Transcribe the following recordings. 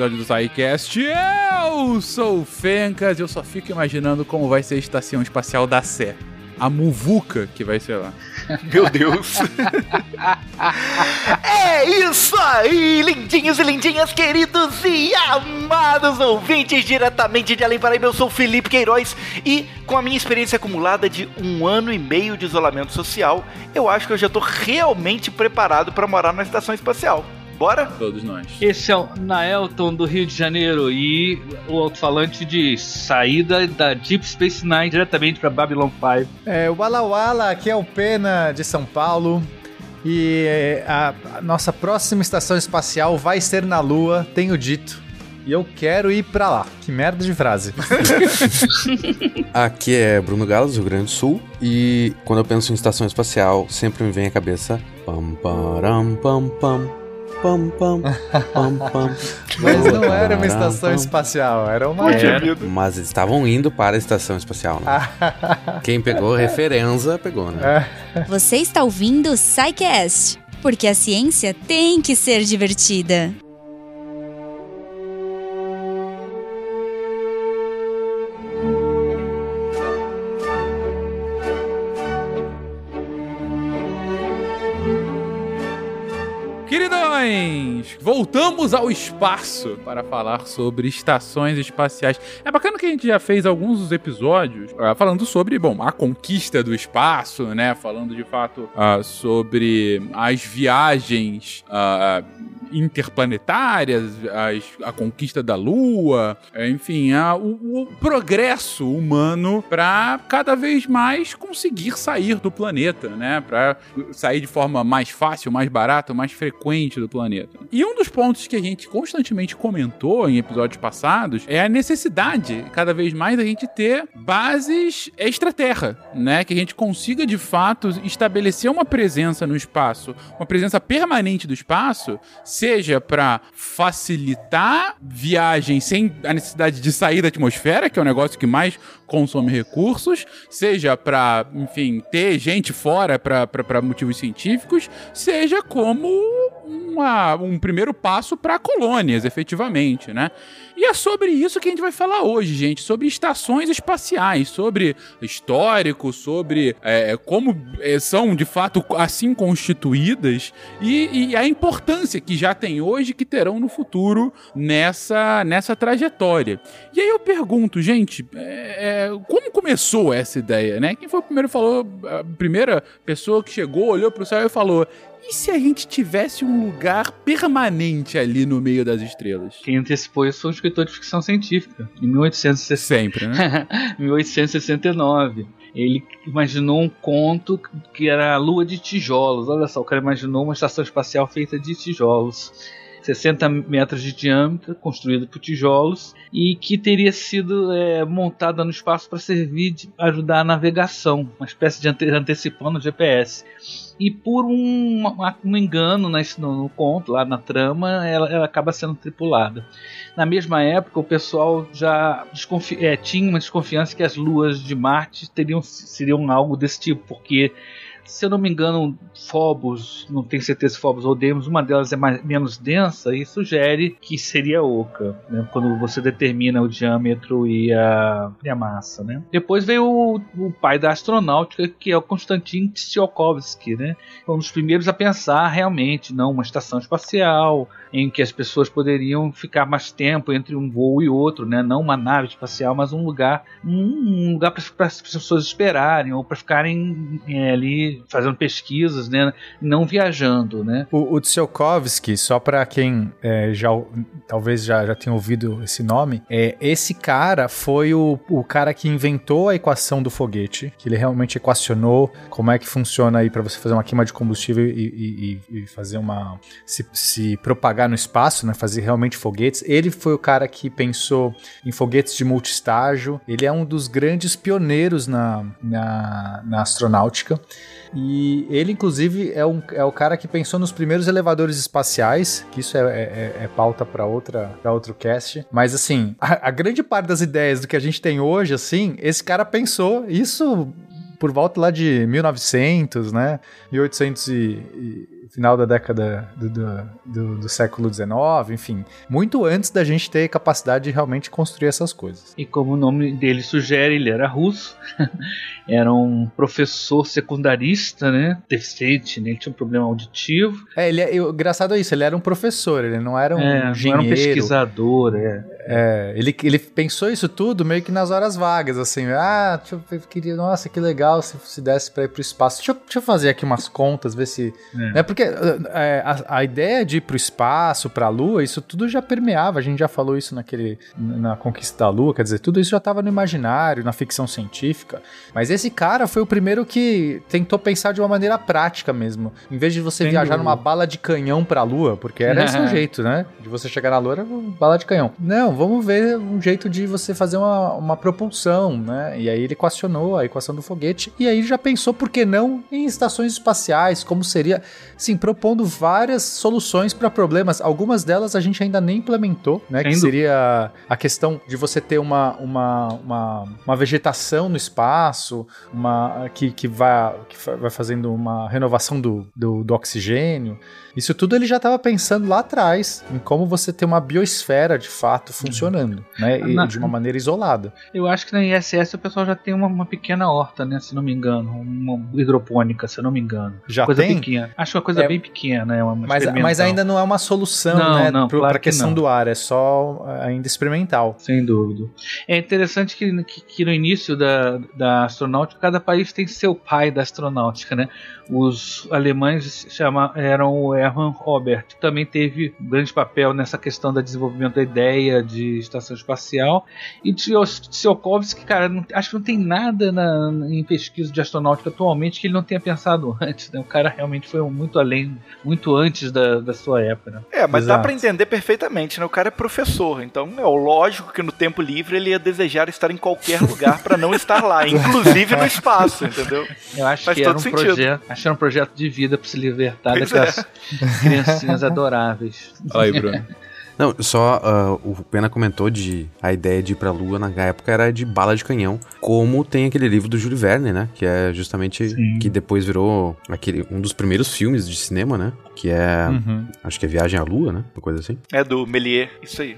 episódio do SciCast. Eu sou o Fencas e eu só fico imaginando como vai ser a estação espacial da Sé. A muvuca que vai ser lá. Meu Deus. é isso aí, lindinhos e lindinhas, queridos e amados ouvintes diretamente de Além Paraíba. Eu sou o Felipe Queiroz e com a minha experiência acumulada de um ano e meio de isolamento social, eu acho que eu já estou realmente preparado para morar na estação espacial. Bora? Todos nós. Esse é o Naelton do Rio de Janeiro e o alto-falante de saída da Deep Space Nine diretamente para Babylon 5. É, o Wala Wala, aqui é o Pena de São Paulo. E é, a, a nossa próxima estação espacial vai ser na Lua, tenho dito. E eu quero ir pra lá. Que merda de frase. Aqui é Bruno Galas, do Rio Grande do Sul. E quando eu penso em estação espacial, sempre me vem à cabeça. Pam, param, pam, pam. Pam, pam, pam, pam. Mas não era uma estação espacial, era uma. Era, mas eles estavam indo para a estação espacial, né? Quem pegou referência pegou, né? Você está ouvindo o SciCast, porque a ciência tem que ser divertida. Voltamos ao espaço para falar sobre estações espaciais. É bacana que a gente já fez alguns dos episódios uh, falando sobre, bom, a conquista do espaço, né? Falando de fato uh, sobre as viagens uh, interplanetárias, as, a conquista da Lua, enfim, a, o, o, progresso humano para cada vez mais conseguir sair do planeta, né? Para sair de forma mais fácil, mais barata, mais frequente do planeta. E dos pontos que a gente constantemente comentou em episódios passados é a necessidade, cada vez mais, da gente ter bases extraterra, né? Que a gente consiga de fato estabelecer uma presença no espaço, uma presença permanente do espaço, seja para facilitar viagem sem a necessidade de sair da atmosfera, que é o negócio que mais consome recursos, seja para, enfim, ter gente fora para motivos científicos, seja como uma, um primeiro passo para colônias, efetivamente, né? E é sobre isso que a gente vai falar hoje, gente, sobre estações espaciais, sobre histórico, sobre é, como é, são de fato assim constituídas e, e, a importância que já tem hoje que terão no futuro nessa, nessa trajetória. E aí eu pergunto, gente, é, é como começou essa ideia, né? Quem foi o primeiro falou, a primeira pessoa que chegou, olhou para o céu e falou: e se a gente tivesse um lugar permanente ali no meio das estrelas? Quem antecipou isso foi um escritor de ficção científica, em 1860. Sempre, né? 1869. Ele imaginou um conto que era a Lua de Tijolos. Olha só, o cara imaginou uma estação espacial feita de tijolos. 60 metros de diâmetro, construída por tijolos, e que teria sido é, montada no espaço para servir de ajudar a navegação, uma espécie de ante antecipando o GPS e por um, um engano nesse, no, no, conto, lá na trama, ela, ela, acaba sendo tripulada. Na mesma época, o pessoal já é, tinha uma desconfiança que as luas de Marte teriam, seriam algo desse tipo, porque se eu não me engano, Phobos, não tenho certeza se Phobos ou Deimos, uma delas é mais, menos densa e sugere que seria oca, né, quando você determina o diâmetro e a, e a massa. Né. Depois veio o, o, pai da astronáutica, que é o Konstantin Tsiolkovsky, né, um dos primeiros a pensar realmente, não uma estação espacial, em que as pessoas poderiam ficar mais tempo entre um voo e outro, né? Não uma nave espacial, mas um lugar, um lugar para as pessoas esperarem ou para ficarem é, ali fazendo pesquisas, né? Não viajando, né? O, o Tsiolkovsky, só para quem é, já talvez já, já tenha ouvido esse nome, é esse cara foi o, o cara que inventou a equação do foguete, que ele realmente equacionou como é que funciona aí para você fazer uma queima de combustível e, e, e fazer uma se, se propagar no espaço, né, fazer realmente foguetes. Ele foi o cara que pensou em foguetes de multistágio. Ele é um dos grandes pioneiros na, na, na astronáutica. E ele, inclusive, é, um, é o cara que pensou nos primeiros elevadores espaciais, que isso é, é, é pauta para outra pra outro cast. Mas, assim, a, a grande parte das ideias do que a gente tem hoje, assim, esse cara pensou isso por volta lá de 1900, né? 1800 e, e final da década do, do, do, do século XIX, enfim, muito antes da gente ter capacidade de realmente construir essas coisas. E como o nome dele sugere, ele era russo, era um professor secundarista, né? Deficiente, né? Ele tinha um problema auditivo. É, ele é, eu- engraçado é isso, ele era um professor, ele não era um é, não engenheiro. era um pesquisador, é. É, ele, ele pensou isso tudo meio que nas horas vagas, assim, ah, deixa eu, eu queria, nossa, que legal se, se desse pra ir pro espaço. Deixa eu, deixa eu fazer aqui umas contas, ver se. É. Né, porque é, a, a ideia de ir pro espaço, pra Lua, isso tudo já permeava, a gente já falou isso naquele, na conquista da Lua, quer dizer, tudo isso já estava no imaginário, na ficção científica. Mas esse cara foi o primeiro que tentou pensar de uma maneira prática mesmo. Em vez de você Sem viajar dúvida. numa bala de canhão pra Lua, porque era esse o jeito, né? De você chegar na Lua era bala de canhão. Não, vamos ver um jeito de você fazer uma, uma propulsão, né? E aí ele equacionou a equação do foguete e aí já pensou, por que não, em estações espaciais, como seria, sim, propondo várias soluções para problemas. Algumas delas a gente ainda nem implementou, né? Que Sem dúvida. seria a questão de você ter uma, uma, uma, uma vegetação no espaço, uma que, que, vai, que vai fazendo uma renovação do, do, do oxigênio. Isso tudo ele já estava pensando lá atrás, em como você ter uma biosfera de fato funcionando, né? E Na- de uma maneira isolada. Eu acho que na ISS o pessoal já tem uma, uma pequena horta, né? Se não me engano. Uma hidropônica, se não me engano. Já coisa tem? pequena. Acho que é uma coisa É. bem pequena, é uma Mas, mas ainda não é uma solução, Não, né? não, pro- claro que questão não. do ar, é só é, ainda experimental. Sem dúvida. É interessante que, que, que no início da, da astronáutica, cada país tem seu pai da astronáutica, né? Os alemães chama, eram o Hermann Robert, que também teve um grande papel nessa questão do desenvolvimento da ideia de estação espacial. E Tsiolkovsky, cara, não- acho que não tem nada na, em pesquisa de astronáutica atualmente que ele não tenha pensado antes, né? O cara realmente foi muito além, muito antes da, da sua época, né? É, mas dá Exato. pra entender perfeitamente, né? O cara é professor, então é lógico que no tempo livre ele ia desejar estar em qualquer lugar pra não estar lá, inclusive no espaço, entendeu? Eu acho Faz que era um todo sentido. projeto, acho que era um projeto de vida para se libertar Pois daquelas criancinhas adoráveis. Fala aí, Bruno. Não, só ah, o Pena comentou de a ideia de ir pra Lua na época era de bala de canhão, como tem aquele livro do Júlio Verne, né? Que é justamente Sim. que depois virou aquele um dos primeiros filmes de cinema, né? Que é, Uhum. acho que é Viagem à Lua, né? Uma coisa assim. É do Melier, isso aí.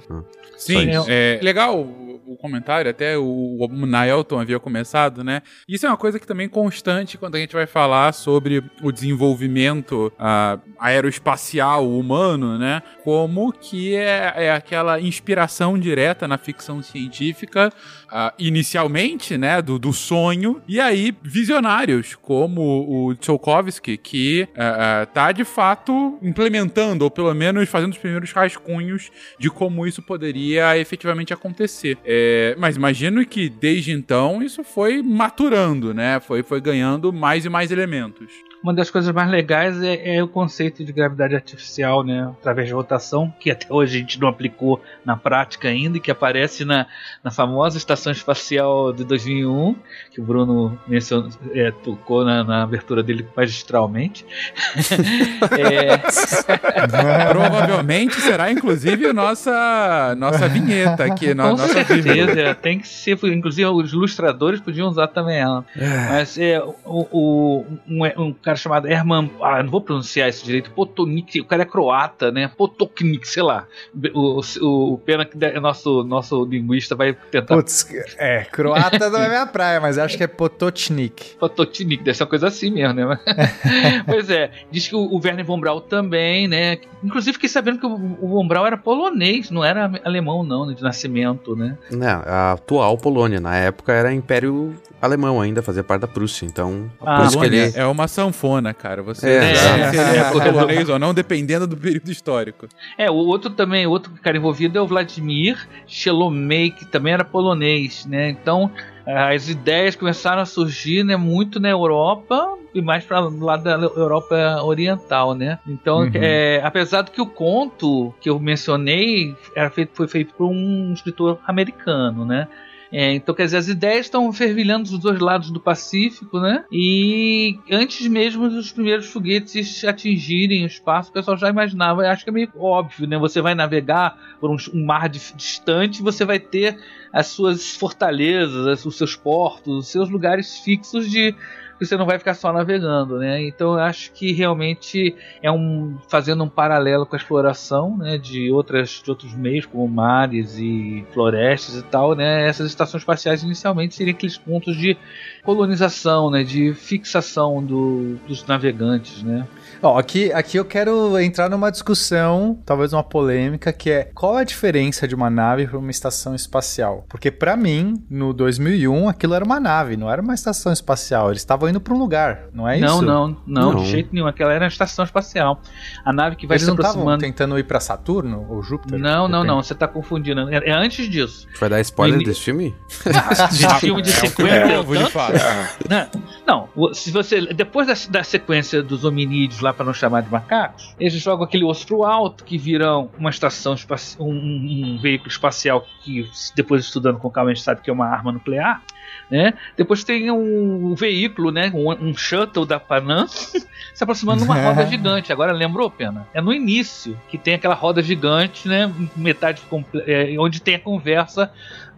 Sim, isso. é legal o, comentário, até o, o Naelton havia começado, né? Isso é uma coisa que também é constante quando a gente vai falar sobre o desenvolvimento ah, aeroespacial humano, né? Como que é, é aquela inspiração direta na ficção científica, ah, inicialmente, né? Do, do sonho, e aí visionários como o Tsiolkovsky, que ah, ah, tá de fato implementando, ou pelo menos fazendo os primeiros rascunhos de como isso poderia efetivamente acontecer. É, mas imagino que desde então isso foi maturando, né? Foi, foi ganhando mais e mais elementos. Uma das coisas mais legais é, é o conceito de gravidade artificial, né? Através de rotação, que até hoje a gente não aplicou na prática ainda, e que aparece na, na famosa Estação Espacial de 2001, que o Bruno mencionou, é, tocou na, na abertura dele magistralmente. é, Provavelmente será, inclusive, a nossa, nossa vinheta aqui, Com nossa certeza, tem que ser. Inclusive, os ilustradores podiam usar também ela. Mas é o, o- um, um cara chamado Herman. Ah, não vou pronunciar isso direito. Potonik. O cara é croata, né? Potoknik, sei lá. O, o, o pena que é nosso, nosso linguista vai tentar. Putz, é, croata não é minha praia, mas acho que é Potocnik. Pototnik, deve ser uma coisa assim mesmo, né? pois é, diz que o, o Werner von Braun também, né? Inclusive fiquei sabendo que o, o von Braun era polonês, não era alemão, não, né, de nascimento, né? Não, a atual Polônia, na época era Império Alemão ainda, fazia parte da Prússia, então... Ah, por isso que Polônia ele... é uma sanfona, cara. Você É, é polonês ou não, dependendo do período histórico. É, o outro também, o outro cara envolvido é o Vladimir Shelomey, que também era polonês, né? Então, as ideias começaram a surgir, né, muito na Europa e mais para lá da Europa Oriental, né? Então, Uhum. é, apesar do que o conto que eu mencionei era feito, foi feito por um escritor americano, né? É, então, quer dizer, as ideias estão fervilhando dos dois lados do Pacífico, né? E antes mesmo dos primeiros foguetes atingirem o espaço, o pessoal já imaginava. Acho que é meio óbvio, né? Você vai navegar por um, um mar distante, você vai ter as suas fortalezas, as- os seus portos, os seus lugares fixos de você não vai ficar só navegando, né? Então eu acho que realmente é um fazendo um paralelo com a exploração, né, de outras de outros meios como mares e florestas e tal, né? Essas estações espaciais inicialmente seriam aqueles pontos de colonização, né, de fixação do, dos navegantes, né? Ó, aqui, aqui eu quero entrar numa discussão, talvez uma polêmica, que é qual a diferença de uma nave para uma estação espacial? Porque para mim, no 2001, aquilo era uma nave, não era uma estação espacial. Eles estavam indo para um lugar, não é não, isso? Não, não, Não. de jeito nenhum. Aquela era uma estação espacial. A nave que vai Eles se não estavam aproximando. tentando ir para Saturno ou Júpiter? Não, não, não. Você tá confundindo. É, é antes disso. Tu vai dar spoiler desse filme? De filme de 50 É, e eu vou de tanto. fato. Não, não, se você depois da, da sequência dos hominídeos lá para não chamar de macacos, eles jogam aquele osso pro alto que viram uma estação espacial, um, um veículo espacial que depois estudando com calma a gente sabe que é uma arma nuclear, né? Depois tem um veículo, né, um, um shuttle da Panam se aproximando de uma roda gigante. Agora lembrou, pena? É no início que tem aquela roda gigante, né, metade é, onde tem a conversa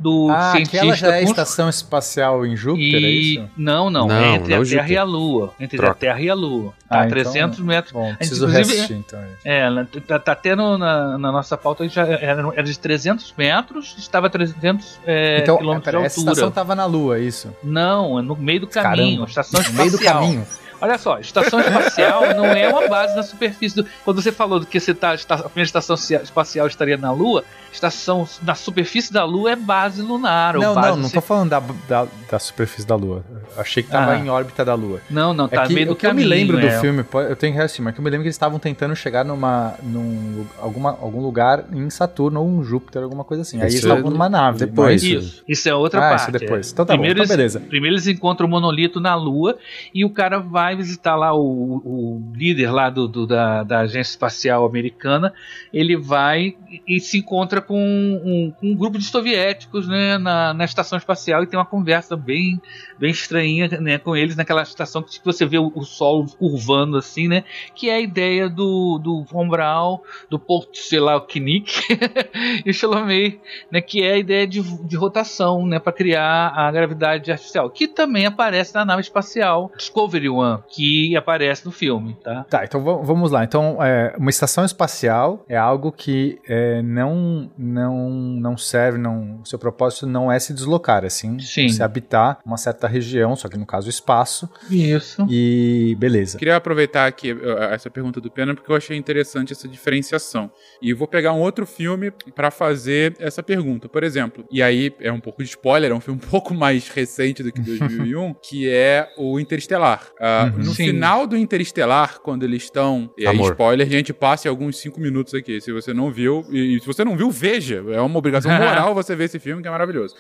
do Ah, cientista aquela já é a estação espacial em Júpiter, é e... isso? Não, não, Não, é entre não a Terra Júpiter. e a Lua. Entre Troca. a Terra e a Lua. Ah, a então- 300 metros. Bom, preciso inclusive, reassistir, então. gente. É, ela tá, tá tendo na, na nossa pauta já era, era de 300 metros, estava a 300 é, então, quilômetros pera, de essa altura. estação tava na Lua, é isso? Não, é no meio do caminho, Caramba, estação No meio do espacial. caminho. Olha só, estação espacial não é uma base na superfície. Do... Quando você falou do que você tá, a primeira estação cia- espacial estaria na Lua, estação na superfície da Lua é base lunar. ou Não, base não, não tô falando da, da, da superfície da Lua. Eu achei que tava Ah. em órbita da Lua. Não, não, tá é que, meio do o que eu caminho. me lembro do é. filme, pô, eu tenho que mas que eu me lembro que eles estavam tentando chegar numa, num alguma, algum lugar em Saturno ou em Júpiter, alguma coisa assim. Aí eles Isso estavam é numa nave. depois. mas- Isso, isso é outra Ah, parte. isso depois. é. Então tá bom, então eles, beleza. Primeiro eles encontram o monolito na Lua e o cara vai visitar lá o, o líder lá do, do- da, da agência espacial americana. Ele vai e, e se encontra com um, um grupo de soviéticos né, na, na estação espacial e tem uma conversa bem, bem estranha né, com eles naquela estação que tipo, você vê o, o sol curvando assim, né? Que é a ideia do, do Von Braun, do Port, sei lá, o Knick e o Chalamet né, que é a ideia de, de rotação, né, para criar a gravidade artificial, que também aparece na nave espacial Discovery One, que aparece no filme, tá? Tá, então va- vamos lá. Então, é, uma estação espacial é algo que é, não, não, não serve, não, o seu propósito não é se deslocar, assim, Sim. se habitar uma certa região, só que no caso o espaço, Isso. e beleza. Queria aproveitar aqui essa pergunta do Pena porque eu achei interessante essa diferenciação. E vou pegar um outro filme pra fazer essa pergunta. Por exemplo, e aí é um pouco de spoiler, é um filme um pouco mais recente do que 2001, que é o Interestelar. Uh, Uhum. No Sim. final do Interestelar, quando eles estão. E aí, Amor. spoiler, a gente passa em alguns cinco minutos aqui. Se você não viu, e, e se você não viu, veja. É uma obrigação moral você ver esse filme, que é maravilhoso.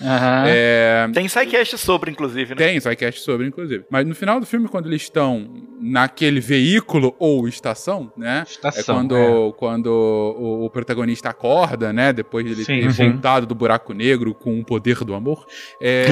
É, Tem sidecast sobre, inclusive, né? tem, sidecast sobre, inclusive. Mas no final do filme, quando eles estão naquele veículo ou estação, né? Estação, é quando, quando o, o protagonista acorda, né? Depois de ele Sim, ter sim. voltado do buraco negro com o poder do amor. É,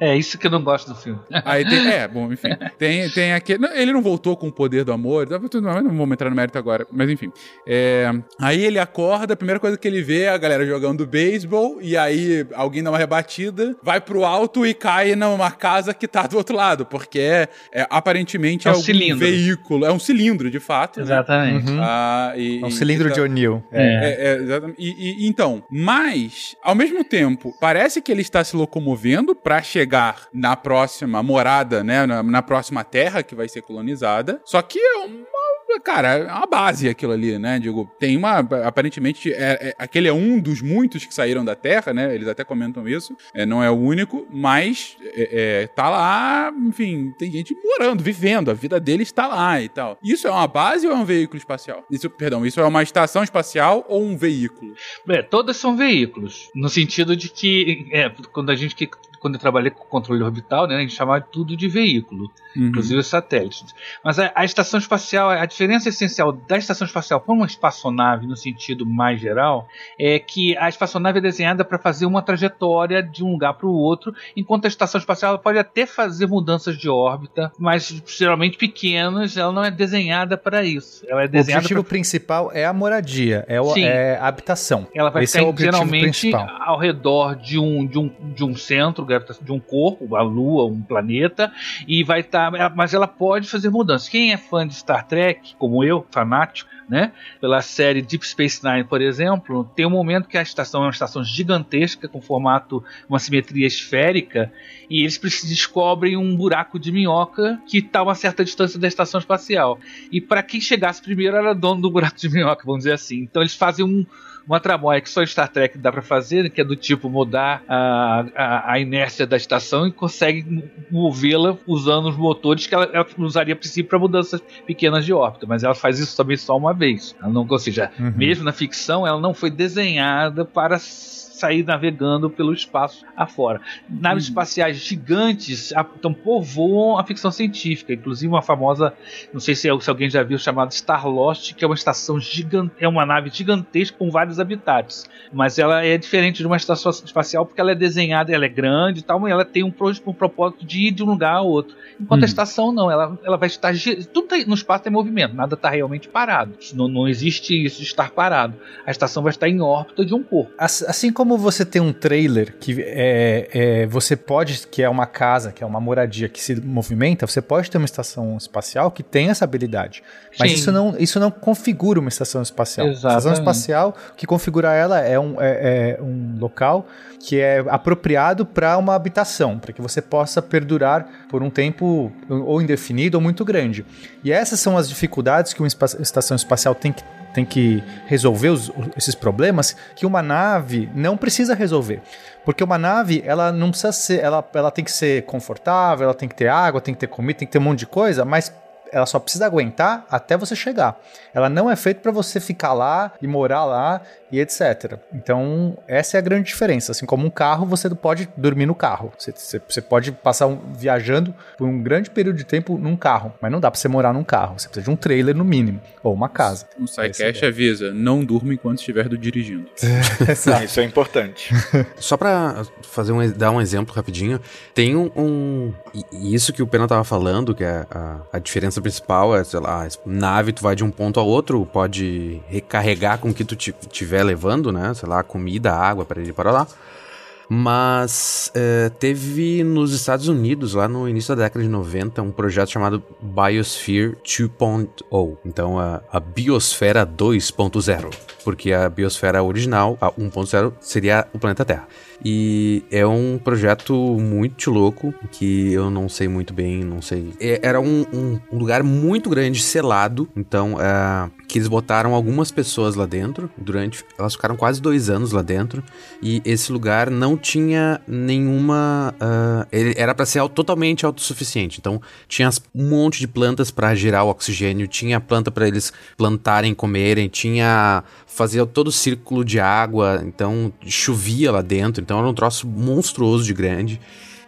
É isso que eu não gosto do filme. aí tem, é, bom, enfim. Tem, tem aquele. não, Ele não voltou com o poder do amor. Não vamos entrar no mérito agora. Mas enfim. É, aí ele acorda, a primeira coisa que ele vê é a galera jogando beisebol. E aí alguém dá uma rebatida, vai pro alto e cai numa casa que tá do outro lado. Porque é, é, aparentemente É é, um algum cilindro. veículo. É um cilindro, de fato. né? Exatamente. Uhum. Ah, e- É um cilindro e tá- de O'Neill. É. é, é, exatamente. E, e- então, mas, ao mesmo tempo, parece que ele está se locomovendo para chegar na próxima morada, né? Na, na próxima terra que vai ser colonizada. Só que é uma. Cara, é uma base aquilo ali, né? Digo, tem uma. Aparentemente, é, é- aquele é um dos muitos que saíram da Terra, né? Eles até comentam isso. É, não é o único, mas é, é, tá lá, enfim, tem gente morando, vivendo, a vida dele está lá e tal. Isso é uma base ou é um veículo espacial? Isso, perdão, isso é uma estação espacial ou um veículo? É, todas são veículos, no sentido de que é, quando a gente quando eu trabalhei com controle orbital, né, a gente chamava tudo de veículo, Uhum. inclusive os satélites. Mas a, a estação espacial, a diferença essencial da estação espacial para uma espaçonave, no sentido mais geral, é que a espaçonave é desenhada para fazer uma trajetória de um lugar para o outro, enquanto a estação espacial pode até fazer mudanças de órbita, mas geralmente pequenas, ela não é desenhada para isso. Ela é O desenhada objetivo pra... principal é a moradia, é, o- é a habitação. Ela vai Esse ficar é o geralmente principal. ao redor de um, de um, de um centro gravitacional, de um corpo, a Lua, um planeta, e vai estar. mas ela pode fazer mudanças. Quem é fã de Star Trek, como eu, fanático, né? Pela série Deep Space Nine, por exemplo, tem um momento que a estação é uma estação gigantesca, com formato, uma simetria esférica, e eles descobrem um buraco de minhoca que está a uma certa distância da estação espacial. E para quem chegasse primeiro era dono do buraco de minhoca, vamos dizer assim. Então eles fazem um, uma tramóia que só Star Trek dá para fazer, que é do tipo mudar a, a, a inércia da estação e consegue mo- movê-la usando os motores que ela, ela usaria a princípio para mudanças pequenas de órbita, mas ela faz isso também só uma vez. Ela não, ou seja, Uhum. mesmo na ficção, ela não foi desenhada para sair navegando pelo espaço afora. Naves espaciais gigantes a- então povoam a ficção científica, inclusive uma famosa, não sei se, se alguém já viu, chamada Star Lost, que é uma estação gigante, é uma nave gigantesca com vários habitats, mas ela é diferente de uma estação espacial porque ela é desenhada, ela é grande e tal, mas ela tem um, um propósito de ir de um lugar a outro. Enquanto a Uhum. estação não, ela, ela vai estar tudo tá- no espaço tem movimento, nada está realmente parado. Não, não existe isso de estar parado. A estação vai estar em órbita de um corpo. Ass- Assim como você tem um trailer que é, é, você pode, que é uma casa, que é uma moradia que se movimenta, você pode ter uma estação espacial que tem essa habilidade. Mas Sim. isso não, isso não configura uma estação espacial. A estação Exatamente. espacial, o que configura ela é um, é, é um local que é apropriado para uma habitação, para que você possa perdurar por um tempo ou indefinido ou muito grande. E essas são as dificuldades que uma estação espacial tem que tem que resolver os- esses problemas que uma nave não precisa resolver. Porque uma nave, ela não precisa ser, ela, ela tem que ser confortável, ela tem que ter água, tem que ter comida, tem que ter um monte de coisa, mas ela só precisa aguentar até você chegar. Ela não é feita para você ficar lá e morar lá e etc. Então, essa é a grande diferença. Assim como um carro, você pode dormir no carro. Você, você- você pode passar um- viajando por um grande período de tempo num carro, mas não dá para você morar num carro. Você precisa de um trailer no mínimo, ou uma casa. O Essa é SciCast avisa, não durma enquanto estiver do dirigindo. Isso é importante. Só pra fazer um, dar um exemplo rapidinho, tem um. um- isso que o Pena tava falando, que é a, a diferença principal é, sei lá, a nave, tu vai de um ponto ao outro, pode recarregar com o que tu ti- tiver levando, né? Sei lá, comida, água para ir para lá. Mas é, teve nos Estados Unidos, lá no início da década de 90, um projeto chamado Biosphere 2.0. Então, a, a Biosfera 2.0. Porque a Biosfera original, a 1.0, seria o planeta Terra. E é um projeto muito louco, que eu não sei muito bem, não sei. É- era um, um- um lugar muito grande, selado. Então, é, que eles botaram algumas pessoas lá dentro. Durante. Elas ficaram quase dois anos lá dentro. E esse lugar não tinha nenhuma. ah, ele era para ser totalmente autossuficiente. Então, tinha um monte de plantas para gerar o oxigênio, tinha planta para eles plantarem, comerem, tinha. fazia todo o círculo de água, então chovia lá dentro. Então, era um troço monstruoso de grande.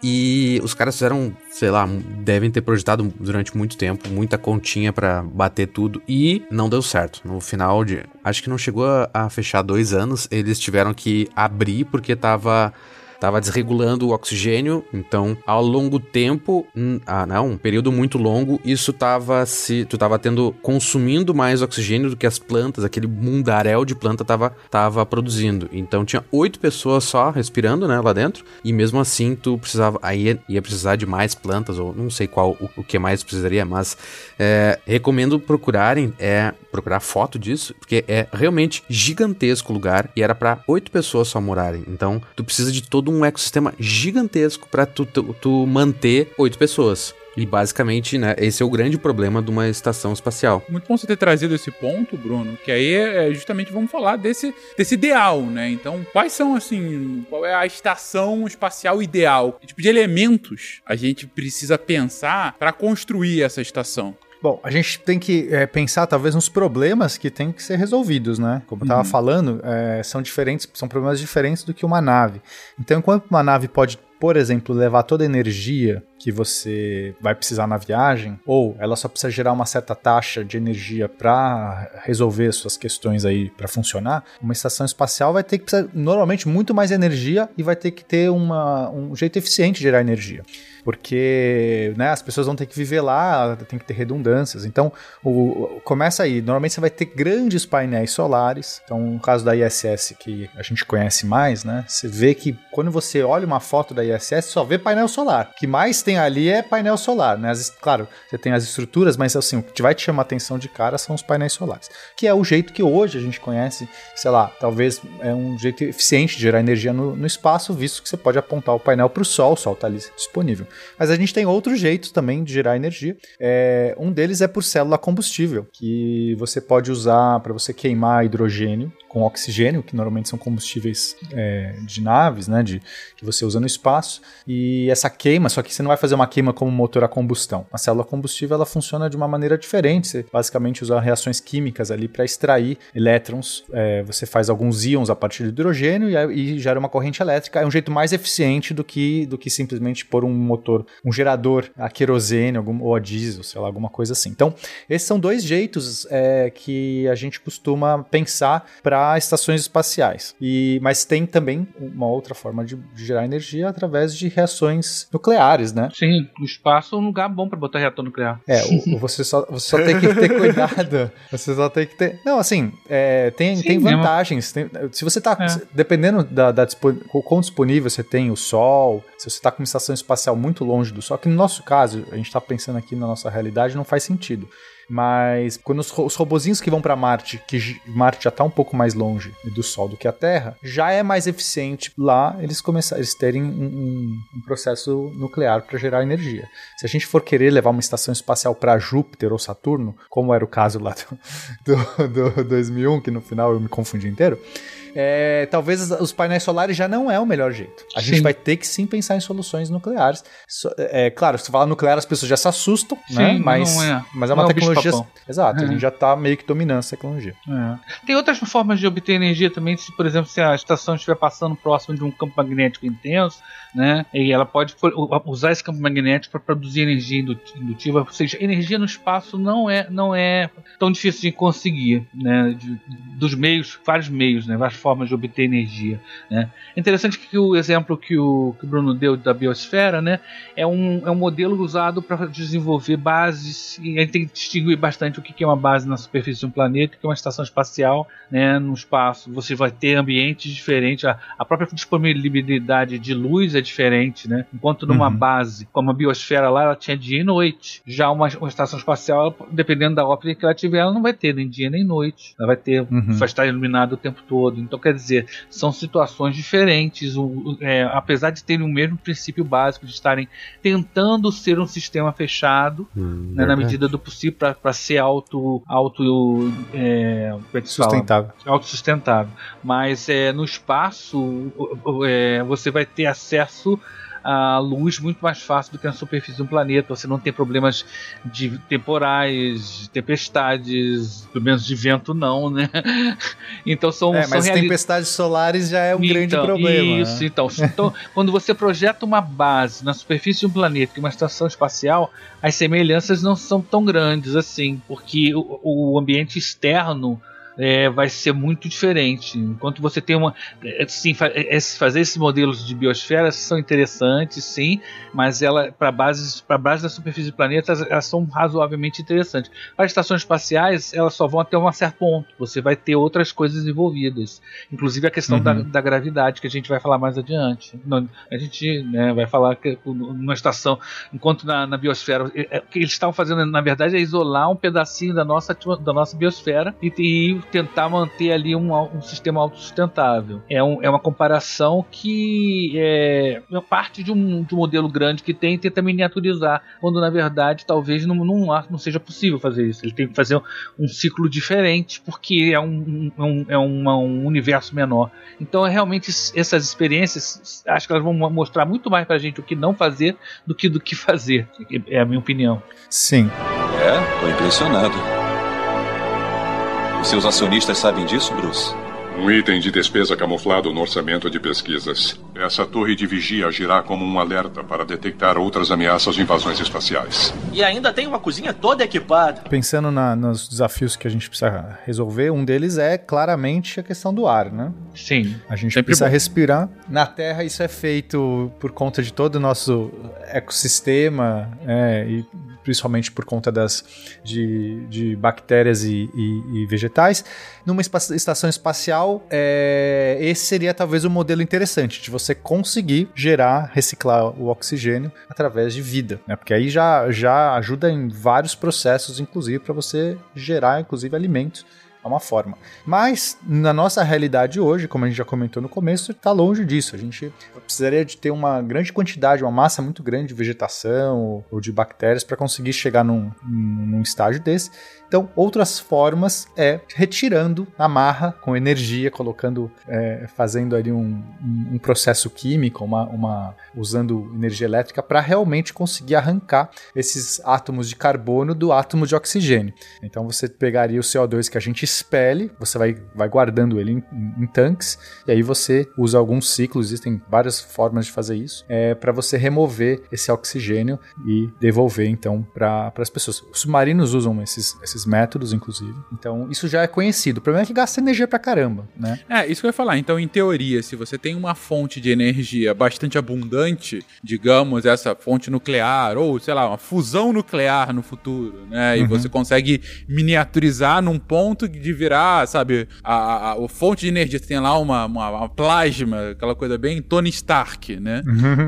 E os caras fizeram, sei lá, devem ter projetado durante muito tempo, muita continha pra bater tudo e não deu certo. No final de, acho que não chegou a, a fechar dois anos, eles tiveram que abrir porque tava tava desregulando o oxigênio, então ao longo tempo, ah, não, um período muito longo, isso tava se tu tava tendo consumindo mais oxigênio do que as plantas, aquele mundaréu de planta tava tava produzindo. Então tinha oito pessoas só respirando, né, lá dentro, e mesmo assim tu precisava aí ia, ia precisar de mais plantas ou não sei qual o, o que mais precisaria, mas é, recomendo procurarem é procurar foto disso, porque é realmente gigantesco o lugar e era pra oito pessoas só morarem. Então, tu precisa de todo um ecossistema gigantesco pra tu, tu, tu manter oito pessoas. E basicamente, né, esse é o grande problema de uma estação espacial. Muito bom você ter trazido esse ponto, Bruno, que aí é justamente vamos falar desse, desse ideal, né? Então, quais são, assim, qual é a estação espacial ideal? Que tipo de elementos a gente precisa pensar para construir essa estação? Bom, a gente tem que é, pensar talvez nos problemas que tem que ser resolvidos, né? Como eu estava falando, é, são diferentes, são problemas diferentes do que uma nave. Então, enquanto uma nave pode, por exemplo, levar toda a energia que você vai precisar na viagem, ou ela só precisa gerar uma certa taxa de energia para resolver suas questões aí para funcionar, uma estação espacial vai ter que precisar normalmente muito mais energia e vai ter que ter uma, um jeito eficiente de gerar energia porque né, as pessoas vão ter que viver lá, tem que ter redundâncias. Então, o, começa aí. Normalmente você vai ter grandes painéis solares. Então, no caso da ISS, que a gente conhece mais, né? Você vê que quando você olha uma foto da ISS, só vê painel solar. O que mais tem ali é painel solar, né? As, claro, você tem as estruturas, mas assim, o que vai te chamar atenção de cara são os painéis solares. Que é o jeito que hoje a gente conhece, sei lá, talvez é um jeito eficiente de gerar energia no, no espaço, visto que você pode apontar o painel para o Sol, o Sol está ali disponível. Mas a gente tem outros jeitos também de gerar energia. É, um deles é por célula combustível, que você pode usar para você queimar hidrogênio com oxigênio, que normalmente são combustíveis é, de naves, né, de, que você usa no espaço. E essa queima, só que você não vai fazer uma queima como motor a combustão. A célula combustível ela funciona de uma maneira diferente. Você basicamente usa reações químicas ali para extrair elétrons. É, você faz alguns íons a partir do hidrogênio e, e, gera uma corrente elétrica. É um jeito mais eficiente do que, do que simplesmente pôr um motor, um gerador a querosene algum, ou a diesel, sei lá, alguma coisa assim. Então, esses são dois jeitos é, que a gente costuma pensar para estações espaciais. E, mas tem também uma outra forma de, de gerar energia através de reações nucleares, né? Sim, o espaço é um lugar bom para botar reator nuclear. É, o, você, só, você só tem que ter cuidado. Você só tem que ter. Não, assim, é, tem, Sim, tem vantagens. Tem, se você tá. É. Dependendo da, da quão disponível você tem o Sol, se você está com uma estação espacial muito longe do Sol, que no nosso caso, a gente está pensando aqui na nossa realidade, não faz sentido. Mas quando os, os robozinhos que vão para Marte, que Marte já está um pouco mais longe do Sol do que a Terra, já é mais eficiente lá eles começarem eles terem um, um, um processo nuclear para gerar energia. Se a gente for querer levar uma estação espacial para Júpiter ou Saturno, como era o caso lá do, do, do 2001, que no final eu me confundi inteiro, é, talvez os painéis solares já não é o melhor jeito. A sim. gente vai ter que sim pensar em soluções nucleares. É, claro, se falar nuclear, as pessoas já se assustam, sim, né? Mas, é. mas é uma não é tecnologia. Exato, a gente é. já está meio que dominando essa tecnologia. É. Tem outras formas de obter energia também, se, por exemplo, se a estação estiver passando próximo de um campo magnético intenso, né? E ela pode usar esse campo magnético para produzir energia indutiva, ou seja, energia no espaço não é, não é tão difícil de conseguir, né? De, dos meios, vários meios, né? Várias formas de obter energia. Né? É interessante que o exemplo que o, que o Bruno deu da biosfera né, é, um, é um modelo usado para desenvolver bases, e a gente tem que distinguir bastante o que é uma base na superfície de um planeta, o que é uma estação espacial né, no espaço. Você vai ter ambientes diferentes, a, a própria disponibilidade de luz é diferente. Né? Enquanto numa uhum. base, como a biosfera lá, ela tinha dia e noite. Já uma, uma estação espacial, dependendo da óptica que ela tiver, ela não vai ter nem dia nem noite. Ela vai ter, uhum. vai estar iluminada o tempo todo. Então, quer dizer, são situações diferentes, o, é, apesar de terem o mesmo princípio básico de estarem tentando ser um sistema fechado, hum, né, na medida do possível, para ser auto, auto é, é sustentável. Autossustentável. Mas é, no espaço, é, você vai ter acesso a luz muito mais fácil do que na superfície de um planeta. Você não tem problemas de temporais, tempestades, pelo menos de vento não, né? Então são, é, são mas reali... tempestades solares já é um então, grande problema. Isso, né? então, então quando você projeta uma base na superfície de um planeta, uma estação espacial, as semelhanças não são tão grandes assim, porque o, o ambiente externo é, vai ser muito diferente. Enquanto você tem uma. Sim, é, fazer esses modelos de biosfera são interessantes, sim, mas ela para bases para base da superfície do planeta elas são razoavelmente interessantes. Para estações espaciais, elas só vão até um certo ponto. Você vai ter outras coisas envolvidas, inclusive a questão uhum. da, da, gravidade que a gente vai falar mais adiante. a gente né, vai falar que numa estação, enquanto na, na biosfera, o que eles estavam fazendo na verdade é isolar um pedacinho da nossa da nossa biosfera e, e tentar manter ali um, um sistema autossustentável. É, um, é uma comparação que é, é parte de um, de um modelo grande que tem e tenta miniaturizar, quando na verdade talvez não, não, não seja possível fazer isso. Ele tem que fazer um, ciclo diferente porque é um, um, é uma, um universo menor. Então, é realmente essas experiências, acho que elas vão mostrar muito mais pra gente o que não fazer do que do que fazer. É a minha opinião. Sim. É, tô impressionado. Seus acionistas sabem disso, Bruce? Um item de despesa camuflado no orçamento de pesquisas. Essa torre de vigia agirá como um alerta para detectar outras ameaças de invasões espaciais. E ainda tem uma cozinha toda equipada. Pensando na, nos desafios que a gente precisa resolver, um deles é claramente a questão do ar, né? Sim. A gente Sempre precisa bom. respirar. Na Terra, isso é feito por conta de todo o nosso ecossistema, é, e principalmente por conta das de, de bactérias e, e- e vegetais. Numa estação espacial, é, esse seria talvez um modelo interessante de você conseguir gerar, reciclar o oxigênio através de vida, né? Porque aí já, já ajuda em vários processos, inclusive para você gerar, inclusive, alimentos. É uma forma. Mas, na nossa realidade hoje, como a gente já comentou no começo, está longe disso. A gente precisaria de ter uma grande quantidade, uma massa muito grande de vegetação ou, de bactérias para conseguir chegar num num estágio desse. Então, outras formas é retirando a marra com energia, colocando, é, fazendo ali um, um- processo químico, uma, uma- usando energia elétrica para realmente conseguir arrancar esses átomos de carbono do átomo de oxigênio. Então, você pegaria o CO2 que a gente expele, você vai, vai guardando ele em, em- em tanques, e aí você usa alguns ciclos, existem várias formas de fazer isso, é, para você remover esse oxigênio e devolver então para as pessoas. Os submarinos usam esses, esses métodos, inclusive. Então, isso já é conhecido. O problema é que gasta energia pra caramba, né? É, isso que eu ia falar. Então, em teoria, se você tem uma fonte de energia bastante abundante, digamos, essa fonte nuclear, ou, sei lá, uma fusão nuclear no futuro, né? E você consegue miniaturizar num ponto de virar, sabe, a, a, a fonte de energia. Você tem lá uma, uma, uma plasma, aquela coisa bem Tony Stark, né?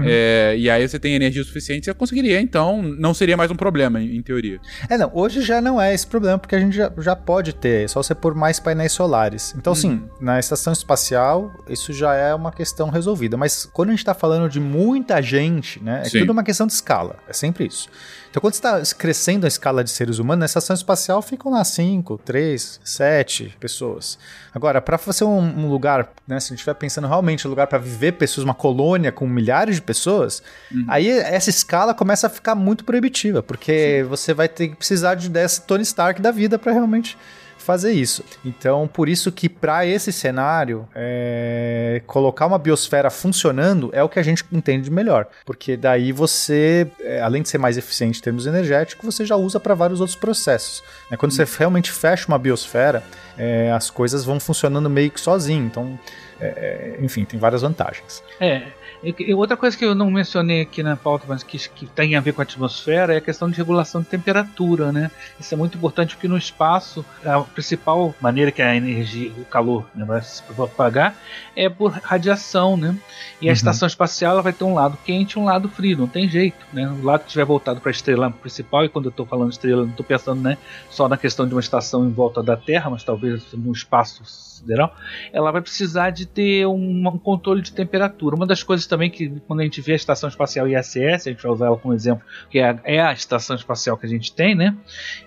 É, e aí você tem energia suficiente, você conseguiria, então, não seria mais um problema, em, em teoria. É, não, hoje já não é esse problema, porque a gente já, já pode ter, é só você pôr mais painéis solares. Então, sim, na estação espacial, isso já é uma questão resolvida. Mas quando a gente tá falando de muita gente, né, é Sim. tudo uma questão de escala, é sempre isso. Então, quando você está crescendo a escala de seres humanos, na estação espacial ficam lá 5, 3, 7 pessoas. Agora, para fazer um, um lugar, né, se a gente estiver pensando realmente um lugar para viver pessoas, uma colônia com milhares de pessoas, aí essa escala começa a ficar muito proibitiva, porque você vai ter que precisar de dessa Tony Stark da vida para realmente fazer isso. Então, por isso que para esse cenário, é, colocar uma biosfera funcionando é o que a gente entende de melhor, porque daí você, é, além de ser mais eficiente em termos energéticos, você já usa para vários outros processos. né? Quando você realmente fecha uma biosfera, é, as coisas vão funcionando meio que sozinho. Então, é, é, enfim, tem várias vantagens. É. E- e outra coisa que eu não mencionei aqui na pauta, mas que, que tem a ver com a atmosfera, é a questão de regulação de temperatura, né? Isso é muito importante porque no espaço a principal maneira que a energia, o calor né, vai se propagar é por radiação, né? E a Uhum. estação espacial ela vai ter um lado quente e um lado frio, não tem jeito, né? O lado que estiver voltado para a estrela principal, e quando eu estou falando estrela, não estou pensando né, só na questão de uma estação em volta da Terra, mas talvez no espaço sideral, ela vai precisar de ter um, um controle de temperatura. Uma das coisas também que quando a gente vê a estação espacial ISS, a gente vai usar ela como exemplo, que é a, é a estação espacial que a gente tem, né?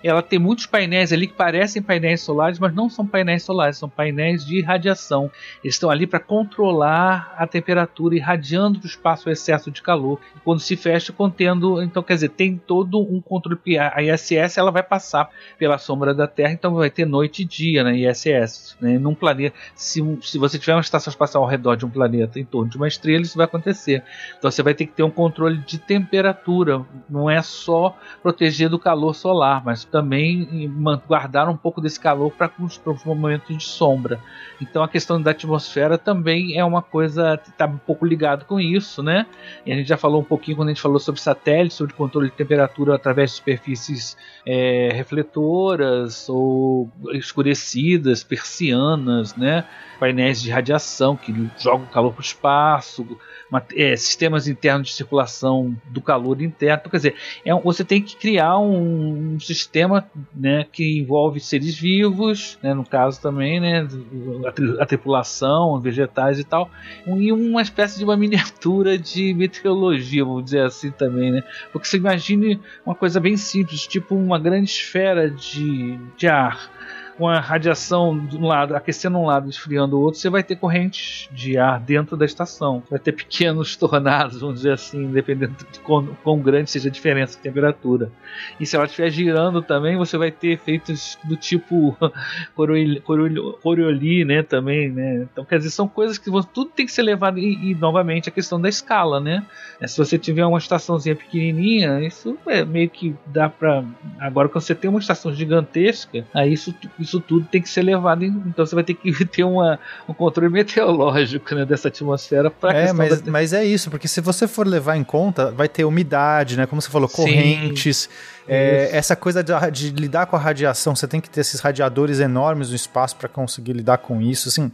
Ela tem muitos painéis ali que parecem painéis solares, mas não são painéis solares, são painéis de radiação. Eles estão ali para controlar a temperatura, irradiando para o espaço o excesso de calor. E quando se fecha, contendo. Então, quer dizer, tem todo um controle. A ISS ela vai passar pela sombra da Terra, então vai ter noite e dia na ISS. Né? Num planeta, se, se você tiver uma estação espacial ao redor de um planeta em torno de uma estrela, isso vai acontecer. Então você vai ter que ter um controle de temperatura. Não é só proteger do calor solar, mas também guardar um pouco desse calor para os momentos de sombra. Então a questão da atmosfera também é uma coisa está um pouco ligado com isso, né? E a gente já falou um pouquinho quando a gente falou sobre satélites, sobre controle de temperatura através de superfícies é, refletoras ou escurecidas, persianas, né? Painéis de radiação que jogam calor para o espaço, ma- é, sistemas internos de circulação do calor interno. Então, quer dizer, é você tem que criar um, um sistema né, que envolve seres vivos, né, no caso também, né, a, tri- a tripulação, vegetais e tal, e uma espécie de uma miniatura de meteorologia, vamos dizer assim também, né? Porque você imagine uma coisa bem simples, tipo uma grande esfera de, de ar com a radiação de um lado, aquecendo um lado esfriando o outro, você vai ter correntes de ar dentro da estação. Vai ter pequenos tornados, vamos dizer assim, dependendo de quão, quão grande seja a diferença de temperatura. E se ela estiver girando também, você vai ter efeitos do tipo Coriolis, né, também, né? Então, quer dizer, são coisas que tudo tem que ser levado e, e novamente a questão da escala, né? É, se você tiver uma estaçãozinha pequenininha, isso é meio que dá para agora quando você tem uma estação gigantesca, aí isso tudo tem que ser levado em, então você vai ter que ter uma, um controle meteorológico, né, dessa atmosfera para É, mas, da... mas é isso, porque se você for levar em conta, vai ter umidade, né, como você falou, correntes, Sim é, essa coisa de, de, lidar com a radiação, você tem que ter esses radiadores enormes no espaço para conseguir lidar com isso. Assim,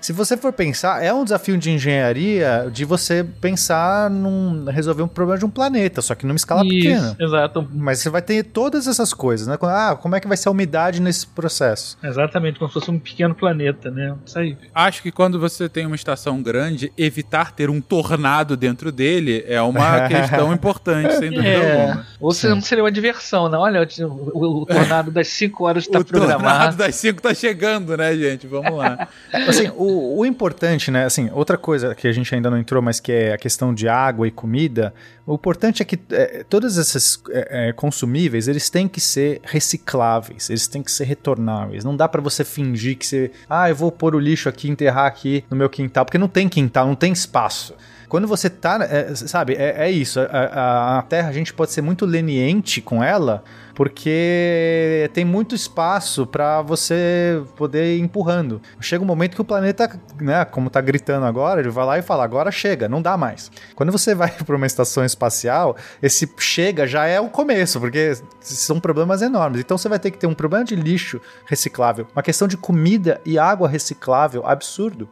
se você for pensar, é um desafio de engenharia de você pensar num resolver um problema de um planeta, só que numa escala isso, pequena. Exato. Mas você vai ter todas essas coisas, né? Ah, como é que vai ser a umidade nesse processo? Exatamente, como se fosse um pequeno planeta, né? Isso aí. Acho que quando você tem uma estação grande, evitar ter um tornado dentro dele é uma questão importante, sem dúvida é. alguma. Ou se não seria uma versão, não. Olha, o, o, o tornado das 5 horas está programado. O tornado das 5 está chegando, né, gente? Vamos lá. assim, o, o, importante, né, assim, outra coisa que a gente ainda não entrou, mas que é a questão de água e comida, o importante é que é, todos esses é, é, consumíveis, eles têm que ser recicláveis, eles têm que ser retornáveis. Não dá para você fingir que você, ah, eu vou pôr o lixo aqui, enterrar aqui no meu quintal, porque não tem quintal, não tem espaço. Quando você tá, é, sabe, é, é isso. A, a, a, Terra, a gente pode ser muito leniente com ela, porque tem muito espaço para você poder ir empurrando. Chega um momento que o planeta, né, como tá gritando agora, ele vai lá e fala: agora chega, não dá mais. Quando você vai para uma estação espacial, esse chega já é o começo, porque são problemas enormes. Então você vai ter que ter um problema de lixo reciclável, uma questão de comida e água reciclável absurdo.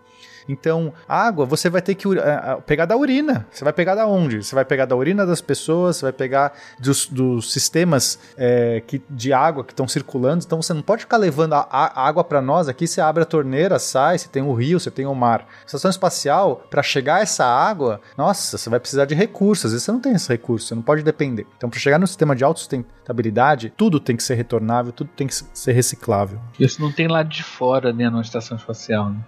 Então, água você vai ter que uh, pegar da urina. Você vai pegar da onde? Você vai pegar da urina das pessoas, você vai pegar dos, dos sistemas é, que, de água que estão circulando. Então, você não pode ficar levando a, a água para nós aqui. Você abre a torneira, sai, você tem o rio, você tem o mar. Estação espacial, para chegar essa água, nossa, você vai precisar de recursos. Às vezes você não tem esse recurso, você não pode depender. Então, para chegar no sistema de autossustentabilidade, tudo tem que ser retornável, tudo tem que ser reciclável. Isso não tem lá de fora, né, numa estação espacial, né?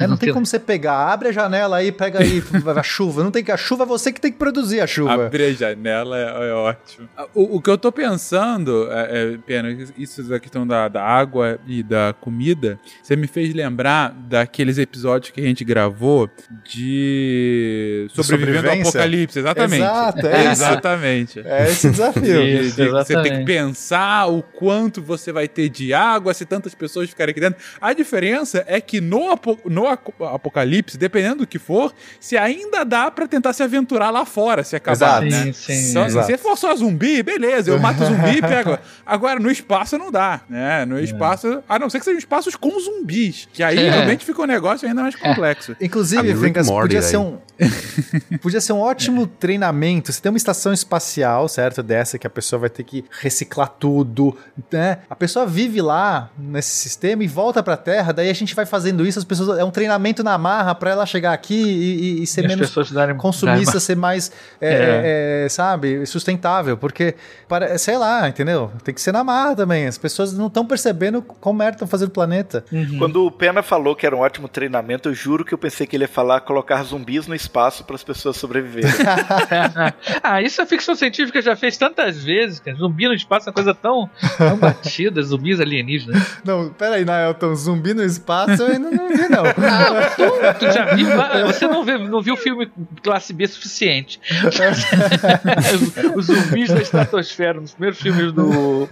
É, não tem como você pegar, abre a janela aí, pega aí a chuva. Não tem que a chuva é você que tem que produzir a chuva. Abrir a janela é, é ótimo. O, o, que eu tô pensando, é, é, pena, isso da questão da, da água e da comida, você me fez lembrar daqueles episódios que a gente gravou de sobrevivendo ao apocalipse, exatamente. Exato, é. Exatamente. É esse desafio. De, de, você tem que pensar o quanto você vai ter de água se tantas pessoas ficarem aqui dentro. A diferença é que no, no apocalipse, dependendo do que for, se ainda dá para tentar se aventurar lá fora, se acabar, exato. né? Sim, sim, então, se for só zumbi, beleza, eu mato zumbi e pego. Agora, no espaço não dá, né? No é. espaço, a não ser que sejam espaços com zumbis, que aí é. realmente fica um negócio ainda mais complexo. É. Inclusive, Fincas, podia ser um podia ser um ótimo treinamento. Você tem uma estação espacial, certo? Dessa que a pessoa vai ter que reciclar tudo, né? A pessoa vive lá nesse sistema e volta para a Terra, daí a gente vai fazendo isso, as pessoas um treinamento na marra para ela chegar aqui e, e ser e menos darem, consumista, darem... ser mais, é, é. É, sabe, sustentável. Porque, para, sei lá, entendeu? Tem que ser na marra também. As pessoas não estão percebendo como merda estão fazendo o planeta. Uhum. Quando o Pena falou que era um ótimo treinamento, eu juro que eu pensei que ele ia falar colocar zumbis no espaço para as pessoas sobreviverem. ah, isso a ficção científica já fez tantas vezes, cara. Zumbi no espaço é uma coisa tão, tão batida, zumbis alienígenas. Não, peraí, Naelton, zumbi no espaço eu ainda não vi, não. Não, tu, tu já viu, você não viu, não viu o filme classe B suficiente. Os zumbis da estratosfera, nos primeiros filmes do,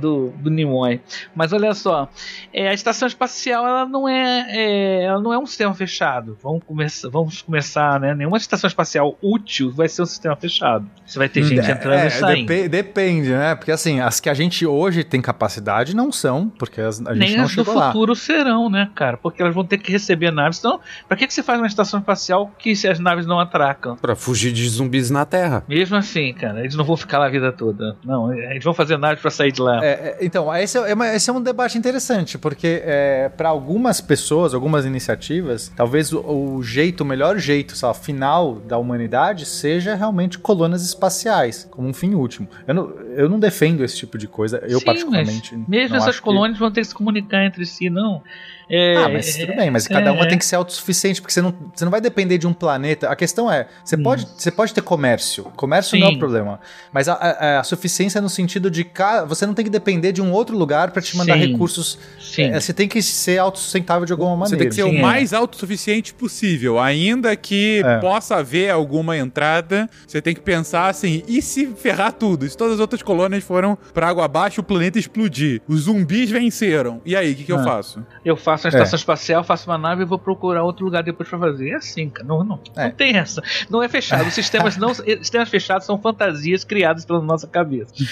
do, do Nimoy. Mas olha só, é, a estação espacial ela não é, é, ela não é um sistema fechado. Vamos começar, vamos começar, né? Nenhuma estação espacial útil vai ser um sistema fechado. Você vai ter gente é, entrando é, e saindo. Dep depende, né? Porque assim, as que a gente hoje tem capacidade não são, porque as, a gente Nem não chegou lá. Nem as do futuro serão, né, cara? Porque elas vão ter que receber naves. Então, pra que, que você faz uma estação espacial que se as naves não atracam? Pra fugir de zumbis na Terra. Mesmo assim, cara, eles não vão ficar lá a vida toda. Não, eles vão fazer naves pra sair de lá. É, é, então, esse é, é uma- esse é um debate interessante, porque é, para algumas pessoas, algumas iniciativas, talvez o, o jeito, o melhor jeito, sei lá, final da humanidade seja realmente colônias espaciais, como um fim último. Eu não, eu não defendo esse tipo de coisa, eu Sim, particularmente. mas mesmo não essas acho que- colônias vão ter que se comunicar entre si, não. É, Ah, mas tudo bem, mas cada uma é. tem que ser autossuficiente, porque você não, você não vai depender de um planeta. A questão é, você, pode, você pode ter comércio. Comércio não é Sim. o problema. Mas a, a- a suficiência no sentido de ca- você não tem que depender de um outro lugar para te mandar Sim. recursos. Sim. É, você tem que ser autossustentável de alguma Você maneira. tem que ser Sim, o é. mais autossuficiente possível. Ainda que É. possa haver alguma entrada, você tem que pensar assim: e se ferrar tudo? Se todas as outras colônias foram pra água abaixo, o planeta explodir. Os zumbis venceram. E aí, o que, que eu Ah. faço? Eu faço uma estação espacial, faço uma nave e vou procurar outro lugar depois pra fazer. É assim, cara. Não, não, É. não tem essa. Não é fechado. Os sistemas, não, sistemas fechados são fantasias criadas pela nossa cabeça.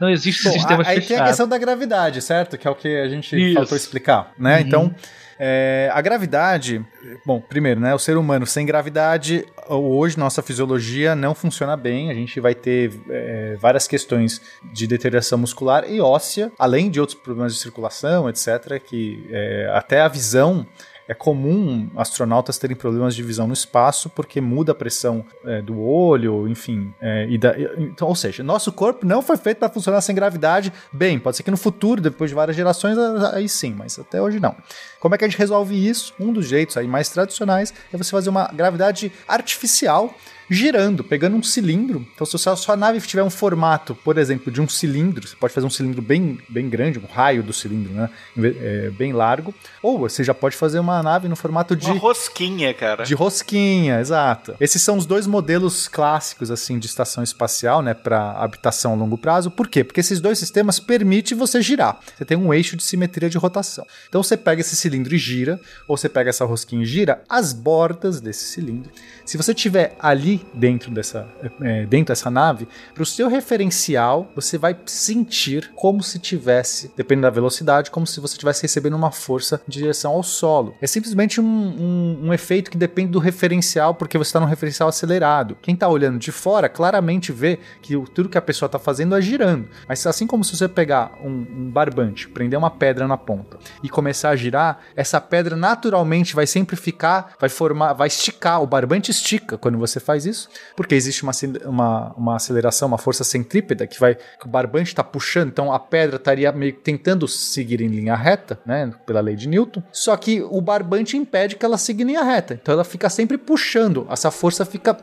Não existe Bom, sistemas aí tem a fechados. questão da gravidade, certo? Que é o que a gente Isso. faltou explicar, né? Uhum. Então, é, a gravidade, bom, primeiro, né? O ser humano sem gravidade, hoje nossa fisiologia não funciona bem. A gente vai ter é, várias questões de deterioração muscular e óssea, além de outros problemas de circulação, etc. Que é, até a visão é comum astronautas terem problemas de visão no espaço porque muda a pressão é, do olho, enfim. é, e da- então, ou seja, nosso corpo não foi feito para funcionar sem gravidade. Bem, pode ser que no futuro, depois de várias gerações, aí sim, mas até hoje não. Como é que a gente resolve isso? Um dos jeitos aí mais tradicionais é você fazer uma gravidade artificial girando, pegando um cilindro. Então, se a sua nave tiver um formato, por exemplo, de um cilindro, você pode fazer um cilindro bem, bem grande, um raio do cilindro, né? É, bem largo. Ou você já pode fazer uma nave no formato de. Uma rosquinha, cara. De rosquinha, exato. Esses são os dois modelos clássicos assim de estação espacial, né, para habitação a longo prazo. Por quê? Porque esses dois sistemas permitem você girar. Você tem um eixo de simetria de rotação. Então você pega esse cilindro e gira, ou você pega essa rosquinha e gira as bordas desse cilindro. Se você tiver ali dentro dessa, é, dentro dessa nave, para o seu referencial, você vai sentir como se tivesse, dependendo da velocidade, como se você estivesse recebendo uma força em direção ao solo. É simplesmente um, um- um efeito que depende do referencial, porque você está num referencial acelerado. Quem está olhando de fora claramente vê que tudo que a pessoa está fazendo é girando. Mas assim como se você pegar um, um barbante, prender uma pedra na ponta e começar a girar, essa pedra naturalmente vai sempre ficar, vai formar, vai esticar. O barbante estica quando você faz isso, porque existe uma, uma, uma aceleração, uma força centrípeta que vai, que o barbante está puxando, então a pedra estaria meio que tentando seguir em linha reta, né, pela lei de Newton. Só que o barbante impede que ela siga em linha reta, então ela fica sempre puxando. Essa força fica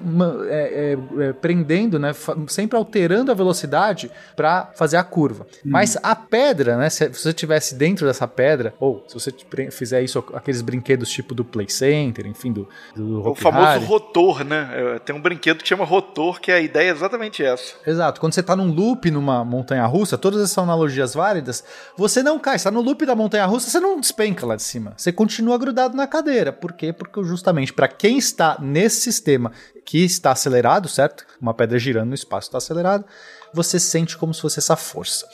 é, é, é, prendendo, né, sempre alterando a velocidade para fazer a curva. Mas a pedra, né, se você estivesse dentro dessa pedra, ou se você fizer isso, aqueles brinquedos tipo do Play Center, enfim, do, do O Hopi famoso rotor, né? É, Tem um brinquedo que chama rotor, que a ideia é exatamente essa. Exato. Quando você tá num loop numa montanha russa, todas essas analogias válidas, você não cai. Você tá no loop da montanha russa, você não despenca lá de cima. Você continua grudado na cadeira. Por quê? Porque justamente para quem está nesse sistema que está acelerado, certo? Uma pedra girando no espaço está acelerado, você sente como se fosse essa força.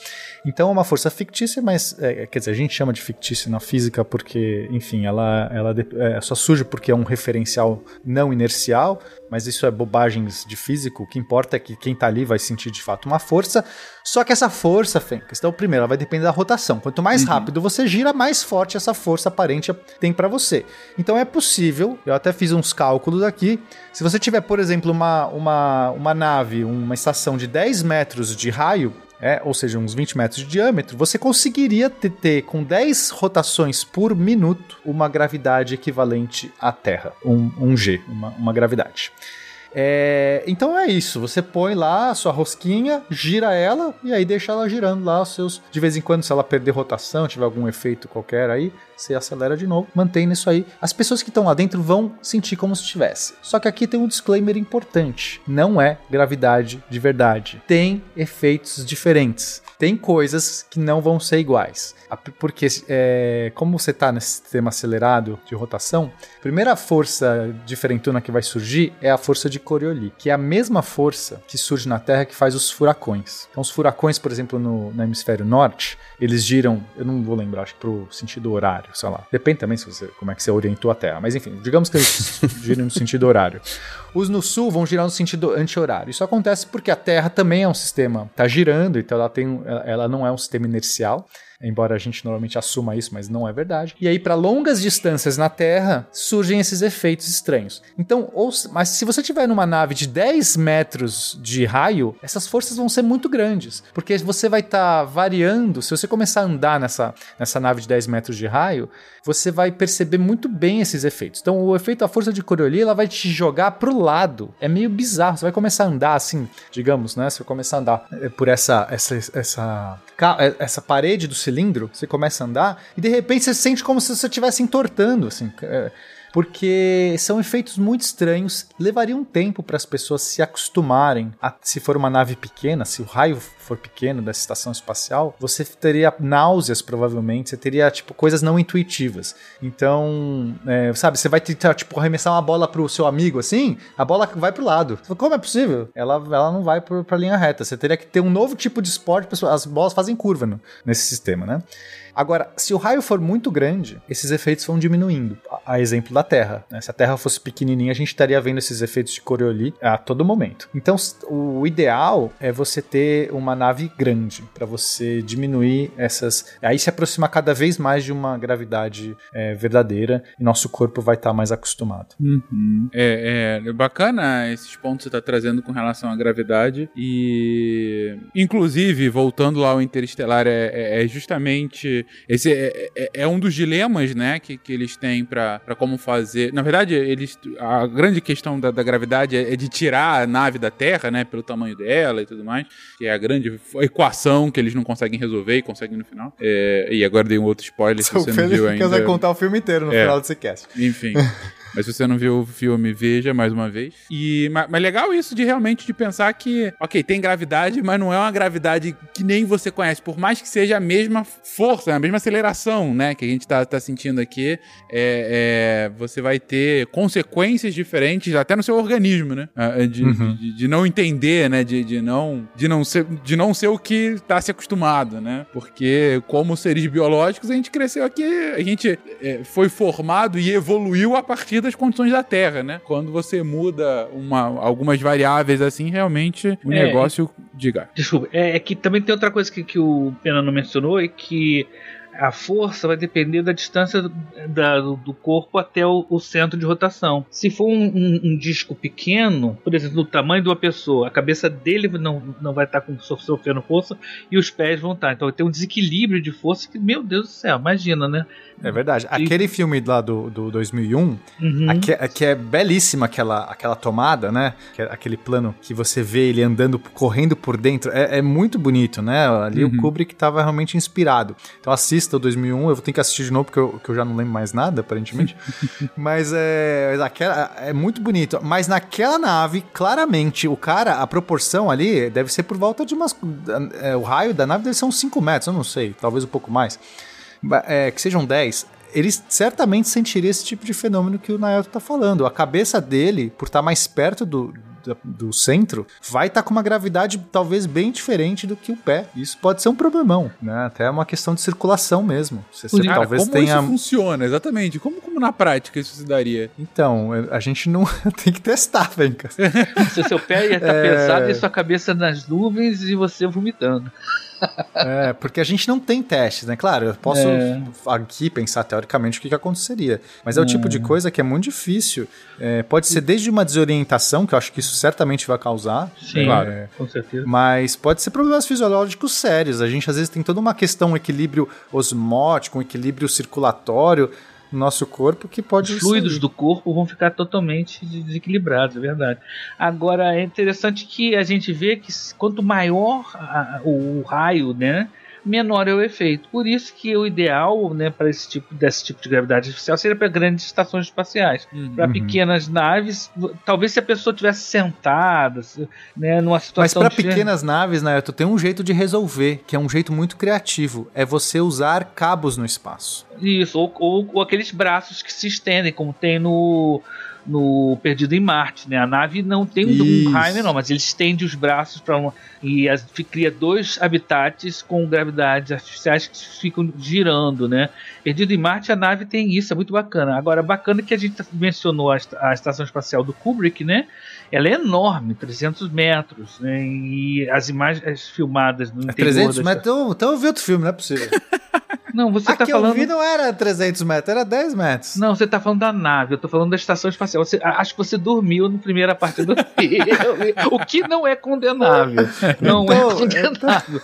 Então é uma força fictícia, mas é, quer dizer, a gente chama de fictícia na física porque, enfim, ela, ela é, só surge porque é um referencial não inercial, mas isso é bobagens de físico. O que importa é que quem tá ali vai sentir de fato uma força. Só que essa força, Fencas, então, primeiro, ela vai depender da rotação. Quanto mais rápido você gira, mais forte essa força aparente tem para você. Então é possível, eu até fiz uns cálculos aqui. Se você tiver, por exemplo, uma, uma, uma nave, uma estação de 10 metros de raio, é, ou seja, uns 20 metros de diâmetro, você conseguiria ter, com 10 rotações por minuto uma gravidade equivalente à Terra, um, um G, uma, uma gravidade. É, então é isso, você põe lá a sua rosquinha, gira ela e aí deixa ela girando lá os seus. De vez em quando, se ela perder rotação, tiver algum efeito qualquer aí, você acelera de novo, mantém isso aí. As pessoas que estão lá dentro vão sentir como se estivesse. Só que aqui tem um disclaimer importante: não é gravidade de verdade. Tem efeitos diferentes. Tem coisas que não vão ser iguais. Porque, é, como você está nesse sistema acelerado de rotação, a primeira força diferentona que vai surgir é a força de Coriolis, que é a mesma força que surge na Terra que faz os furacões. Então, os furacões, por exemplo, no, no hemisfério norte, eles giram, eu não vou lembrar, acho que pro sentido horário, sei lá. Depende também se você, como é que você orientou a Terra. Mas enfim, digamos que eles girem no sentido horário. Os no sul vão girar no sentido anti-horário. Isso acontece porque a Terra também é um sistema, está girando, então ela, tem, ela não é um sistema inercial embora a gente normalmente assuma isso, mas não é verdade. E aí, para longas distâncias na Terra, surgem esses efeitos estranhos. Então, ou, mas se você tiver numa nave de 10 metros de raio, essas forças vão ser muito grandes, porque você vai estar tá variando. Se você começar a andar nessa, nessa nave de 10 metros de raio, você vai perceber muito bem esses efeitos. Então, o efeito da força de Coriolis, ela vai te jogar pro lado. É meio bizarro. Você vai começar a andar assim, digamos, né? Você vai começar a andar eh, por essa essa essa eh, essa parede do cilindro, você começa a andar e de repente você sente como se você estivesse entortando, assim. É, porque são efeitos muito estranhos, levaria um tempo para as pessoas se acostumarem. A, se for uma nave pequena, se o raio for pequeno dessa estação espacial, você teria náuseas provavelmente, você teria tipo coisas não intuitivas. Então, é, sabe, você vai tentar tipo arremessar uma bola pro seu amigo assim, a bola vai pro lado. Como é possível? Ela, ela não vai para a linha reta. Você teria que ter um novo tipo de esporte, as bolas fazem curva no, nesse sistema, né? Agora, se o raio for muito grande, esses efeitos vão diminuindo. A, exemplo da Terra. Né? Se a Terra fosse pequenininha, a gente estaria vendo esses efeitos de Coriolis a todo momento. Então, o ideal é você ter uma nave grande para você diminuir essas. Aí se aproximar cada vez mais de uma gravidade é, verdadeira e nosso corpo vai estar tá mais acostumado. Uhum. É, é, bacana esses pontos que você está trazendo com relação à gravidade e, inclusive, voltando lá ao Interestelar, é, é, é esse é, é, é, um dos dilemas, né, que, que eles têm para como fazer. Na verdade, eles a grande questão da, da gravidade é, é, de tirar a nave da Terra, né, pelo tamanho dela e tudo mais, que é a grande equação que eles não conseguem resolver e conseguem no final. É, e agora dei um outro spoiler se você não viu ainda. Você contar o filme inteiro no é. final desse cast. Enfim. Mas se você não viu o filme, veja mais uma vez. E, mas, mas legal isso de realmente de pensar que, ok, tem gravidade, mas não é uma gravidade que nem você conhece. Por mais que seja a mesma força, a mesma aceleração, né, que a gente tá, tá sentindo aqui, é, é, você vai ter consequências diferentes até no seu organismo, né? Ah, de, uhum. de, de, não entender, né? De, de, não, de, não ser, de não ser o que tá se acostumado, né? Porque como seres biológicos, a gente cresceu aqui, a gente é, foi formado e evoluiu a partir das condições da Terra, né? Quando você muda uma, algumas variáveis assim, realmente o é, negócio. Diga. Desculpa, é, é, que também tem outra coisa que, que o Pena não mencionou, é que a força vai depender da distância da, do corpo até o, o, centro de rotação. Se for um, um, um, disco pequeno, por exemplo, do tamanho de uma pessoa, a cabeça dele não, não vai estar com, sofrendo força e os pés vão estar. Então vai ter um desequilíbrio de força que, meu Deus do céu, imagina, né? É verdade. Aquele filme lá do, do 2001, uhum. aqui é belíssima aquela, aquela tomada, né? É aquele plano que você vê ele andando, correndo por dentro. É, é muito bonito, né? Ali uhum. o Kubrick estava realmente inspirado. Então assista o 2001, eu vou ter que assistir de novo porque eu, eu já não lembro mais nada, aparentemente. Mas é, aquela, é muito bonito. Mas naquela nave, claramente, o cara, a proporção ali deve ser por volta de umas. É, o raio da nave deve ser uns 5 metros, eu não sei, talvez um pouco mais é, que sejam 10, ele certamente sentiria esse tipo de fenômeno que o Naoto está falando. A cabeça dele, por estar tá mais perto do, do, centro, vai estar tá com uma gravidade talvez bem diferente do que o pé. Isso pode ser um problemão, né? Até uma questão de circulação mesmo. Você, você Cara, talvez como tenha... isso funciona, exatamente? Como, como na prática isso se daria? Então, a gente não tem que testar, Fencas. Se seu pé ia estar tá é... pesado e sua cabeça nas nuvens e você vomitando é, porque a gente não tem testes, né? Claro, eu posso é. aqui pensar teoricamente o que, que aconteceria. Mas é, é, o tipo de coisa que é muito difícil. É, pode ser desde uma desorientação, que eu acho que isso certamente vai causar. Sim, claro. É, com certeza. Mas pode ser problemas fisiológicos sérios. A gente às vezes tem toda uma questão, um equilíbrio osmótico, um equilíbrio circulatório no nosso corpo que pode. Os fluidos sair. do corpo vão ficar totalmente desequilibrados, é verdade. Agora é interessante que a gente vê que quanto maior a, o, o raio, né? Menor é o efeito. Por isso que o ideal, né, para esse tipo desse tipo de gravidade artificial seria para grandes estações espaciais. Uhum. Para pequenas naves, talvez se a pessoa tivesse sentada, né, numa situação Mas para pequenas naves, né, tu tem um jeito de resolver, que é um jeito muito criativo, é você usar cabos no espaço. Isso, ou, ou, ou aqueles braços que se estendem, como tem no no Perdido em Marte, né? A nave não tem um, raio não, mas ele estende os braços para uma e as- cria dois habitats com gravidades artificiais que ficam girando, né? Perdido em Marte, a nave tem isso, é muito bacana. Agora, bacana que a gente mencionou a, a estação espacial do Kubrick, né? Ela é enorme, 300 metros, né? E as imagens filmadas no É interior 300 da metros. Então, então eu vi outro filme, não é possível. Não, você Aqui tá falando. eu vi não era 300 metros, era 10 metros. Não, você tá falando da nave, eu tô falando da estação espacial. Você- a- acho que você dormiu na primeira parte do filme. o que não é condenável. Não Então, é condenável.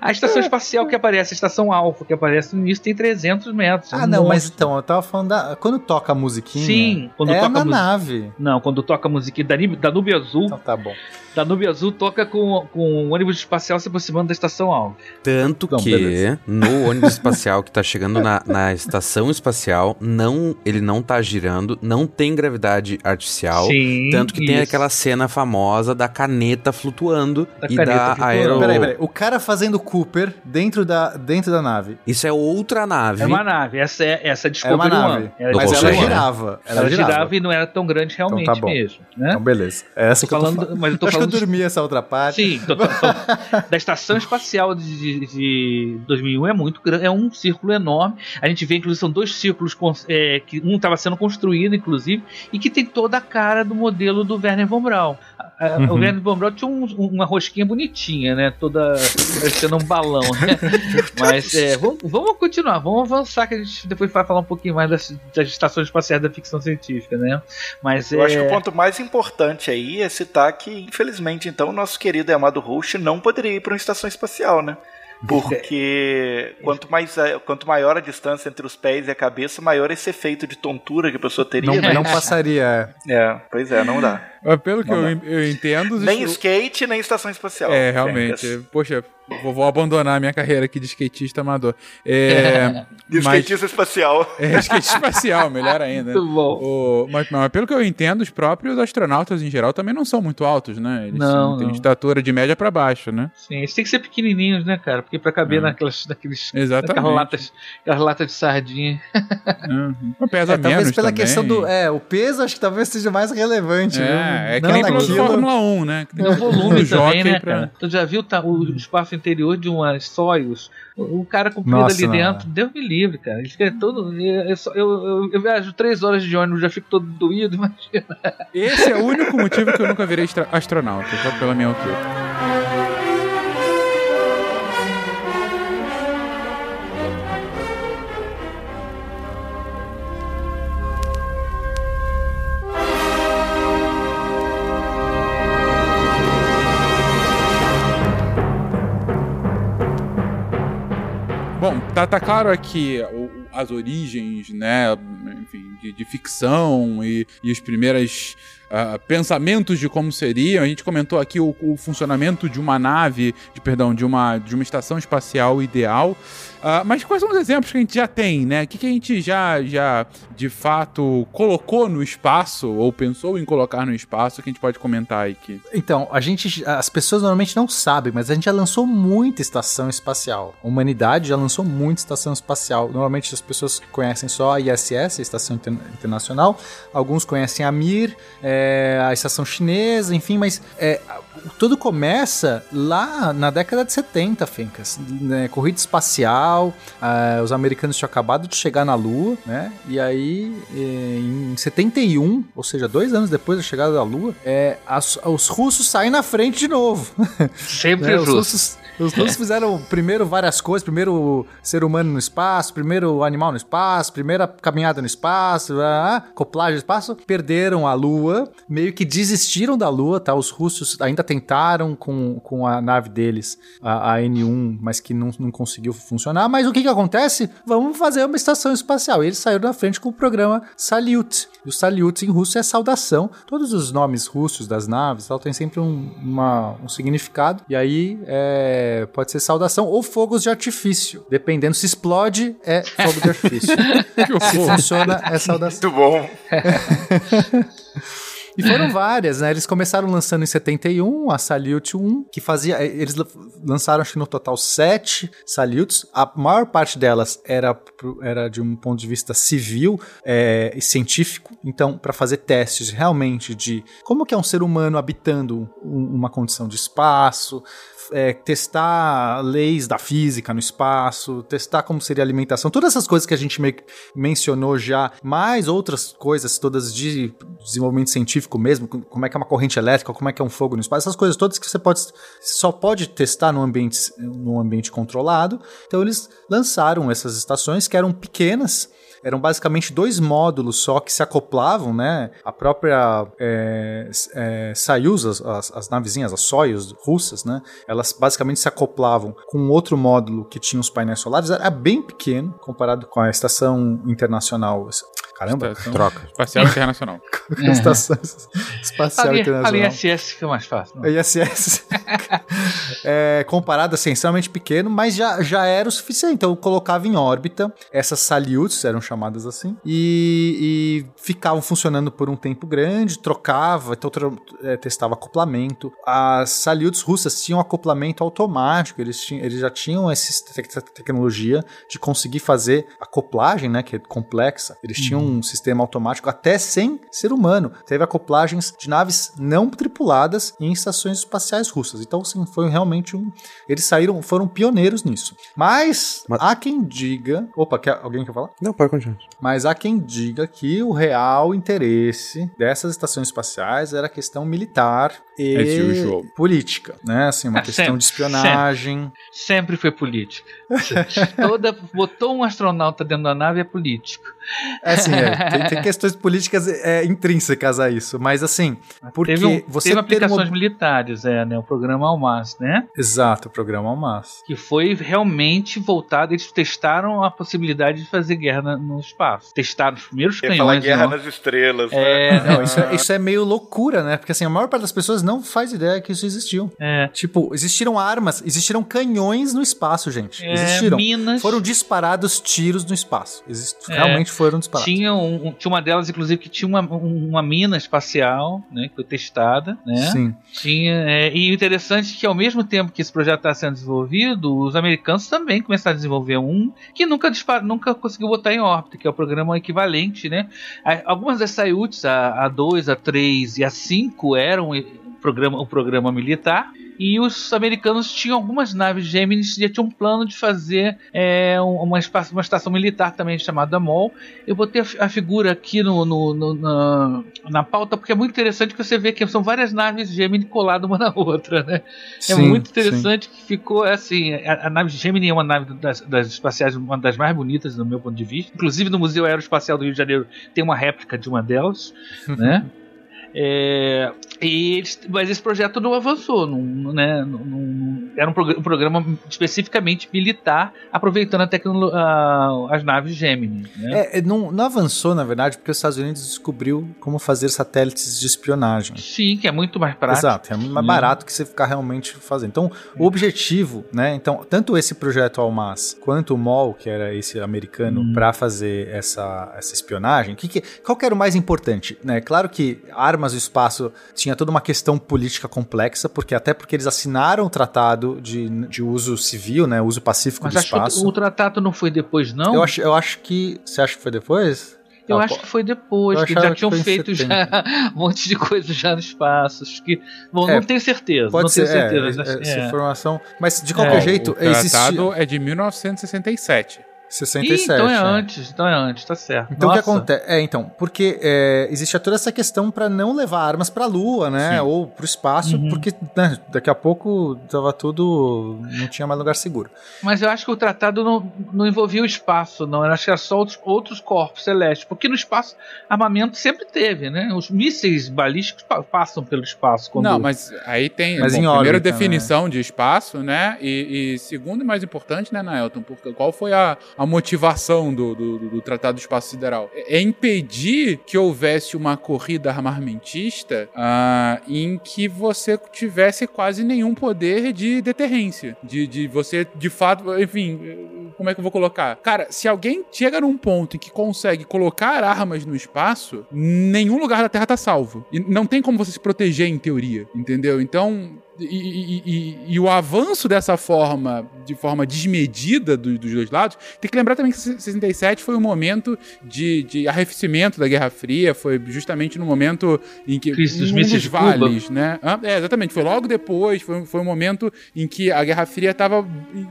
a estação espacial que aparece, a estação Alpha que aparece no início, tem 300 metros. é Ah, não, mas monstro. então, eu tava falando da. Quando toca a musiquinha. Sim, quando é toca na a mu- nave. Não, quando toca a musiquinha da Danube Azul, Então tá bom. Danube Azul toca com, com o ônibus espacial se aproximando da estação Alpha. Tanto Não, que beleza. no ônibus espacial que tá chegando na, na estação espacial, não, ele não tá girando, não tem gravidade artificial. Sim, Tanto que tem isso. aquela cena famosa da caneta flutuando Da e caneta da flutuando. aero... Peraí, peraí. O cara fazendo Cooper dentro da, dentro da nave. Isso é outra nave. É uma nave, essa é essa é Era uma Discovery nave. One. Era Do Mas ela né? girava. Ela, girava. e não era tão grande realmente Então tá bom. mesmo, né? Então, beleza. É essa Tô que eu tô falando- falando. mas eu tô falando que eu dormi essa outra parte. Sim, tô- tô- tô- da estação espacial de, de- de 2001 é muito grande, é um círculo enorme. A gente vê, inclusive, são dois círculos é, que um estava sendo construído, inclusive, e que tem toda a cara do modelo do Werner von Braun. A- a- Uhum. O Werner von Braun tinha um- uma rosquinha bonitinha, né? Toda parecendo um balão, né? Mas é, vamos, vamos continuar, vamos avançar, que a gente depois vai falar um pouquinho mais das, das estações espaciais da ficção científica, né? Mas Eu é, acho que o ponto mais importante aí é citar que, infelizmente, então, o nosso querido e amado host não poderia ir para uma estação espacial, né? Porque quanto, mais, é, quanto maior a distância entre os pés e a cabeça, maior esse efeito de tontura que a pessoa teria. Não, né? não passaria. É, pois é, não dá. Mas pelo que eu, eu entendo... Nem estu- skate, nem estação espacial. É, realmente. Poxa, vou, vou abandonar minha carreira aqui de skatista amador. É, De mas- skatista espacial. É, skate espacial, melhor ainda. Muito bom. O, mas, mas pelo que eu entendo, os próprios astronautas em geral também não são muito altos, né? Eles Não, têm não. estatura de média pra baixo, né? Sim, eles têm que ser pequenininhos, né, cara? Porque pra caber naquelas, naqueles Exatamente. Latas, aquelas latas de sardinha. Uhum. Pesa É, talvez menos pela também. questão do. É, o peso acho que talvez seja mais relevante. viu? É, é que Não nem piloto de naquilo. Fórmula 1, né? Que Tem o volume também, né, pra- cara? Tu já viu tá, o espaço interior de uma Soyuz? O, cara comprido Nossa, ali não. dentro, Deus me livre, cara. Ele fica todo. Eu, eu, só- eu, eu- eu viajo três horas de ônibus, já fico todo doído, imagina. Esse é o único motivo que eu nunca virei astronauta, só pela minha altura. Bom, tá, tá claro aqui o- as origens, né, enfim, de, de ficção e, e os primeiros ah, pensamentos de como seriam. A gente comentou aqui o, o funcionamento de uma nave, de perdão, de uma, de uma estação espacial ideal. Ah, mas quais são os exemplos que a gente já tem, né? O que, que a gente já, já, de fato, colocou no espaço ou pensou em colocar no espaço que a gente pode comentar aqui? Então, a gente. As pessoas normalmente não sabem, mas a gente já lançou muita estação espacial. A humanidade já lançou muita estação espacial. Normalmente as pessoas conhecem só a ISS, a Estação Inter- Internacional. Alguns conhecem a Mir, é, a estação chinesa, enfim, mas é, tudo começa lá na década de 70, Fencas. Né, corrida espacial, ah, os americanos tinham acabado de chegar na Lua, né? E aí, eh, em 71, ou seja, dois anos depois da chegada da Lua, é, as- os russos saem na frente de novo. Sempre né? Os russos, os russos fizeram primeiro várias coisas, primeiro ser humano no espaço, primeiro animal no espaço, primeira caminhada no espaço, ah, acoplagem no espaço, perderam a Lua, meio que desistiram da Lua, tá? Os russos ainda tentaram com, com a nave deles, a, a N1, mas que não, não conseguiu funcionar. Mas o que que acontece? Vamos fazer uma estação espacial. E eles saíram na frente com o programa Salyut. O Salyut em russo é saudação. Todos os nomes russos das naves tal, tem sempre um, uma- um significado. E aí é, pode ser saudação ou fogos de artifício. Dependendo se explode, é fogo de artifício. Se funciona, é saudação. Muito bom. E foram várias, né? Eles começaram lançando em 71 a Salute 1, que fazia. eh, Eles la- lançaram, acho que no total, sete Salutes. A maior parte delas era, era de um ponto de vista civil eh, e científico. Então, para fazer testes realmente de como que é um ser humano habitando um- uma condição de espaço, é, testar leis da física no espaço, testar como seria a alimentação, todas essas coisas que a gente mencionou já, mais outras coisas todas de desenvolvimento científico mesmo, com- como é que é uma corrente elétrica, como é que é um fogo no espaço, essas coisas todas que você pode só pode testar num ambiente, num ambiente controlado. Então eles lançaram essas estações que eram pequenas, eram basicamente dois módulos só que se acoplavam, né? A própria é, é, Soyuz, as, as, as navezinhas, as Soyuz russas, né? Elas basicamente se acoplavam com outro módulo que tinha os painéis solares. Era bem pequeno comparado com a estação internacional. Caramba, Estação Troca. Espacial Internacional. a estação espacial Ali, internacional. ali SS fica mais fácil. A ISS. é, comparado assim, extremamente pequeno, mas já, já era o suficiente. Então eu colocava em órbita essas Salyuts, eram chamadas assim, e, e ficavam funcionando por um tempo grande, trocava, então tro- é, testava acoplamento. As Salyuts russas tinham acoplamento automático, eles, tinham, eles já tinham essa te- te- tecnologia de conseguir fazer acoplagem, né, que é complexa. Eles tinham um sistema automático até sem ser humano. Teve acoplagens de naves não tripuladas em estações espaciais russas. Então, sim, foi realmente um. Eles saíram, foram pioneiros nisso. Mas, Mas- há quem diga. Opa, quer, alguém quer falar? Não, pode continuar. Mas há quem diga que o real interesse dessas estações espaciais era questão militar e usual. política, né? Assim, uma Ah, questão sempre, de espionagem. Sempre foi política. Toda, botou um astronauta dentro da nave é político. É assim, é, tem, tem questões políticas é, intrínsecas a isso, mas assim, porque teve, um- você teve ter aplicações ob- militares, é, né? O programa Almas, né? Exato, o programa Almas. Que foi realmente voltado. Eles testaram a possibilidade de fazer guerra na- no espaço. Testaram os primeiros falar canhões. guerra né? nas estrelas, É, né? Não, isso é, isso é meio loucura, né? Porque assim, a maior parte das pessoas não faz ideia que isso existiu. É, Tipo, existiram armas, existiram canhões no espaço, gente. é, existiram. Minas. Foram disparados tiros no espaço. Exist- É, Realmente foram disparados. Tinha, um- um- tinha uma delas, inclusive, que tinha uma, um- uma mina espacial, né? Que foi testada, né? Sim. Tinha, é, e o interessante é que ao mesmo tempo que esse projeto está sendo desenvolvido, os americanos também começaram a desenvolver um que nunca, dispara, nunca conseguiu botar em órbita, que é o programa equivalente, né? Algumas das Sayuts, a, a 2, a 3 e a 5 eram eh, programa, o programa militar. E os americanos tinham algumas naves que já tinham um plano de fazer é, um- uma, espa- uma estação militar também chamada MOL. Eu botei a, a figura aqui no, no- no- na, na pauta porque é muito interessante que você vê que são várias naves Gemini coladas uma na outra, né? É Sim, muito sim. interessante que ficou assim. A, a nave Gemini é uma nave das, das espaciais, uma das mais bonitas, no meu ponto de vista. Inclusive no Museu Aeroespacial do Rio de Janeiro tem uma réplica de uma delas, né? É, e eles- mas esse projeto não avançou, não, né, não- não- era um, progr- um programa especificamente militar, aproveitando a a- as naves Gemini. Né? É, é, não, não avançou, na verdade, porque os Estados Unidos descobriu como fazer satélites de espionagem. Sim, que é muito mais prático. Exato, é muito mais barato que você ficar realmente fazendo. Então, o objetivo, né? Então, tanto esse projeto Almas quanto o MOL, que era esse americano, Hum. pra fazer essa, essa espionagem, que, que, qual que era o mais importante? Né? Claro que armas do espaço tinha toda uma questão política complexa, porque até porque eles assinaram o tratado de, de uso civil, né? Uso pacífico Mas do acho que espaço. o, o tratado não foi depois, não? Eu acho, eu acho que. Você acha que foi depois? Eu Ah, acho que foi depois, que já que tinham em feito já 70. um monte de coisa já no espaço. Acho que, bom, É, não tenho certeza. Pode não ser, tenho é, certeza. é, acho- essa é. informação. Mas de qualquer É, jeito, o tratado existia. é de 1967. 67. Ih, então é é. antes, então é antes, tá certo. Então o que Nossa. acontece? É, então, porque é, existe toda essa questão para não levar armas para a Lua, né? Sim. Ou para o espaço, Uhum. porque né, daqui a pouco tava tudo. não tinha mais lugar seguro. Mas eu acho que o tratado não, não envolvia o espaço, não. Eu acho que era só outros, outros corpos celestes. Porque no espaço, armamento sempre teve, né? Os mísseis balísticos pa- passam pelo espaço. Quando... Não, mas aí tem. Mas bom, em primeiro, órbita, definição de espaço, né? E, e segundo e mais importante, né, Naelton? Porque qual foi a, a motivação do, do, do Tratado do Espaço Sideral? É impedir que houvesse uma corrida armamentista ah, em que você tivesse quase nenhum poder de deterrência. De, de você, de fato, enfim. como é que eu vou colocar? Cara, se alguém chega num ponto em que consegue colocar armas no espaço, nenhum lugar da Terra tá salvo. E não tem como você se proteger em teoria, entendeu? Então, e, e- e- o avanço dessa forma, de forma desmedida do- dos dois lados, tem que lembrar também que 67 foi um momento de, de arrefecimento da Guerra Fria, foi justamente no momento em que Crise dos um dos Cuba. vales, né? É, exatamente, foi logo depois, foi, foi um momento em que a Guerra Fria estava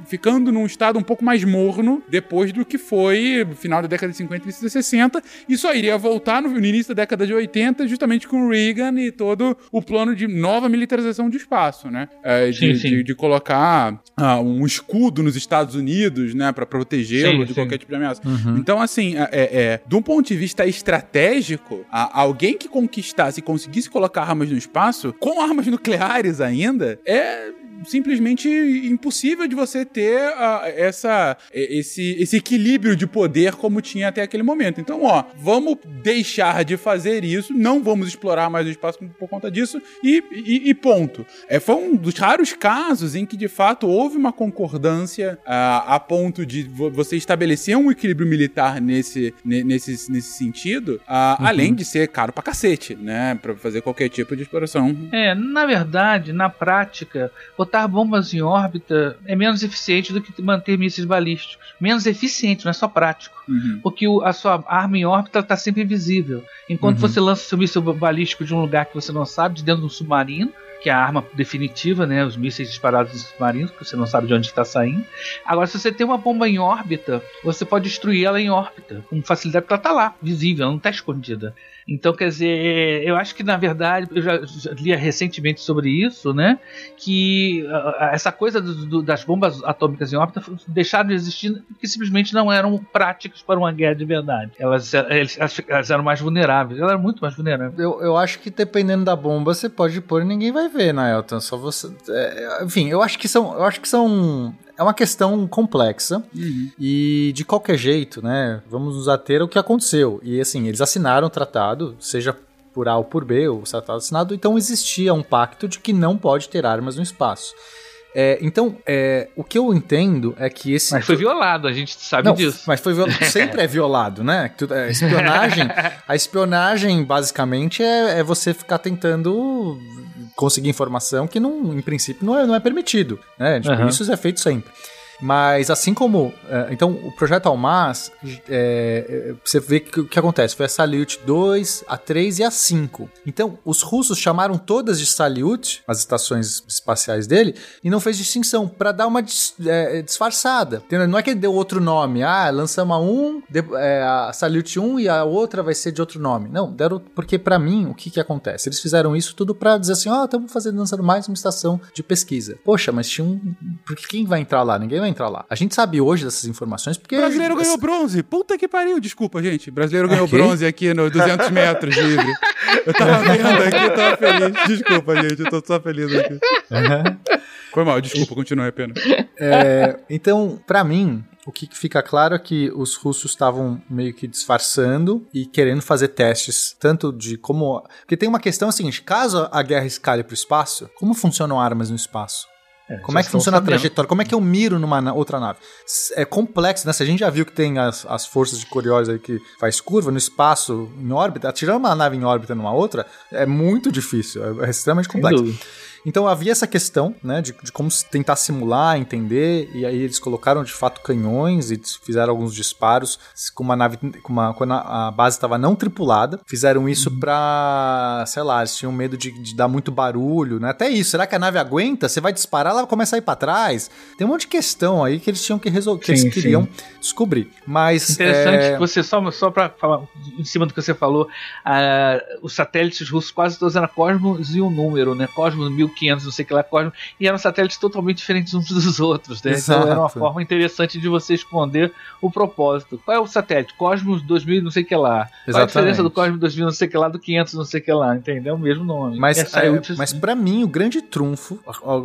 ficando num estado um pouco mais morno depois do que foi final da década de 50 e início de 60, e só iria voltar no, no início da década de 80, justamente com Reagan e todo o plano de nova militarização do espaço, né? É, de, Sim, sim. de- de colocar ah, um escudo nos Estados Unidos, né, para protegê-lo de sim. qualquer tipo de ameaça. Então, assim, é, é, é, de um ponto de vista estratégico, a- alguém que conquistasse e conseguisse colocar armas no espaço, com armas nucleares ainda, é simplesmente impossível de você ter ah, essa, esse, esse equilíbrio de poder como tinha até aquele momento. Então, ó, vamos deixar de fazer isso, não vamos explorar mais o espaço por conta disso e, e- e ponto. É, foi um dos raros casos em que, de fato, houve uma concordância ah, a ponto de vo- você estabelecer um equilíbrio militar nesse, ne- nesse, nesse sentido, ah, além de ser caro pra cacete, né? Pra fazer qualquer tipo de exploração. É, na verdade, na prática, botar bombas em órbita é menos eficiente do que manter mísseis balísticos. Menos eficiente, não é só prático. Uhum. Porque a sua arma em órbita está sempre invisível. Enquanto Uhum. você lança seu míssil balístico de um lugar que você não sabe, de dentro de um submarino, que é a arma definitiva, né? Os mísseis disparados em submarinos, que você não sabe de onde está saindo. Agora, se você tem uma bomba em órbita, você pode destruir ela em órbita, com facilidade, porque ela está lá, visível, ela não está escondida. Então, quer dizer, eu acho que na verdade, eu já, já recentemente sobre isso, né? Que ah, essa coisa do- do- das bombas atômicas em órbita deixaram de existir porque simplesmente não eram práticas para uma guerra de verdade. Elas, elas, elas eram mais vulneráveis, elas eram muito mais vulneráveis. Eu, eu acho que dependendo da bomba, você pode pôr e ninguém vai ver, né, Elton? Só você. é, enfim, eu acho que são. Eu acho que são. É uma questão complexa Uhum. e de qualquer jeito, né? Vamos nos ater ao que aconteceu. E assim, eles assinaram o tratado, seja por A ou por B, o tratado assinado, então existia um pacto de que não pode ter armas no espaço. É, então, é, o que eu entendo é que esse. Mas foi violado, a gente sabe Não, disso. mas foi violado. Sempre é violado, né? É, espionagem. a espionagem, basicamente, é, é você ficar tentando conseguir informação que, não, em princípio, não é, não é permitido. Né? Tipo, Aham. Isso é feito sempre. Mas assim como. é, então, o projeto Almaz, é, é, você vê que o que acontece? Foi a Salyut 2, a 3 e a 5. Então, os russos chamaram todas de Salyut, as estações espaciais dele, e não fez distinção, para dar uma dis- é, disfarçada. Entendeu? Não é que ele deu outro nome. Ah, lançamos a 1, de- é, a Salyut 1 e a outra vai ser de outro nome. Não, deram. Porque, para mim, o que que acontece? Eles fizeram isso tudo para dizer assim: ó, estamos fazendo, lançando mais uma estação de pesquisa. Poxa, mas tinha um. Porque quem vai entrar lá? Ninguém vai entrar lá. A gente sabe hoje dessas informações porque. O brasileiro ganhou bronze. Puta que pariu. Desculpa, gente. O brasileiro ganhou Ok. bronze aqui no 200 metros livre. Eu tava vendo aqui, eu tava feliz. Desculpa, gente. Eu tô só feliz aqui. Foi mal, desculpa. Continua, é pena. É, então, pra mim, o que fica claro é que os russos estavam meio que disfarçando e querendo fazer testes, tanto de como. Porque tem uma questão seguinte: caso a guerra escale pro espaço, como funcionam armas no espaço? Como é que funciona sabendo. a trajetória? Como é que eu miro numa na- outra nave? É complexo, né? Se a gente já viu que tem as, as forças de Coriolis aí que faz curva no espaço, em órbita, atirar uma nave em órbita numa outra é muito difícil, é, é extremamente complexo. Então havia essa questão, né, de, de como tentar simular, entender, e aí eles colocaram de fato canhões e fizeram alguns disparos com uma nave, com uma, quando a base estava não tripulada, fizeram isso pra, sei lá, eles tinham medo de, de dar muito barulho, né, até isso, será que a nave aguenta? Você vai disparar, ela começa a ir pra trás? Tem um monte de questão aí que eles tinham que resolver, que Sim, eles queriam descobrir, mas... Interessante é, que você, só, só para falar em cima do que você falou, ah, os satélites russos quase todos eram Cosmos e um número, né? Cosmos 1500, não sei o que lá, Cosmos, e eram satélites totalmente diferentes uns dos outros, né? Então era uma Exato. forma interessante de você esconder o propósito. Qual é o satélite? Cosmos 2000, não sei o que lá. Qual é a diferença do Exatamente. Cosmos 2000, não sei o que lá, do 500, não sei o que lá, entendeu? É o mesmo nome. Mas, Essa é, é mas para mim, o grande trunfo,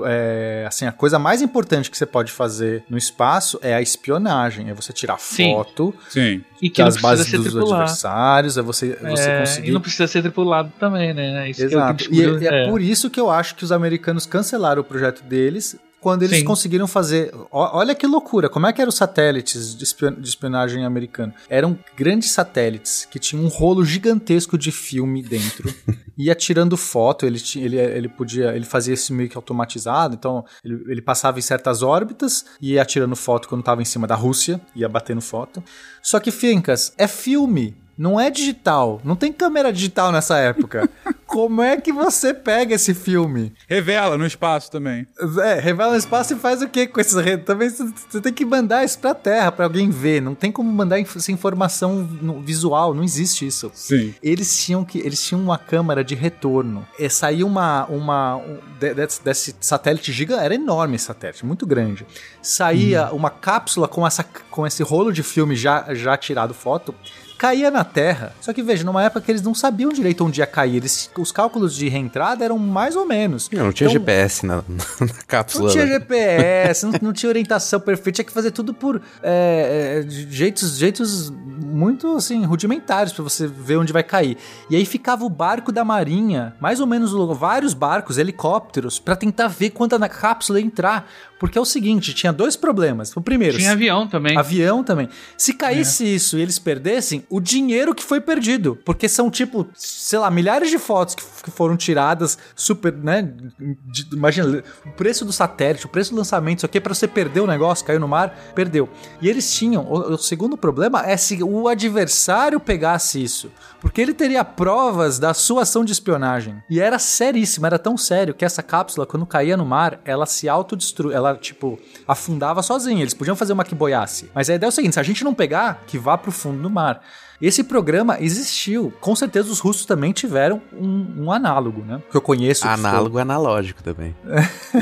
é, assim, a coisa mais importante que você pode fazer no espaço é a espionagem. É você tirar Sim. foto Sim. e que das precisa bases ser dos tripulado. adversários, é você, você É, conseguir. E não precisa ser tripulado também, né? Isso que eu Exato. E, é, é é. por isso que eu acho que os americanos cancelaram o projeto deles quando eles Sim. conseguiram fazer. olha que loucura, como é que eram os satélites de, espion- de espionagem americano? Eram grandes satélites que tinham um rolo gigantesco de filme dentro. ia tirando foto, ele, ele, ele podia. Ele fazia isso meio que automatizado, então ele, ele passava em certas órbitas e ia tirando foto quando estava em cima da Rússia, ia batendo foto. Só que, Fincas, é filme. Não é digital. Não tem câmera digital nessa época. Como é que você pega esse filme? Revela no espaço também. É, revela no espaço e faz o que com esses redes? Também você tem que mandar isso pra terra pra alguém ver. Não tem como mandar essa informação visual, não existe isso. Sim. Eles tinham que eles tinham uma câmera de retorno. E saía uma uma um- de- desse, desse satélite gigante, era enorme esse satélite, muito grande. Saía uma cápsula com essa com esse rolo de filme já já tirado foto. Caía na Terra. Só que veja, numa época que eles não sabiam direito onde ia cair. Eles, os cálculos de reentrada eram mais ou menos. Não, não tinha Então, GPS na, na cápsula. não tinha né? GPS, não, não tinha orientação perfeita, tinha que fazer tudo por é, é, de jeitos, jeitos muito assim, rudimentares pra você ver onde vai cair. E aí ficava o barco da marinha, mais ou menos vários barcos, helicópteros, pra tentar ver quando a cápsula ia entrar. Porque é o seguinte, tinha dois problemas. O primeiro, Tinha avião também. Avião também. Se caísse isso e eles perdessem, o dinheiro que foi perdido. Porque são, tipo, sei lá, milhares de fotos que, que foram tiradas, super, né? de- imagina, o preço do satélite, o preço do lançamento, isso aqui, pra você perder o negócio, caiu no mar, perdeu. E eles tinham. O, o segundo problema é se o adversário pegasse isso. Porque ele teria provas da sua ação de espionagem. E era seríssimo, era tão sério que essa cápsula, quando caía no mar, ela se autodestruía. Ela, tipo, afundava sozinha. Eles podiam fazer uma que boiasse. Mas a ideia é o seguinte: se a gente não pegar, que vá pro fundo do mar. Esse programa existiu. Com certeza os russos também tiveram um, um análogo, né? Que eu conheço. que Análogo analógico também. foi-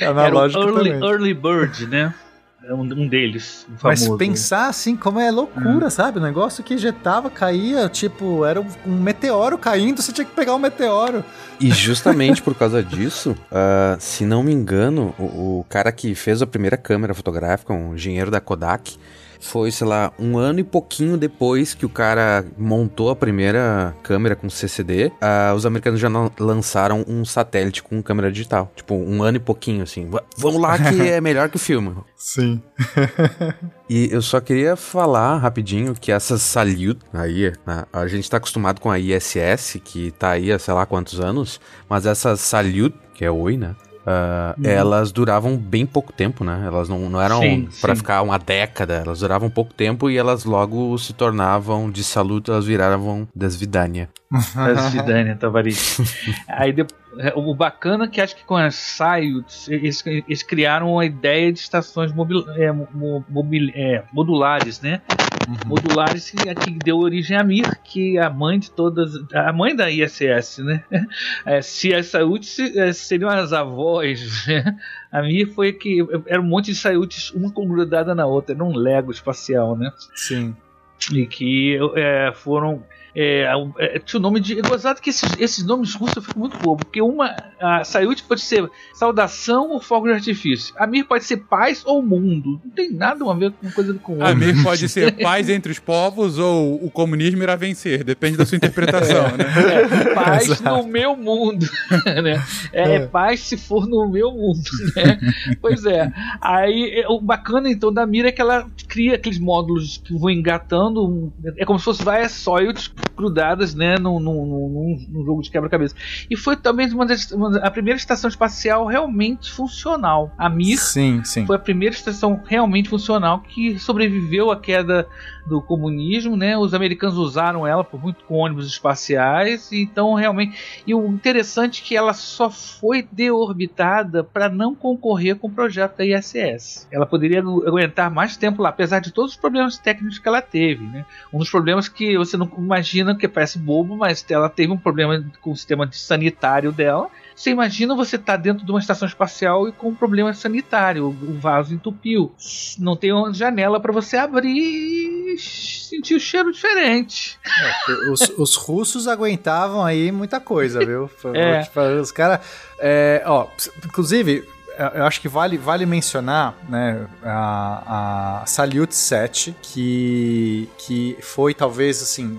Era o analógico early, também. early Bird, né? É um, um deles, um Mas famoso. pensar assim, como é loucura, sabe? O negócio que ejetava, caía, tipo, era um- um meteoro caindo, você tinha que pegar o meteoro. E justamente por causa disso, ah, se não me engano, o, o cara que fez a primeira câmera fotográfica, um engenheiro da Kodak, foi, sei lá, um ano e pouquinho depois que o cara montou a primeira câmera com CCD, ah, os americanos já lan- lançaram um satélite com câmera digital. Tipo, um ano e pouquinho, assim. "Va- Vamos lá que é melhor que o filme. Sim. E eu só queria falar rapidinho que essas Salute aí, né, a gente tá acostumado com a ISS, que tá aí há sei lá quantos anos, mas essas Salute, que é Oi, né? Ah, Elas duravam bem pouco tempo, né? Elas não, não eram sim. ficar uma década, elas duravam pouco tempo e elas logo se tornavam de Salute, elas viravam Desvidania. Das Vidania Tavares. Aí de- é, o bacana é que acho que com as Sayuts, eles, eles criaram uma ideia de estações mobil, é, mo- mobil- é, modulares, né? Modulares que, que deu origem a Mir, que é a mãe de todas. A mãe da ISS, né? É, se as Sayuts é, seriam as avós, né? A Mir foi que. Era um monte de Sayuts, uma grudada na outra, era um Lego espacial, né? Sim. e que é, foram é, é, tinha o nome de. É gozado que esses, esses nomes russos eu fico muito bobo, porque uma. A Sayut pode ser saudação ou fogo de artifício. A Mir pode ser paz ou mundo. Não tem nada a ver com uma coisa com outra. A mim pode ser paz entre os povos ou o comunismo irá vencer. Depende da sua interpretação, né? É, paz no meu mundo, né? É, é paz se for no meu mundo, né? Pois é. Aí é, o bacana então da Mira é que ela cria aqueles módulos que vão engatando. É como se fosse várias soilts grudadas, né? Num, num, num- num jogo de quebra-cabeça. E foi também uma das, uma a primeira estação espacial realmente funcional. A Mir Sim, sim. foi a primeira estação realmente funcional que sobreviveu à queda do comunismo, né? Os americanos usaram ela por muito com ônibus espaciais, então realmente. E o interessante é que ela só foi deorbitada para não concorrer com o projeto da ISS. Ela poderia agu- aguentar mais tempo lá, apesar de todos os problemas técnicos que ela teve, né? Um dos problemas que você não imagina que parece bobo, mas ela teve um problema com o sistema sanitário dela. Você imagina você estar dentro de uma estação espacial e com um problema sanitário, o vaso entupiu. Não tem uma janela para você abrir e sentir o cheiro diferente. Os, os russos aguentavam aí muita coisa, viu? É. Os caras. é, ó, inclusive, eu acho que vale, vale mencionar né, a, a Salyut 7, que, que foi talvez assim.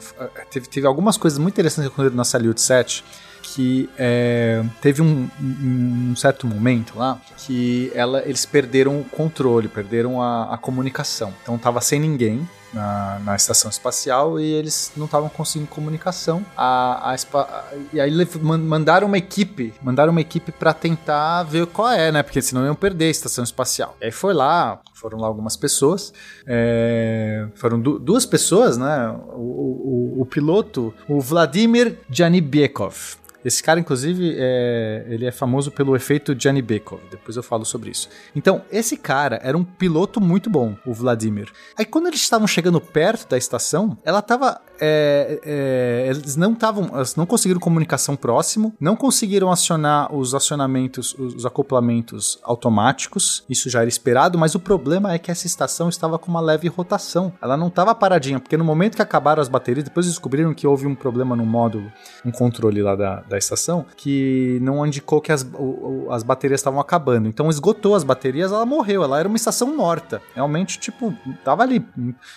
Teve, teve algumas coisas muito interessantes que aconteceram na Salyut 7. Que é, teve um, um, certo momento lá que ela, eles perderam o controle, perderam a, a comunicação. Então tava sem ninguém na, na estação espacial e eles não estavam conseguindo comunicação. A, a, a, e aí mandaram uma equipe, mandaram uma equipe para tentar ver qual é, né? Porque senão iam perder a estação espacial. E aí foi lá, foram lá algumas pessoas, é, foram du duas pessoas, né? O, o, o, piloto, o Vladimir Janibiekov. Esse cara, inclusive, é, ele é famoso pelo efeito Gianni Bekov. Depois eu falo sobre isso. Então, esse cara era um piloto muito bom, o Vladimir. Aí, quando eles estavam chegando perto da estação, ela estava é, é, eles não estavam, não conseguiram comunicação próximo, não conseguiram acionar os acionamentos, os acoplamentos automáticos. Isso já era esperado, mas o problema é que essa estação estava com uma leve rotação. Ela não estava paradinha, porque no momento que acabaram as baterias, depois descobriram que houve um problema no módulo, um controle lá da, da estação, que não indicou que as, o, as baterias estavam acabando. Então esgotou as baterias, ela morreu. Ela era uma estação morta. Realmente, tipo, tava ali.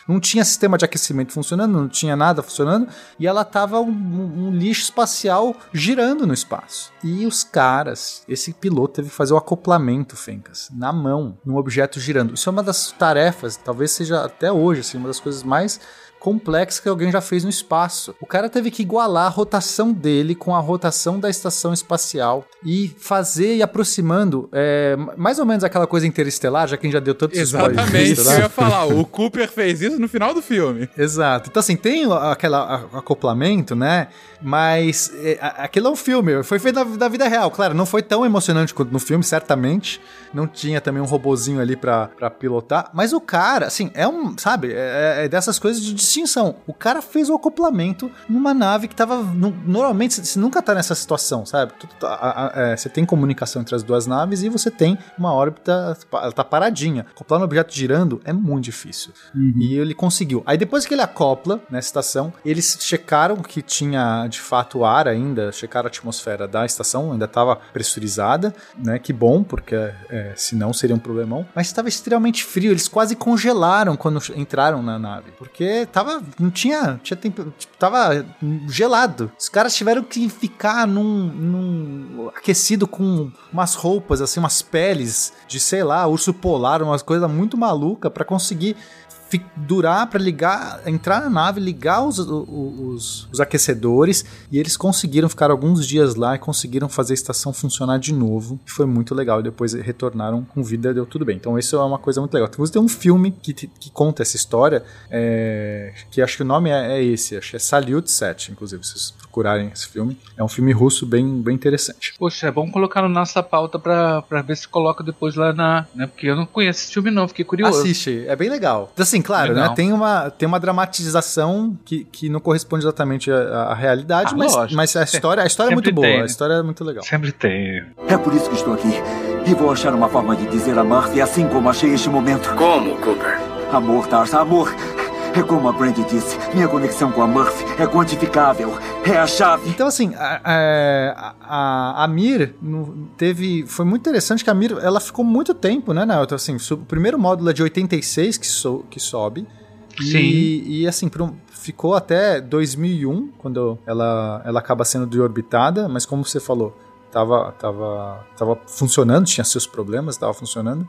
Não tinha sistema de aquecimento funcionando, não tinha nada nada funcionando, e ela tava um, um, lixo espacial girando no espaço. E os caras, esse piloto teve que fazer o acoplamento, Fencas, na mão, num objeto girando. Isso é uma das tarefas, talvez seja até hoje, assim, uma das coisas mais complexa que alguém já fez no espaço. O cara teve que igualar a rotação dele com a rotação da estação espacial e fazer e aproximando é, mais ou menos aquela coisa interestelar, já quem já deu tantos Exatamente, eu ia falar. O Cooper fez isso no final do filme. Exato. Então, assim, tem aquele acoplamento, né? Mas é, aquilo é um filme, foi feito na, na, vida real. Claro, não foi tão emocionante quanto no filme, certamente. Não tinha também um robozinho ali pra, pilotar. Mas o cara, assim, é um, sabe, é, é dessas coisas de distinção. O cara fez o acoplamento numa nave que tava. No, normalmente, você nunca tá nessa situação, sabe? É, você tem comunicação entre as duas naves e você tem uma órbita, ela tá paradinha. Acoplar um objeto girando é muito difícil. Uhum. E ele conseguiu. Aí depois que ele acopla nessa estação, eles checaram que tinha de fato ar ainda, checaram a atmosfera da estação, ainda estava pressurizada, né? Que bom, porque é, senão seria um problemão. Mas estava extremamente frio, eles quase congelaram quando entraram na nave, porque tava, não tinha, tinha tempo, tipo, tava gelado. Os caras tiveram que ficar num, num aquecido com umas roupas, assim, umas peles de, sei lá, urso polar, umas coisas muito maluca para conseguir durar para ligar, entrar na nave, ligar os, os, os, aquecedores e eles conseguiram ficar alguns dias lá e conseguiram fazer a estação funcionar de novo. Foi muito legal. E depois retornaram com vida, deu tudo bem. Então isso é uma coisa muito legal. Tem um filme que, que conta essa história, é, que acho que o nome é, é esse, acho que é Salute 7, inclusive, se vocês procurarem esse filme. É um filme russo bem, bem interessante. Poxa, é bom colocar na nossa pauta pra, pra ver se coloca depois lá na. Né, porque eu não conheço esse filme, não, fiquei curioso. Assiste, é bem legal. Então, assim, claro, né? Tem uma, tem uma dramatização que, que não corresponde exatamente à, à realidade, ah, mas, mas a história, a história é muito boa, tem, né? a história é muito legal. Sempre tem. É por isso que estou aqui. E vou achar uma forma de dizer a Murphy assim como achei este momento. Como, Cooper? Amor, Tarsa, amor. É como a Brandy disse, minha conexão com a Murphy é quantificável, é a chave. Então, assim, a, a, a, a Mir teve. Foi muito interessante que a Mir ela ficou muito tempo, né, Nelton? Assim, o primeiro módulo é de 86 que, so, que sobe. Sim. E, e assim, um, ficou até 2001, quando ela, ela acaba sendo deorbitada, mas como você falou, tava, tava, tava funcionando, tinha seus problemas, tava funcionando.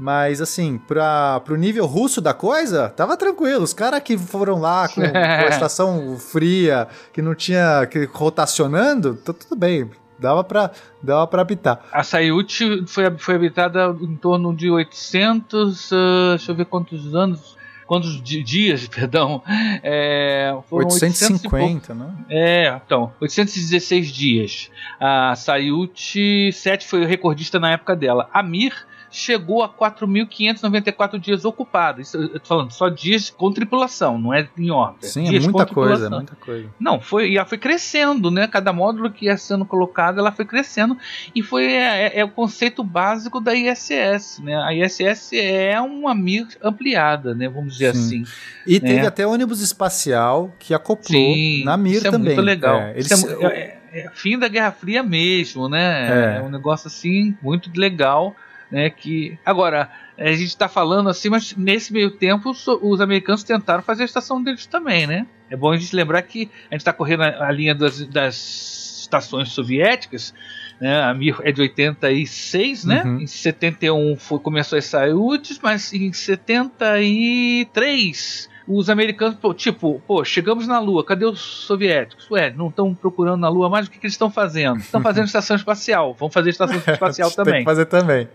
Mas, assim, pra, pro nível russo da coisa, tava tranquilo. Os caras que foram lá com, com, a estação fria, que não tinha. que rotacionando, tá tudo bem. Dava pra, dava pra habitar. A Sayuti foi, foi habitada em torno de 800. Uh, deixa eu ver quantos anos quantos dias, perdão, é, foram 850, né? É, então, 816 dias. A Sayuti 7 foi o recordista na época dela. A Mir chegou a 4.594 dias ocupado. Isso, eu tô falando só dias com tripulação, não é em órbita. Sim, é dias é muita coisa, é muita coisa. Não, foi, e ela foi crescendo, né? Cada módulo que ia sendo colocado, ela foi crescendo. E foi é, é, é o conceito básico da ISS, né? A ISS é uma MIR ampliada, né? Vamos dizer Sim. assim. E né? teve até ônibus espacial que acoplou Sim, na MIR isso também. É muito legal. É, eles, é, é, fim da Guerra Fria mesmo, né? É. um negócio assim muito legal né? Que agora a gente está falando assim, mas nesse meio tempo os americanos tentaram fazer a estação deles também, né? É bom a gente lembrar que a gente está correndo a, linha das, das estações soviéticas, né? A Mir é de 86, né? Uhum. Em 71 foi, começou as Sayutes, mas em 73 os americanos, tipo, pô, chegamos na Lua, cadê os soviéticos? Ué, não estão procurando na Lua mais, o que, que eles estão fazendo? Estão fazendo estação espacial, vamos fazer estação espacial Tem também. que fazer também.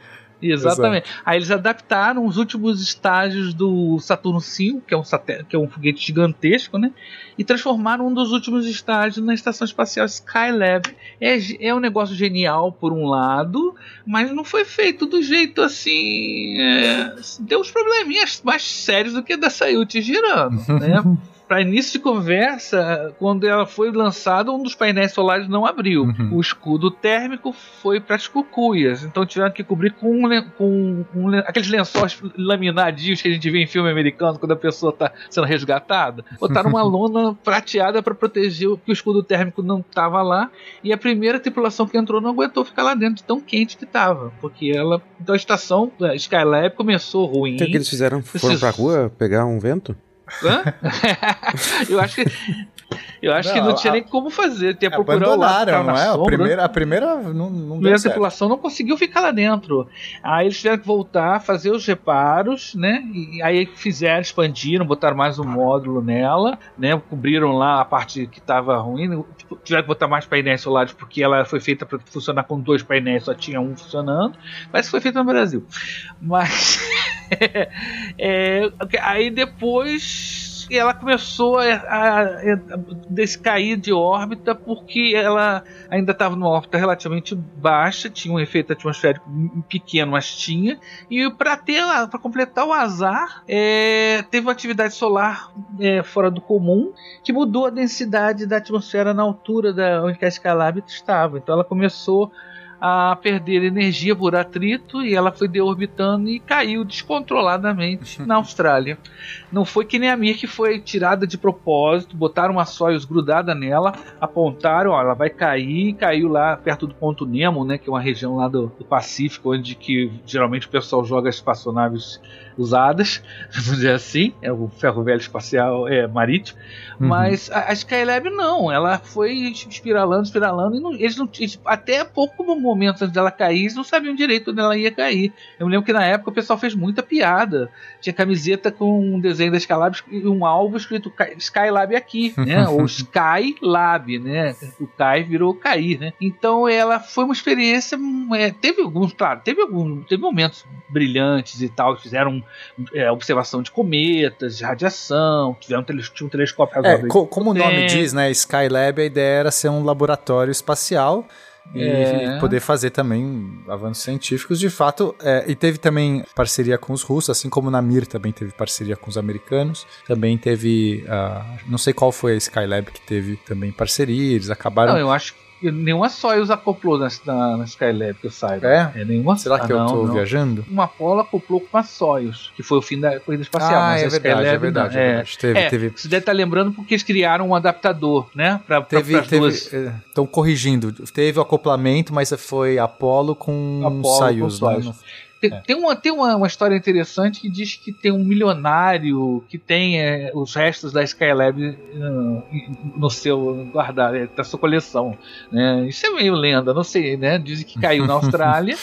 Exatamente. Aí eles adaptaram os últimos estágios do Saturno V, que é um, satélite, que é um foguete gigantesco, né? E transformaram um dos últimos estágios na estação espacial Skylab. É, é um negócio genial por um lado, mas não foi feito do jeito assim. é, deu uns probleminhas mais sérios do que da Sayuti girando, né? Para início de conversa, quando ela foi lançada, um dos painéis solares não abriu. Uhum. O escudo térmico foi para as cucuias, então tiveram que cobrir com, um com um aqueles lençóis laminadinhos que a gente vê em filme americano quando a pessoa está sendo resgatada. Botaram uma lona prateada para proteger o- que o escudo térmico não estava lá. E a primeira tripulação que entrou não aguentou ficar lá dentro, de tão quente que estava, porque ela. Então a estação a Skylab começou ruim. O que, é eles fizeram? Foram pra rua pegar um vento? Hã? eu acho que. Eu acho que Não, não tinha a- nem como fazer. Tinha procurar o lado, não na é? A primeira, a primeira não, não A deu certo. tripulação não conseguiu ficar lá dentro. Aí eles tiveram que voltar, fazer os reparos, né? E aí fizeram, expandiram, botaram mais um módulo nela, né? Cobriram lá a parte que estava ruim. Tipo, Tiveram que botar mais painéis solares porque ela foi feita para funcionar com dois painéis, só tinha um funcionando. Parece que foi feita no Brasil. Mas. é, aí depois ela começou a, a, a descair de órbita porque ela ainda estava numa órbita relativamente baixa, tinha um efeito atmosférico pequeno, mas tinha. E para ter para completar o azar, é, teve uma atividade solar é, fora do comum que mudou a densidade da atmosfera na altura da onde a Skylab estava. Então ela começou a perder energia por atrito e ela foi deorbitando e caiu descontroladamente na Austrália. Não foi que nem a Mir que foi tirada de propósito, botaram uma Soyuz grudada nela, apontaram, ó, ela vai cair, caiu lá perto do ponto Nemo, né, que é uma região lá do, do Pacífico, onde que geralmente o pessoal joga espaçonaves usadas, vamos dizer assim, é o ferro velho espacial é marítimo, Uhum. mas a, a Skylab não, ela foi espiralando, espiralando, e não- eles não eles- até pouco momento antes dela cair, eles não sabiam direito onde ela ia cair. Eu me lembro que na época o pessoal fez muita piada. Tinha camiseta com um desenho da Skylab e um alvo escrito Skylab aqui, né? Ou Skylab, né? O Kai virou cair, né? Então ela foi uma experiência. hum, é, teve alguns, claro, teve alguns, teve momentos brilhantes e tal, fizeram é, observação de cometas, de radiação, tiveram um tele- um telescópio É, razoável co- como o nome diz, né? Skylab, a ideia era ser um laboratório espacial e, É. poder fazer também avanços científicos. De fato, é, e teve também parceria com os russos, assim como na Mir também teve parceria com os americanos. Também teve, ah, não sei qual foi a Skylab que teve também parceria, eles acabaram... Não, eu acho que nenhuma Soyuz acoplou na, na, na Skylab, que eu saiba. É? nenhuma Será que eu não, tô não. viajando? Uma Apollo acoplou com uma Soyuz, que foi o fim da corrida espacial. Ah, é a verdade, Skylab é verdade, não. é verdade. Teve- É, teve- Você deve estar lembrando porque eles criaram um adaptador, né? Pra, pra, Teve, duas. teve, estão corrigindo. Teve o acoplamento, mas foi Apollo com Apollo com Soyuz, né? Tem, tem uma, tem uma, uma história interessante que diz que tem um milionário que tem é, os restos da Skylab uh, no seu guardado, é, da sua coleção. Né? Isso é meio lenda, não sei, né? Dizem que caiu na Austrália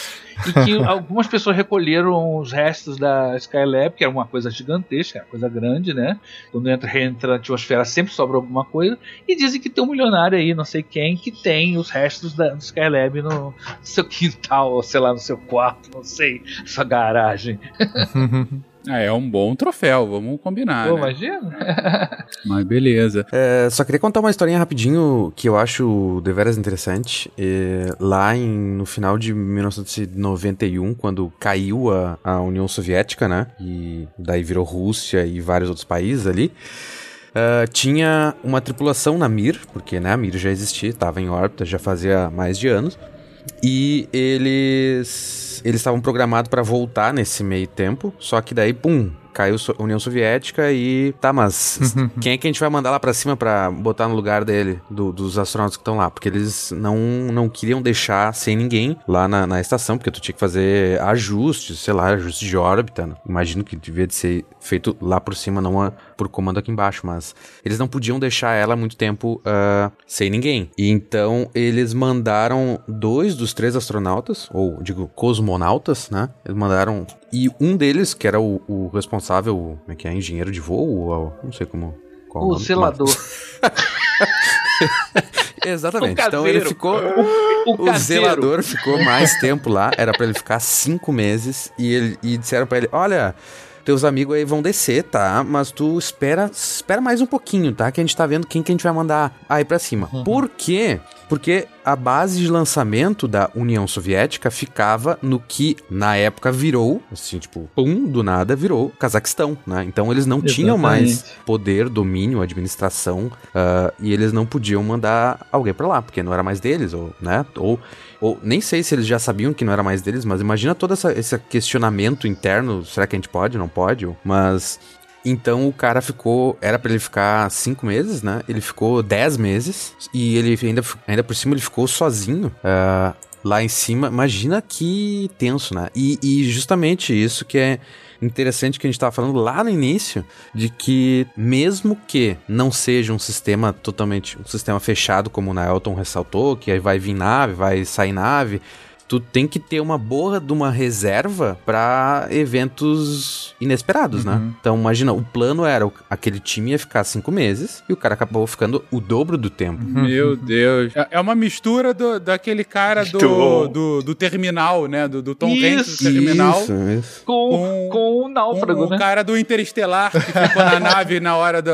e que algumas pessoas recolheram os restos da Skylab, que era uma coisa gigantesca, uma coisa grande, né? Quando entra, entra na atmosfera sempre sobra alguma coisa. E dizem que tem um milionário aí, não sei quem, que tem os restos da Skylab no seu quintal, ou sei lá, no seu quarto, não sei, sua garagem. Ah, é um bom troféu, vamos combinar. Pô, né? imagina? Mas beleza. É, só queria contar uma historinha rapidinho que eu acho deveras interessante. É, lá em, no final de 1991, quando caiu a, a União Soviética, né? E daí virou Rússia e vários outros países ali. ah, tinha uma tripulação na Mir, porque né, a Mir já existia, estava em órbita já fazia mais de anos. E eles eles estavam programados para voltar nesse meio tempo, só que daí, pum, caiu a União Soviética e tá, mas quem é que a gente vai mandar lá pra cima pra botar no lugar dele, do- dos astronautas que estão lá? Porque eles não, não queriam deixar sem ninguém lá na, na estação, porque tu tinha que fazer ajustes, sei lá, ajustes de órbita. né? Imagino que devia de ser feito lá por cima, não por comando aqui embaixo, mas eles não podiam deixar ela muito tempo uh, sem ninguém. E então eles mandaram dois dos três astronautas, ou digo, cosmonautas, né? Eles mandaram. E um deles, que era o, o responsável, como é que é? Engenheiro de voo? Ou, não sei como. o, o selador. Exatamente. Então ele ficou. O, o, o zelador ficou mais tempo lá. Era para ele ficar cinco meses. E, ele, e disseram para ele: Olha, teus amigos aí vão descer, tá? Mas tu espera, espera mais um pouquinho, tá? Que a gente tá vendo quem que a gente vai mandar aí para cima. Uhum. Por quê? Porque a base de lançamento da União Soviética ficava no que na época virou, assim, tipo, pum, do nada virou Cazaquistão, né? Então eles não Exatamente. tinham mais poder, domínio, administração, uh, e eles não podiam mandar alguém para lá, porque não era mais deles, ou, né? Ou, ou nem sei se eles já sabiam que não era mais deles, mas imagina todo essa, esse questionamento interno, será que a gente pode, não pode? Mas então o cara ficou. Era para ele ficar cinco meses, né? Ele ficou dez meses. E ele ainda, ainda por cima ele ficou sozinho. Uh, lá em cima. Imagina que tenso, né? E, e justamente isso que é interessante que a gente estava falando lá no início, de que mesmo que não seja um sistema totalmente, um sistema fechado, como o Naelton ressaltou, que aí vai vir nave, vai sair nave, tu tem que ter uma boa de uma reserva para eventos inesperados, né? uhum. né? Então, imagina, o plano era aquele time ia ficar cinco meses e o cara acabou ficando o dobro do tempo. Uhum. Meu Deus. É, é uma mistura do, daquele cara do, do, do, terminal, né? Do, do Tom Hanks do terminal. Isso, isso. Com, com, com o náufrago, com né? O cara do Interestelar que ficou na nave na hora do,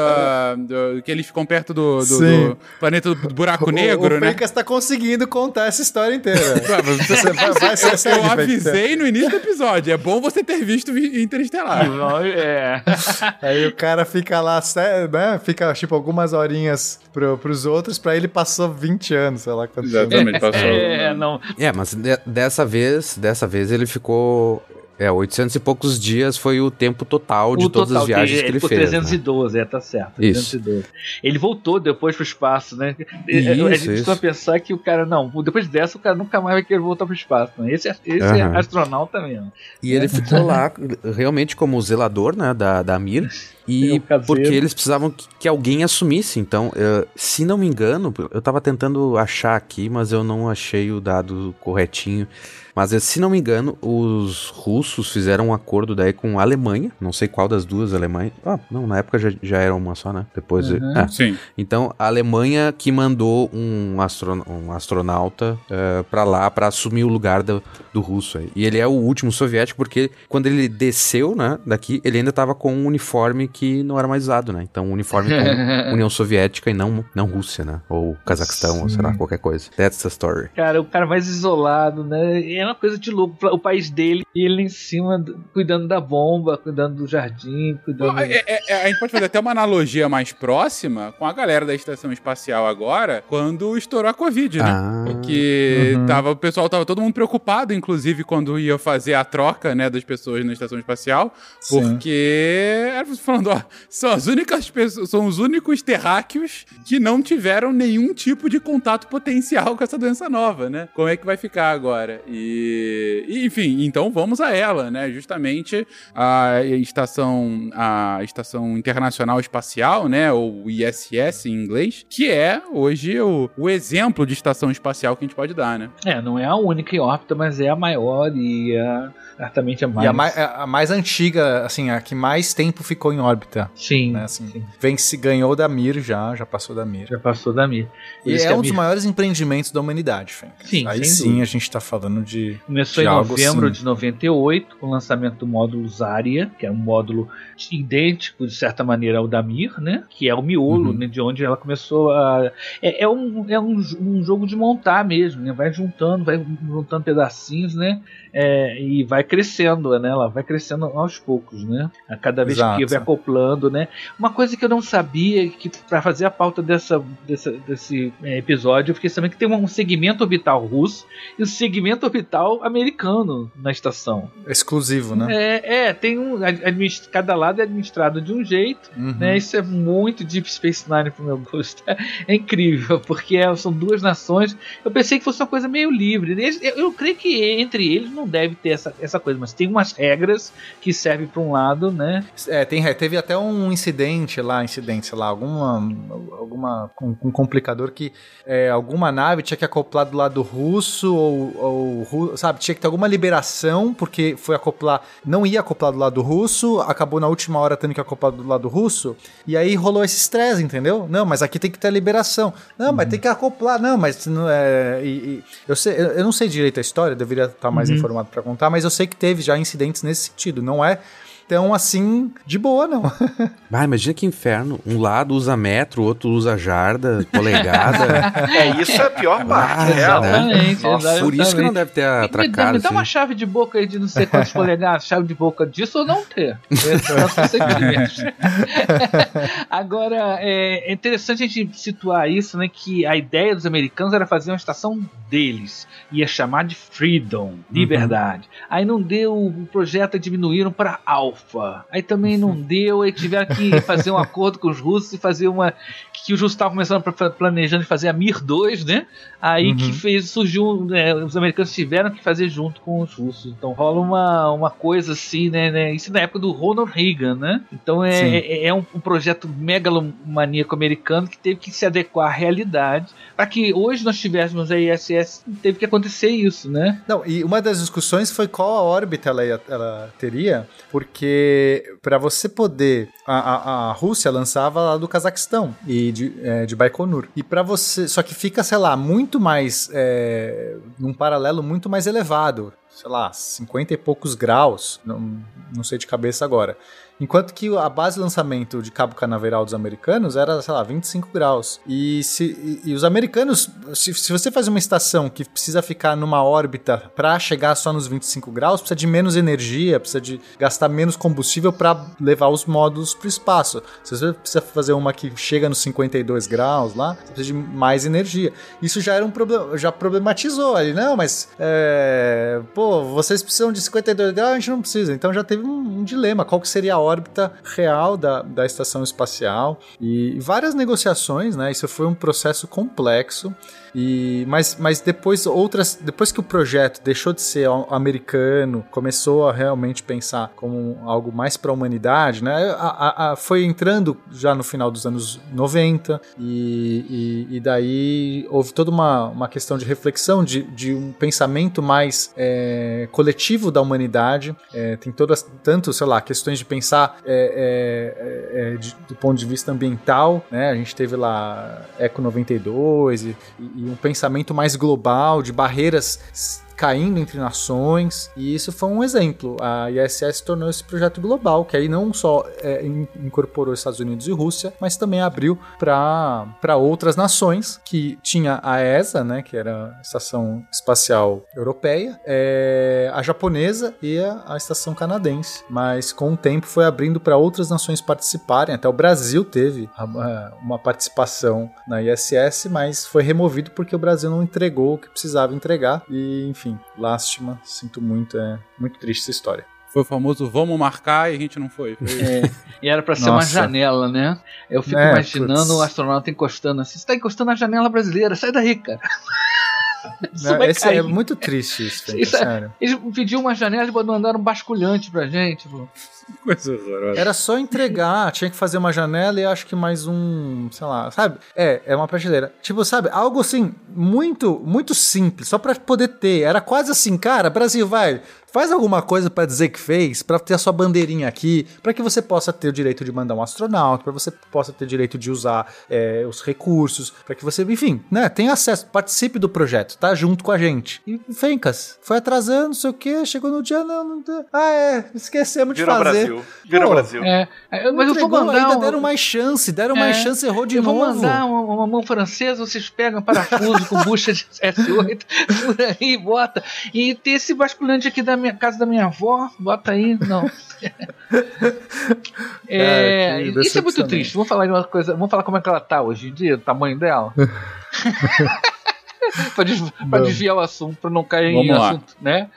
do, que eles ficam perto do, do, do planeta do buraco negro, o, o né? O Fencas tá conseguindo contar essa história inteira. você vai, vai ser Eu avisei no início do episódio. É bom você ter visto Interestelar. é. Aí o cara fica lá, né? Fica tipo algumas horinhas pro, pros outros, pra ele passou 20 anos, sei lá quanto Exatamente, passou. É, não. É, mas de, dessa vez, dessa vez ele ficou é, 800 e poucos dias foi o tempo total de o todas total, as viagens que, ele, ele fez. 312, né? é, tá certo. 312. Isso. Ele voltou depois pro espaço, né? Isso, a gente precisa pensar que o cara, não, depois dessa o cara nunca mais vai querer voltar pro espaço. Né? Esse, é, esse uhum. é astronauta mesmo. E ele ficou lá realmente como zelador, né, da, da Mir. E porque eles precisavam que, que alguém assumisse. Então, uh, se não me engano, eu tava tentando achar aqui, mas eu não achei o dado corretinho. Mas se não me engano, os russos fizeram um acordo daí com a Alemanha. Não sei qual das duas Alemanhas. Ah, não, na época já, já era uma só, né? Depois. Uhum. É. Sim. Então, a Alemanha que mandou um, astron um astronauta uh, para lá para assumir o lugar do, do russo aí. E ele é o último soviético porque quando ele desceu, né, daqui, ele ainda tava com um uniforme que não era mais usado, né? Então, um uniforme com União Soviética e não, não Rússia, né? Ou Cazaquistão, Sim. ou sei lá, qualquer coisa. That's the story. Cara, o cara mais isolado, né? Uma coisa de louco. O país dele, ele em cima, cuidando da bomba, cuidando do jardim, cuidando. É, é, é, a gente pode fazer até uma analogia mais próxima com a galera da estação espacial agora, quando estourou a Covid, né? Ah, Porque uhum. tava, o pessoal tava todo mundo preocupado, inclusive, quando ia fazer a troca, né, das pessoas na estação espacial, Sim. porque era falando, ó, são as únicas pessoas, são os únicos terráqueos que não tiveram nenhum tipo de contato potencial com essa doença nova, né? Como é que vai ficar agora? E enfim, então vamos a ela, né? Justamente a estação, a estação internacional espacial, né? Ou ISS em inglês, que é hoje o, o exemplo de estação espacial que a gente pode dar, né? É, não é a única em órbita, mas é a maior e a, certamente a mais. E a mais, a mais antiga, assim, a que mais tempo ficou em órbita. Sim. Né? Assim, sim. Vem se ganhou da Mir já, já passou da Mir. Já passou da Mir. E é um dos maiores empreendimentos da humanidade, Fencas. Sim, Aí sim dúvida. a gente tá falando de Começou de em novembro assim. de 98, com o lançamento do módulo Zarya, que é um módulo idêntico, de certa maneira, ao da Mir, né? Que é o miolo, uhum. né? De onde ela começou a. É, é, um, é um, um jogo de montar mesmo, né? Vai juntando, vai juntando pedacinhos, né? É, e vai crescendo, né? Ela vai crescendo aos poucos, né? A cada vez Exato. que vai acoplando, né? Uma coisa que eu não sabia, que para fazer a pauta dessa, dessa desse é, episódio, eu fiquei sabendo que tem um segmento orbital russo e um segmento orbital americano na estação. Exclusivo, né? É, é tem um. Cada lado é administrado de um jeito, uhum. né? Isso é muito Deep Space Nine pro meu gosto. É incrível, porque é, são duas nações. Eu pensei que fosse uma coisa meio livre. Eu, eu creio que entre eles não deve ter essa, essa coisa, mas tem umas regras que servem para um lado, né? É, tem, teve teve até um incidente lá, incidente, sei lá, alguma, alguma um, um complicador que é, alguma nave tinha que acoplar do lado russo ou, ou, sabe, tinha que ter alguma liberação porque foi acoplar, não ia acoplar do lado russo, acabou na última hora tendo que acoplar do lado russo e aí rolou esse estresse, entendeu? Não, mas aqui tem que ter liberação. Não, mas tem que acoplar. Não, mas não é, e, e, eu, sei, eu, eu, não sei direito a história, deveria estar mais uhum. informado para contar, mas eu sei que teve já incidentes nesse sentido. Não é tão assim de boa, não. Ah, imagina que inferno. Um lado usa metro, o outro usa jarda, polegada. é, isso é a pior parte, real. Né? Nossa, por isso que não deve ter atracado. Me, me dá uma assim. chave de boca aí de não sei quantos polegadas, chave de boca disso ou não ter. Agora, é interessante a gente situar isso, né? Que a ideia dos americanos era fazer uma estação deles. Ia chamar de Freedom, liberdade. Uhum. Aí não deu, o projeto diminuíram para Alpha. Aí também não deu, aí tiveram que fazer um acordo com os russos e fazer uma. Que os russos estavam começando planejando fazer a Mir 2, né? Aí uhum. que fez, surgiu. Né, os americanos tiveram que fazer junto com os russos. Então rola uma, uma coisa assim, né, né? Isso na época do Ronald Reagan, né? Então é, é, é, um, um projeto megalomaníaco americano que teve que se adequar à realidade para que hoje nós tivéssemos a ISS, teve que acontecer isso, né? Não, e uma das discussões foi qual a órbita ela, ela teria, porque para você poder. A, a, a, Rússia lançava lá do Cazaquistão e de, é, de Baikonur. E para você. Só que fica, sei lá, muito mais. É, num paralelo muito mais elevado. Sei lá, 50 e poucos graus. Não, não sei de cabeça agora. Enquanto que a base de lançamento de cabo canaveral dos americanos era, sei lá, 25 graus. E, se, e, e os americanos, se, se, você faz uma estação que precisa ficar numa órbita para chegar só nos 25 graus, precisa de menos energia, precisa de gastar menos combustível para levar os módulos para o espaço. Se você precisa fazer uma que chega nos 52 graus lá, você precisa de mais energia. Isso já era um problema, já problematizou ali, não, mas é, pô, vocês precisam de 52 graus, a gente não precisa. Então já teve um, um dilema, qual que seria a órbita real da, da estação espacial e várias negociações, né? Isso foi um processo complexo e, mas, mas depois outras, depois que o projeto deixou de ser americano, começou a realmente pensar como algo mais para a humanidade, né? A, a, a, foi entrando já no final dos anos 90 e, e, e daí houve toda uma, uma questão de reflexão, de, de um pensamento mais é, coletivo da humanidade. É, tem todas, tanto, sei lá, questões de pensar é, é, é de, do ponto de vista ambiental, né? A gente teve lá Eco 92 e, e e um pensamento mais global, de barreiras caindo entre nações, e isso foi um exemplo. A ISS tornou esse projeto global, que aí não só é, incorporou Estados Unidos e Rússia, mas também abriu para outras nações, que tinha a ESA, né, que era a Estação Espacial Europeia, é, a japonesa e a, a Estação Canadense. Mas com o tempo foi abrindo para outras nações participarem, até o Brasil teve uma participação na ISS, mas foi removido porque o Brasil não entregou o que precisava entregar, e enfim enfim, lástima, sinto muito, é muito triste essa história. Foi o famoso vamos marcar e a gente não foi. foi. É, e era para ser uma janela, né? Eu fico é, imaginando putz. o astronauta encostando assim. Você tá encostando na janela brasileira, sai daí, cara. Não, esse é muito triste isso, isso é, sério. Eles pediram uma janela e mandaram um basculhante pra gente. Pô. Coisa horrorosa. Era só entregar, tinha que fazer uma janela e acho que mais um, sei lá, sabe? É, é uma prateleira. Tipo, sabe, algo assim, muito, muito simples, só pra poder ter. Era quase assim, cara, Brasil, vai, Faz alguma coisa para dizer que fez, para ter a sua bandeirinha aqui, para que você possa ter o direito de mandar um astronauta, para você possa ter o direito de usar é, os recursos, para que você, enfim, né, tenha acesso, participe do projeto, tá junto com a gente. E Fencas, foi atrasando, não sei o que, chegou no dia, não, não ah, é, esquecemos de fazer. Brasil. Vira Pô, Brasil. É, é mas eu vou mandar ainda um... deram mais chance, deram é, mais chance, errou de eu novo. Eu vou mandar uma, uma, mão francesa, vocês pegam parafuso com bucha de S8 por aí, bota. E tem esse basculante aqui da minha casa da minha avó, bota aí, não. é, isso é muito triste. Vamos falar de uma coisa. Vamos falar como é que ela tá hoje em dia, o tamanho dela. para desviar o assunto, para não cair Vamos em lá. assunto, né?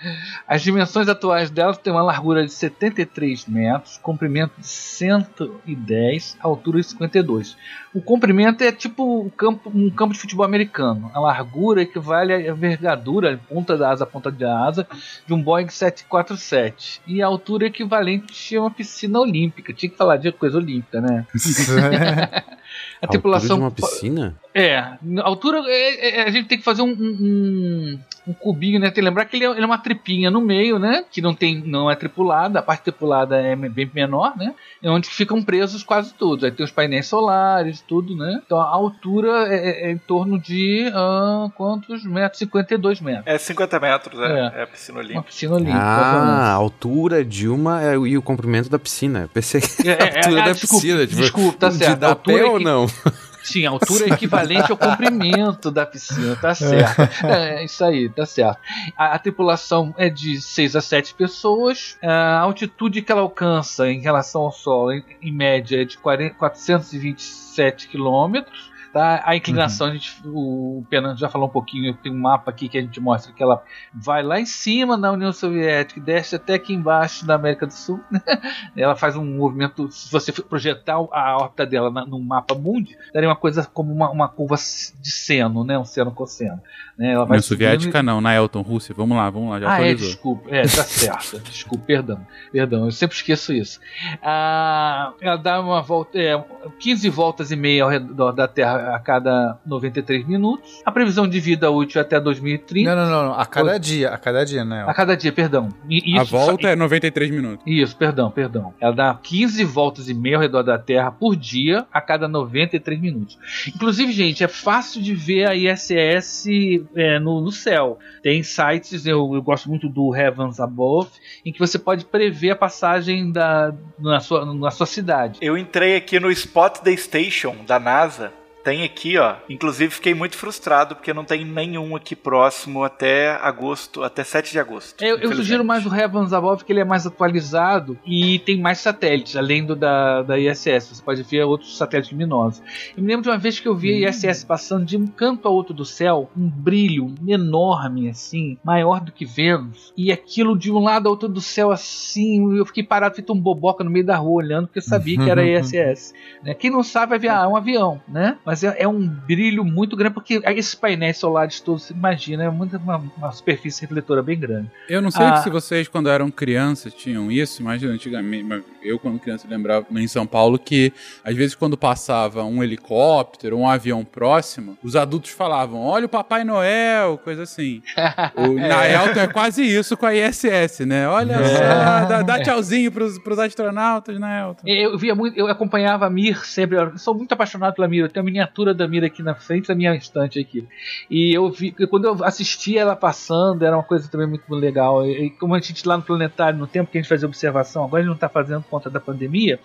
As dimensões atuais dela têm uma largura de 73 metros, comprimento de 110, altura de 52. O comprimento é tipo um campo, um campo de futebol americano. A largura equivale à envergadura, ponta da asa, ponta da asa, de um Boeing 747. E a altura equivalente a uma piscina olímpica. Tinha que falar de coisa olímpica, né? A tripulação. de uma piscina? É, a altura é, é, a gente tem que fazer um, um, um- cubinho, né? Tem que lembrar que ele é, ele é uma tripinha no meio, né? Que não tem, não é tripulada, a parte tripulada é bem menor, né? É onde ficam presos quase todos. Aí tem os painéis solares, tudo, né? Então a altura é, é- é em torno de ah, quantos metros? 52 metros. É 50 metros, é, É. é a piscina Uma olímpica. piscina olímpica. Ah, a altura de uma é, e o comprimento da piscina. Eu pensei que É, a altura é, da desculpa, piscina. Tipo, desculpa, tá de certo. dar A altura pé é ou que- não? Sim, a altura é equivalente ao comprimento da piscina, tá certo. É, isso aí, tá certo. A, a tripulação é de 6 a 7 pessoas. A altitude que ela alcança em relação ao Sol, em, em média, é de 40, 427 quilômetros. Tá? A inclinação, a gente, o Penan já falou um pouquinho, tem um mapa aqui que a gente mostra que ela vai lá em cima na União Soviética e desce até aqui embaixo na América do Sul. né? Ela faz um movimento, se você for projetar a órbita dela na- no mapa mundi, daria uma coisa como uma, uma curva de seno, né? um seno cosseno. Né? Ela vai subindo soviética e- não, na Elton Rússia. Vamos lá, vamos lá, já ah, é, desculpa. É, tá certo. desculpa, perdão. Perdão, eu sempre esqueço isso. Ah, ela dá uma volta, é, 15 voltas e meia ao redor da Terra a cada 93 minutos. A previsão de vida útil é até 2030. Não, não, não, não. A cada dia, a cada dia, né? A cada dia, perdão. E A volta é 93 minutos. Isso, perdão, perdão. Ela dá 15 voltas e meia ao redor da Terra por dia, a cada 93 minutos. Inclusive, gente, é fácil de ver a ISS é, no, no céu. Tem sites, eu, eu gosto muito do Heavens Above, em que você pode prever a passagem da, na, sua, na sua cidade. Eu entrei aqui no Spot the Station da NASA. Tem aqui, ó. Inclusive fiquei muito frustrado porque não tem nenhum aqui próximo até agosto, até 7 de agosto. Eu, eu sugiro mais o Heavens Above, porque ele é mais atualizado e tem mais satélites, além do da, da ISS. Você pode ver outros satélites luminosos. Eu me lembro de uma vez que eu vi a ISS passando de um canto a outro do céu, um brilho enorme, assim, maior do que Vênus, e aquilo de um lado ao outro do céu, assim, eu fiquei parado, feito um boboca no meio da rua olhando, porque eu sabia que era a ISS. né? Quem não sabe vai ver, ah, é um avião, né? Mas é, é um brilho muito grande, porque esses painéis solares todos, você imagina, é muito, uma, uma superfície refletora bem grande. Eu não sei Ah. se vocês, quando eram crianças, tinham isso. Imagina, antigamente, mas eu, quando criança, lembrava em São Paulo que, às vezes, quando passava um helicóptero, um avião próximo, os adultos falavam: Olha o Papai Noel, coisa assim. O, Na Elton é quase isso com a ISS, né? Olha É. só, dá, dá tchauzinho pros, pros astronautas na Elton. Eu via muito, eu acompanhava a Mir sempre. Eu sou muito apaixonado pela Mir. Eu tenho a miniatura da Mir aqui na frente da minha estante aqui. E eu vi, quando eu assistia ela passando, era uma coisa também muito legal. E, como a gente lá no planetário, no tempo que a gente fazia observação, agora a gente não está fazendo por conta da pandemia.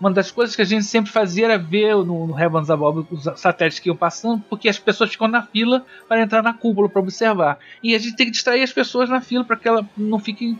Uma das coisas que a gente sempre fazia era ver no, no Heavens Above os satélites que iam passando, porque as pessoas ficam na fila para entrar na cúpula para observar. E a gente tem que distrair as pessoas na fila para que ela não fique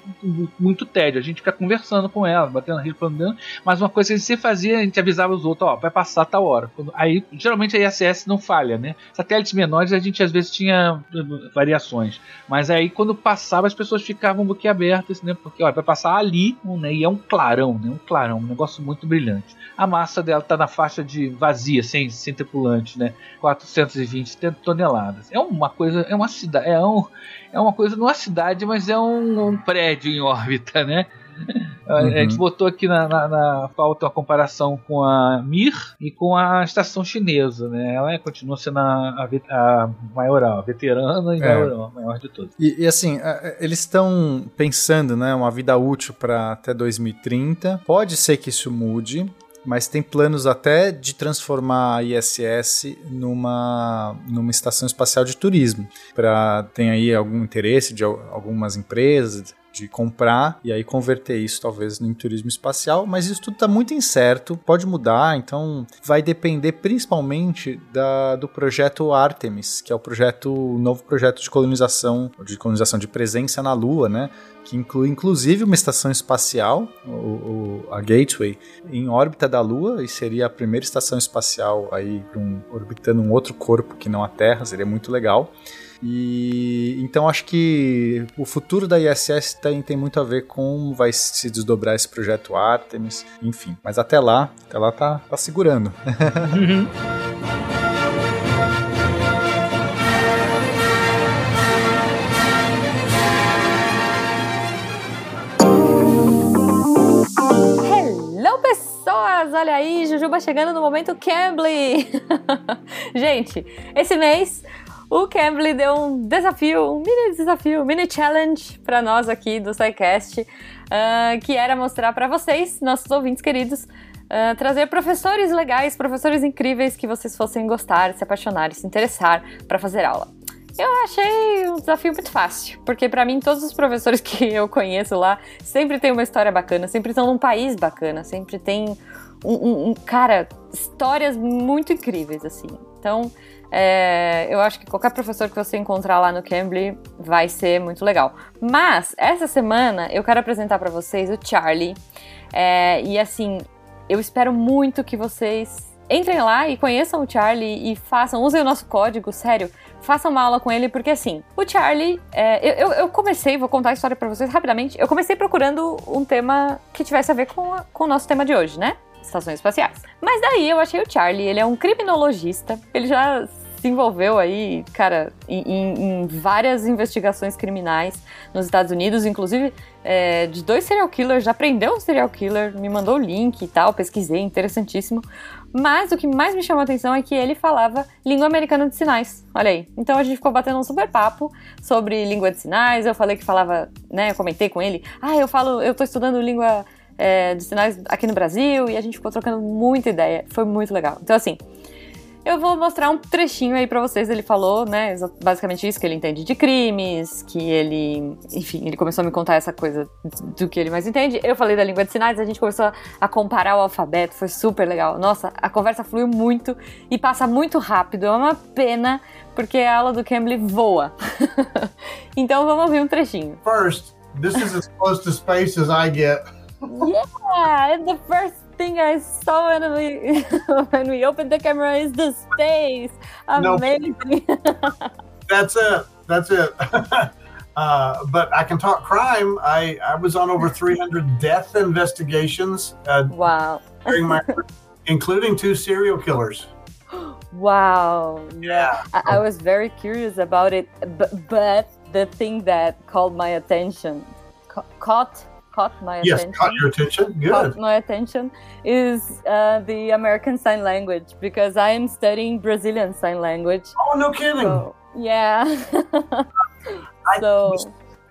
muito tédio. A gente fica conversando com elas, batendo fila, andando. Mas uma coisa que a gente sempre fazia, a gente avisava os outros, ó, vai passar tal hora. Aí, geralmente a ISS não falha, né? Satélites menores a gente às vezes tinha uh, variações. Mas aí quando passava as pessoas ficavam boquiabertas, né? Porque, ó, vai passar ali, né? E é um clarão, né? Um clarão, um negócio muito brilhante. A massa dela tá na faixa de vazia, sem, sem tripulante, né? 420 toneladas. É uma coisa, é uma cidade, é, um, é uma coisa, não é uma cidade, mas é um, um prédio em órbita, né? A gente botou aqui na, na, na pauta a comparação com a Mir e com a estação chinesa, né? Ela é- continua sendo a, a, a maior, a veterana e É. maior, a maior de todas. E, e assim, eles estão pensando, né, uma vida útil para até 2030. Pode ser que isso mude, mas tem planos até de transformar a ISS numa, numa estação espacial de turismo. Pra, tem aí algum interesse de al- algumas empresas de comprar e aí converter isso talvez em turismo espacial, mas isso tudo está muito incerto, pode mudar, então vai depender principalmente da, do projeto Artemis, que é o projeto, o novo projeto de colonização, de colonização de presença na Lua, né? Que inclui inclusive uma estação espacial, o, o- a Gateway, em órbita da Lua, e seria a primeira estação espacial aí um- orbitando um outro corpo que não a Terra, seria muito legal. E então acho que o futuro da ISS tem, tem muito a ver com vai se desdobrar esse projeto Artemis, enfim. Mas até lá, até lá tá, tá segurando. Pessoas! Olha aí, Jujuba chegando no momento Cambly! Gente, esse mês o Cambly deu um desafio, um mini desafio, um mini challenge para nós aqui do SciCast, uh, que era mostrar para vocês, nossos ouvintes queridos, uh, trazer professores legais, professores incríveis que vocês fossem gostar, se apaixonar se interessar para fazer aula. Eu achei um desafio muito fácil, porque para mim todos os professores que eu conheço lá sempre tem uma história bacana, sempre estão num país bacana, sempre tem um, um, um cara, histórias muito incríveis assim. Então, é, eu acho que qualquer professor que você encontrar lá no Cambly vai ser muito legal. Mas essa semana eu quero apresentar para vocês o Charlie. É, e assim, eu espero muito que vocês entrem lá e conheçam o Charlie e façam, usem o nosso código, sério, façam uma aula com ele, porque assim, o Charlie, é, eu, eu, comecei, vou contar a história para vocês rapidamente, eu comecei procurando um tema que tivesse a ver com, a, com o nosso tema de hoje, né? Estações espaciais. Mas daí eu achei o Charlie, ele é um criminologista, ele já se envolveu aí, cara, em, em, várias investigações criminais nos Estados Unidos, inclusive é, de dois serial killers, já prendeu um serial killer, me mandou o link e tal, pesquisei, interessantíssimo. Mas o que mais me chamou a atenção é que ele falava língua americana de sinais. Olha aí. Então a gente ficou batendo um super papo sobre língua de sinais. Eu falei que falava, né? Eu comentei com ele. Ah, eu falo, eu tô estudando língua é, de sinais aqui no Brasil e a gente ficou trocando muita ideia. Foi muito legal. Então, assim, eu vou mostrar um trechinho aí para vocês. Ele falou, né, basicamente isso, que ele entende de crimes, que ele, enfim, ele começou a me contar essa coisa do que ele mais entende. Eu falei da língua de sinais, a gente começou a comparar o alfabeto, foi super legal. Nossa, a conversa fluiu muito e passa muito rápido. É uma pena, porque a aula do Cambly voa. então vamos ouvir um trechinho. First, this is as close to space as I get. Yeah, and the first thing I saw when we when we opened the camera is the space. Amazing. That's it. That's it. Uh, but I can talk crime. I, I was on over 300 death investigations. Uh, wow. during my, including two serial killers. Wow. Yeah. I, I, was very curious about it, but, but the thing that called my attention, ca- caught caught my yes, attention. caught your attention. Good. Caught my attention is uh, the American Sign Language because I am studying Brazilian Sign Language. Oh, no kidding. So, yeah. so.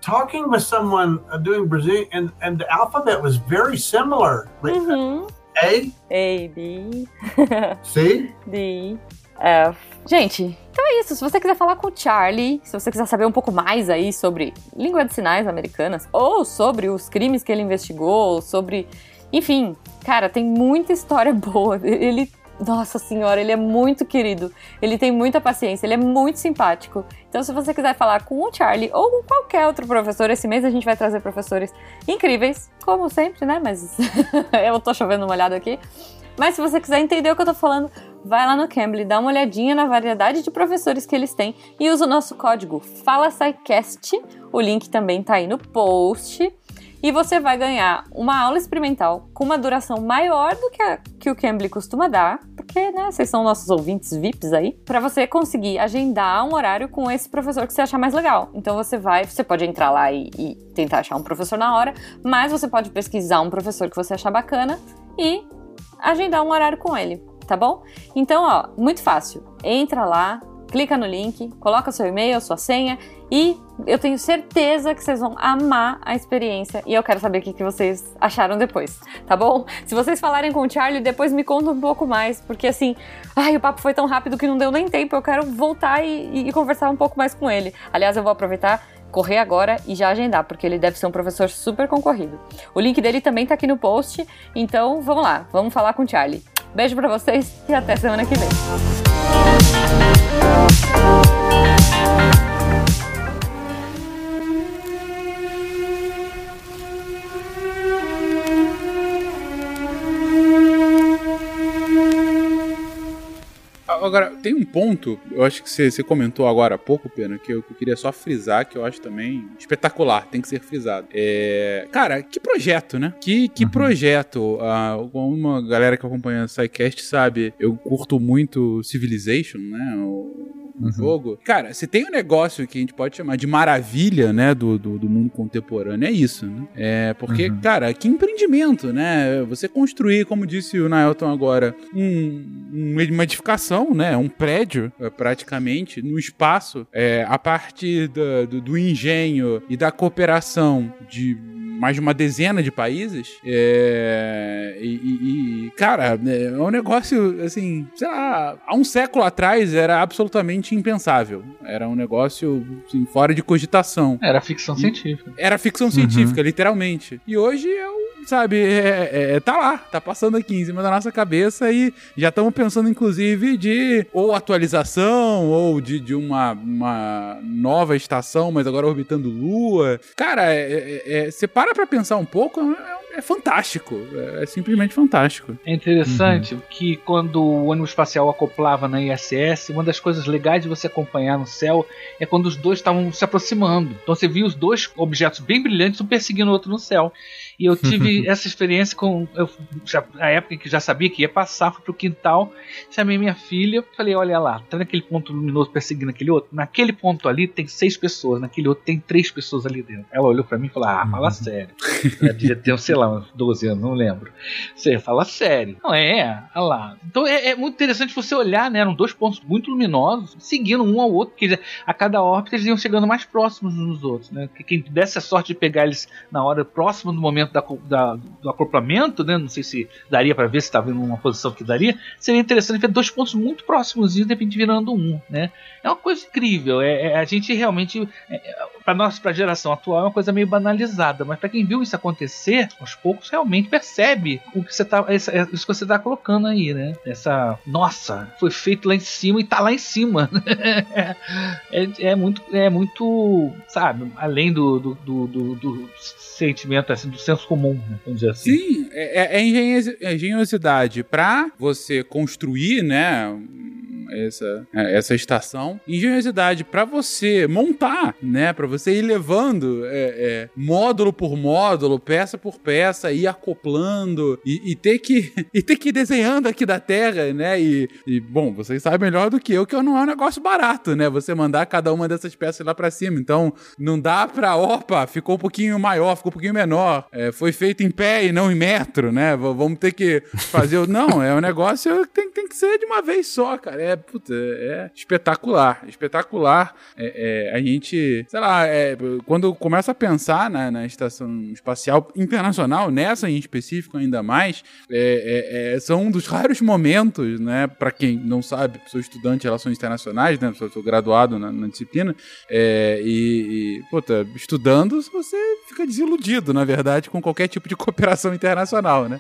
talking with someone uh, doing Brazilian, and, and the alphabet was very similar. Mm-hmm. A, A, B, C, D, F. Gente, então é isso. Se você quiser falar com o Charlie, se você quiser saber um pouco mais aí sobre língua de sinais americanas, ou sobre os crimes que ele investigou, sobre. Enfim, cara, tem muita história boa. Ele. Nossa senhora, ele é muito querido. Ele tem muita paciência, ele é muito simpático. Então, se você quiser falar com o Charlie ou com qualquer outro professor, esse mês a gente vai trazer professores incríveis, como sempre, né? Mas eu tô chovendo uma olhada aqui. Mas se você quiser entender o que eu tô falando, vai lá no Cambly, dá uma olhadinha na variedade de professores que eles têm e usa o nosso código FalaSciCast. O link também tá aí no post. E você vai ganhar uma aula experimental com uma duração maior do que, a, que o Cambly costuma dar, porque, né, vocês são nossos ouvintes VIPs aí, para você conseguir agendar um horário com esse professor que você achar mais legal. Então você vai, você pode entrar lá e, e tentar achar um professor na hora, mas você pode pesquisar um professor que você achar bacana e agendar um horário com ele, tá bom? Então, ó, muito fácil. Entra lá, clica no link, coloca seu e-mail, sua senha e eu tenho certeza que vocês vão amar a experiência e eu quero saber o que, vocês acharam depois, tá bom? Se vocês falarem com o Charlie, depois me conta um pouco mais, porque assim, ai, o papo foi tão rápido que não deu nem tempo, eu quero voltar e, e conversar um pouco mais com ele. Aliás, eu vou aproveitar correr agora e já agendar, porque ele deve ser um professor super concorrido. O link dele também tá aqui no post, então vamos lá, vamos falar com o Charlie. Beijo para vocês e até semana que vem. Agora, tem um ponto, eu acho que você, comentou agora há pouco, Pena, que eu, que eu queria só frisar, que eu acho também espetacular, tem que ser frisado. É, cara, que projeto, né? Que, que projeto. Ah, uma galera que acompanha o SciCast sabe, eu curto muito Civilization, né? O, no jogo. Cara, se tem um negócio que a gente pode chamar de maravilha, né, do, do, do mundo contemporâneo, é isso, né? É porque, cara, que empreendimento, né? Você construir, como disse o Naelton agora, um, um- uma edificação, né? Um prédio, é, praticamente, no espaço, é, a partir do, do engenho e da cooperação de mais de uma dezena de países. É, e, e- e, cara, é um negócio, assim, sei lá, há um século atrás era absolutamente impensável. Era um negócio, assim, fora de cogitação. Era ficção científica. Era ficção científica, literalmente. E hoje é um, sabe, é, é- tá lá, tá passando aqui em cima da nossa cabeça e já estamos pensando, inclusive, de ou atualização, ou de, de uma, uma nova estação, mas agora orbitando Lua. Cara, é- é- é- você para pra pensar um pouco, é, é fantástico. É, é simplesmente fantástico. É interessante que quando o ônibus espacial acoplava na ISS, uma das coisas legais de você acompanhar no céu é quando os dois estavam se aproximando. Então você via os dois objetos bem brilhantes, um perseguindo o outro no céu. E eu tive essa experiência com. Eu, já, a época em que já sabia que ia passar, fui pro quintal, chamei minha filha, falei: olha lá, tá naquele ponto luminoso perseguindo aquele outro? Naquele ponto ali tem seis pessoas, naquele outro tem três pessoas ali dentro. Ela olhou pra mim e falou: ah, fala sério. Ela devia ter, sei lá, uns 12 anos, não lembro. Você fala sério. Não é, olha lá. Então é, é muito interessante você olhar, né? Eram dois pontos muito luminosos, seguindo um ao outro, porque a cada órbita eles iam chegando mais próximos uns dos outros, né? Que Quem desse a sorte de pegar eles na hora próxima do momento da, da- do acoplamento, né? Não sei se daria para ver se estava em uma posição que daria. Seria interessante ver dois pontos muito próximos e de repente virando um, né? É uma coisa incrível. É, é- a gente realmente, para nós, para a geração atual, é uma coisa meio banalizada, mas para quem viu isso acontecer, aos poucos realmente percebe o que você tá, é isso que você tá colocando aí, né? Essa, nossa, foi feito lá em cima e tá lá em cima. é, é muito, é muito, sabe, além do, do, do, do- do sentimento assim, do senso comum, né? vamos dizer assim. Sim, é, é engenhos- é engenhosidade pra você construir, né? Essa, é, essa estação, engenhosidade pra você montar, né? Pra você ir levando é, é, módulo por módulo, peça por peça, ir acoplando e, e ter que e ter que ir desenhando aqui da Terra, né? E, e, bom, vocês sabem melhor do que eu que não é um negócio barato, né? Você mandar cada uma dessas peças lá pra cima. Então, não dá pra, opa, ficou um pouquinho maior, ficou um pouquinho menor. É, foi feito em pé e não em metro, né? V- vamos ter que fazer. Não, é um negócio que tem, tem que ser de uma vez só, cara. É, puta, é espetacular. Espetacular. É, é, a gente, sei lá, é, quando começa a pensar na, na estação espacial internacional, nessa em específico ainda mais, é, é, é, são um dos raros momentos, né? Pra quem não sabe, sou estudante de relações internacionais, né? Sou, sou graduado na, na disciplina. E, e, puta, estudando, você fica desiludido, na verdade, com qualquer tipo de cooperação internacional, né?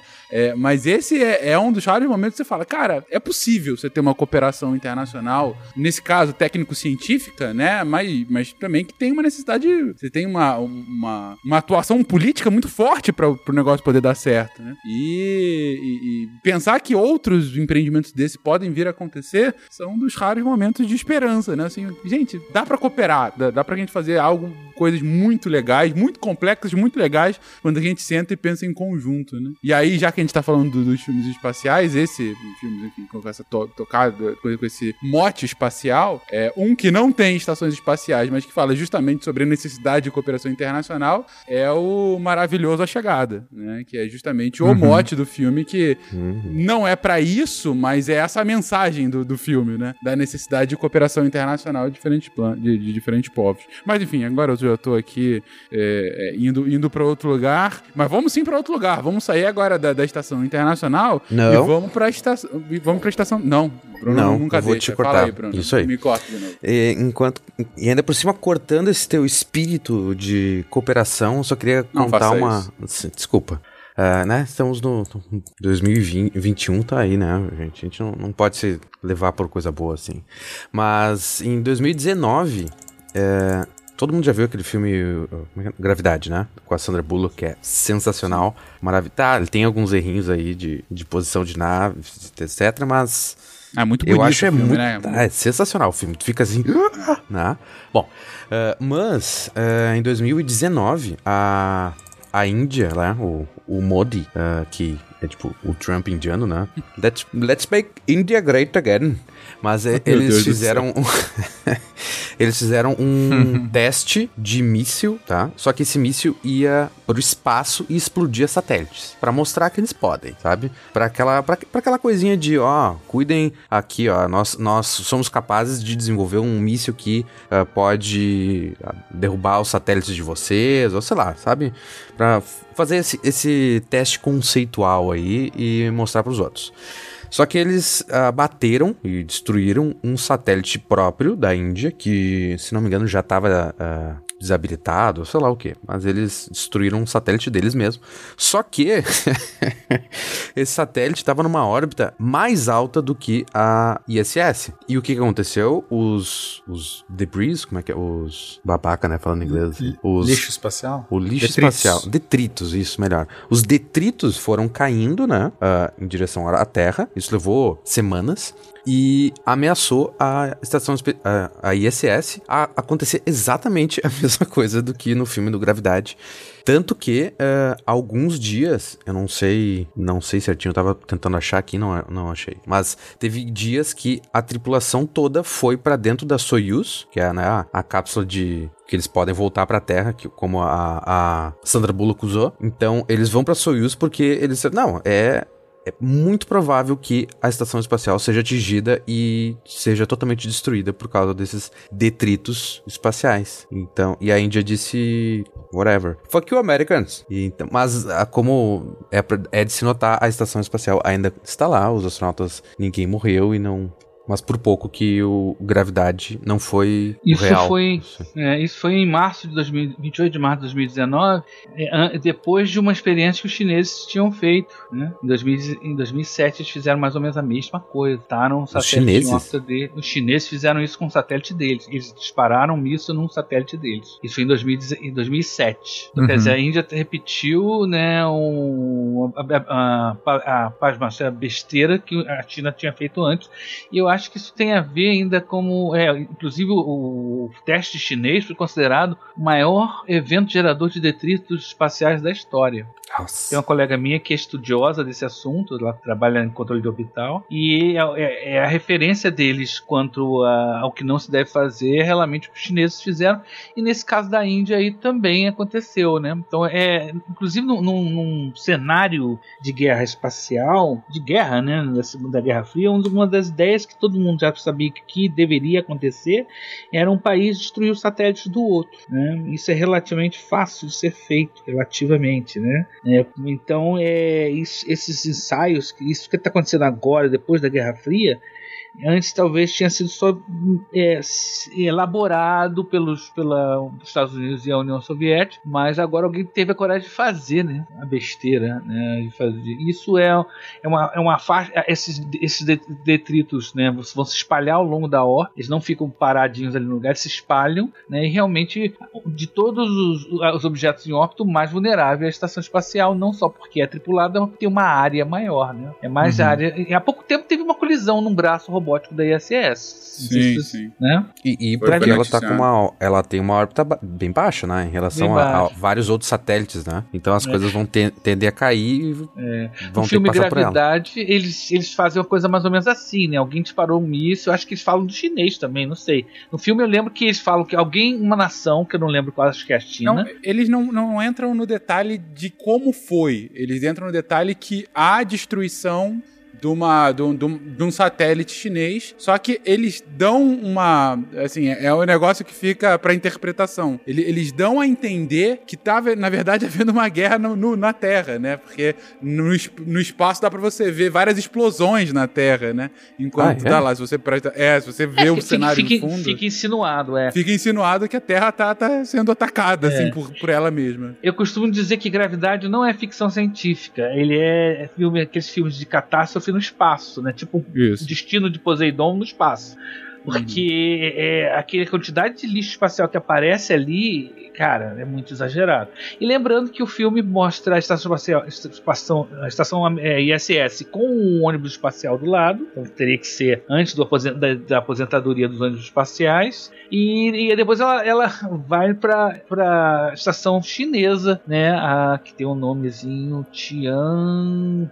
Mas esse é, é um dos raros momentos que você fala, cara, é possível você ter uma cooperação internacional, nesse caso, técnico-científica, né? Mas, mas também que tem uma necessidade, você tem uma, uma, uma atuação política muito forte para o negócio poder dar certo, né? E, e- e pensar que outros empreendimentos desse podem vir a acontecer são dos raros momentos de esperança, né? Assim, gente, dá para cooperar, dá, dá pra gente fazer algo, coisas muito legais, muito complexas, muito legais, quando a gente senta e pensa em conjunto, né? E aí, já que a gente tá falando do- dos filmes espaciais, esse filme, enfim, com essa to tocada, com, com esse mote espacial, é um que não tem estações espaciais, mas que fala justamente sobre a necessidade de cooperação internacional, é o maravilhoso A Chegada, né? Que é justamente o Uhum. mote do filme que não é pra isso, mas é essa a mensagem do, do filme, né? Da necessidade de cooperação internacional de diferentes, plan de, de diferentes povos. Mas enfim, agora eu já tô aqui é, é, indo, indo para outro lugar. Mas vamos sim pra outro lugar. Vamos sair agora da, da estação internacional Não. e vamos pra estação. Vamos pra estação. Não, Bruno Não, nunca eu vou deixa. te cortar. Aí, Bruno. Isso aí. Me corta de novo. E, enquanto, e ainda por cima, cortando esse teu espírito de cooperação, eu só queria Não contar uma. isso. Desculpa. Ah, né? Estamos no no 2021, tá aí, né, gente? A gente não, não pode se levar por coisa boa assim. Mas em 2019, é, todo mundo já viu aquele filme uh, é é? Gravidade, né? Com a Sandra Bullock, que é sensacional. Maravilhoso. Tá, ele tem alguns errinhos aí de, de posição de nave, etc. Mas É muito Eu bonito acho é muito. né? É sensacional o filme. Tu fica assim. né? Bom, eh, mas eh, em 2019, a, a Índia, lá, o, o Modi, eh, que é tipo o Trump indiano, né? Let's, let's make India great again. Mas Meu eles Deus fizeram. um- eles fizeram um teste de míssil, tá? Só que esse míssil ia pro espaço e explodia satélites. Pra mostrar que eles podem, sabe? Pra aquela, pra, pra aquela coisinha de, ó, cuidem aqui, ó. Nós, nós somos capazes de desenvolver um míssil que ah, pode ah, derrubar os satélites de vocês, ou sei lá, sabe? Pra fazer esse, esse teste conceitual aí e mostrar pros outros. Só que eles ah, bateram e destruíram um satélite próprio da Índia, que, se não me engano, já estava desabilitado, sei lá o que. Mas eles destruíram um satélite deles mesmo. Só que esse satélite estava numa órbita mais alta do que a ISS. E o que, aconteceu? Os, os debris, como é que é? Os babaca, né? Falando inglês. Os, Lixo espacial? o lixo Detritos. espacial. Detritos, isso, melhor. Os detritos foram caindo, né? ah, em direção à Terra. Isso levou semanas. E ameaçou a estação a, a ISS a acontecer exatamente a mesma coisa do que no filme do Gravidade. Tanto que eh, alguns dias, eu não sei, não sei certinho, eu tava tentando achar aqui, não, não achei. Mas teve dias que a tripulação toda foi pra dentro da Soyuz, que é né, a, a cápsula de que eles podem voltar pra Terra, que, como a, a Sandra Bullock usou. Então eles vão pra Soyuz porque eles não é é muito provável que a estação espacial seja atingida e seja totalmente destruída por causa desses detritos espaciais. Então, e a Índia disse whatever. Fuck you Americans. E então, mas ah, como é, é de se notar, a estação espacial ainda está lá, os astronautas, ninguém morreu e não mas por pouco que o Gravidade não foi Isso real. foi, é, isso foi em março de 2000, 28 de março de 2019, é, an- depois de uma experiência que os chineses tinham feito. Né? Em, 2000 em 2007 eles fizeram mais ou menos a mesma coisa. Taram um satélite chineses? em órbita dele. Os chineses fizeram isso com o satélite deles. Eles dispararam um míssil num satélite deles. Isso foi em, 2000 em 2007. Então, Quer Uhum. dizer, a Índia repetiu né, um, a, a, a, a, a besteira que a China tinha feito antes. E eu acho que isso tem a ver ainda como. É, inclusive, o, o teste chinês foi considerado o maior evento gerador de detritos espaciais da história. Tem uma colega minha que é estudiosa desse assunto, ela trabalha em controle de orbital, e é, é- é a referência deles quanto a- ao que não se deve fazer é realmente o que os chineses fizeram, e nesse caso da Índia aí também aconteceu, né? Então, é, inclusive num, num- num cenário de guerra espacial, de guerra, né, da Segunda Guerra Fria, uma das ideias que todo mundo já sabia que, que deveria acontecer era um país destruir os satélites do outro, né? Isso é relativamente fácil de ser feito, relativamente, né? É, então, é, isso- esses ensaios, isso que está acontecendo agora, depois da Guerra Fria, antes talvez tinha sido só é, elaborado pelos pela, os Estados Unidos e a União Soviética, mas agora alguém teve a coragem de fazer, né? A besteira, né? De fazer. Isso é, é uma, é uma faixa. Esses, esses de- detritos, né? Vão se espalhar ao longo da órbita, eles não ficam paradinhos ali no lugar, eles se espalham, né? E realmente, de todos os, os objetos em órbita, o mais vulnerável é a estação espacial, não só porque é tripulada, mas porque tem uma área maior, né? É mais Uhum. área. E há pouco tempo teve uma colisão num braço robótico da ISS. Sim, sim. Né? E, e ela tá com uma. Ela tem uma órbita bem baixa, né? Em relação a, a vários outros satélites, né? Então as É. coisas vão ter- tender a cair e É. vão no ter que filme passar por ela. Gravidade, eles, eles fazem uma coisa mais ou menos assim, né? Alguém disparou um míssil, eu acho que eles falam do chinês também, não sei. No filme eu lembro que eles falam que alguém, uma nação, que eu não lembro qual, acho que é a China. Não, eles não, não entram no detalhe de como foi. Eles entram no detalhe que há destruição de, uma, de, um, de um- satélite chinês. Só que eles dão uma. Assim, é um negócio que fica pra interpretação. Ele- Eles dão a entender que tá, na verdade, havendo uma guerra no- no- na Terra, né? Porque no, no espaço dá pra você ver várias explosões na Terra, né? Enquanto Ah, é? tá lá. Se você presta. É, se você vê É, o fica, cenário fica, fundo. fica insinuado, é. Fica insinuado que a Terra tá, tá sendo atacada, É. assim, por, por ela mesma. Eu costumo dizer que Gravidade não é ficção científica. Ele é, é filme, aqueles filmes de catástrofe no espaço, né? Tipo Isso. o Destino de Poseidon no espaço. Porque é, aquela quantidade de lixo espacial que aparece ali, cara, é muito exagerado. E lembrando que o filme mostra a estação espacial, estação, a estação é, ISS com o ônibus espacial do lado, então teria que ser antes do da, da, aposentadoria dos ônibus espaciais, e, e depois ela, ela vai para a estação chinesa, né, a, que tem um nomezinho Tiangong,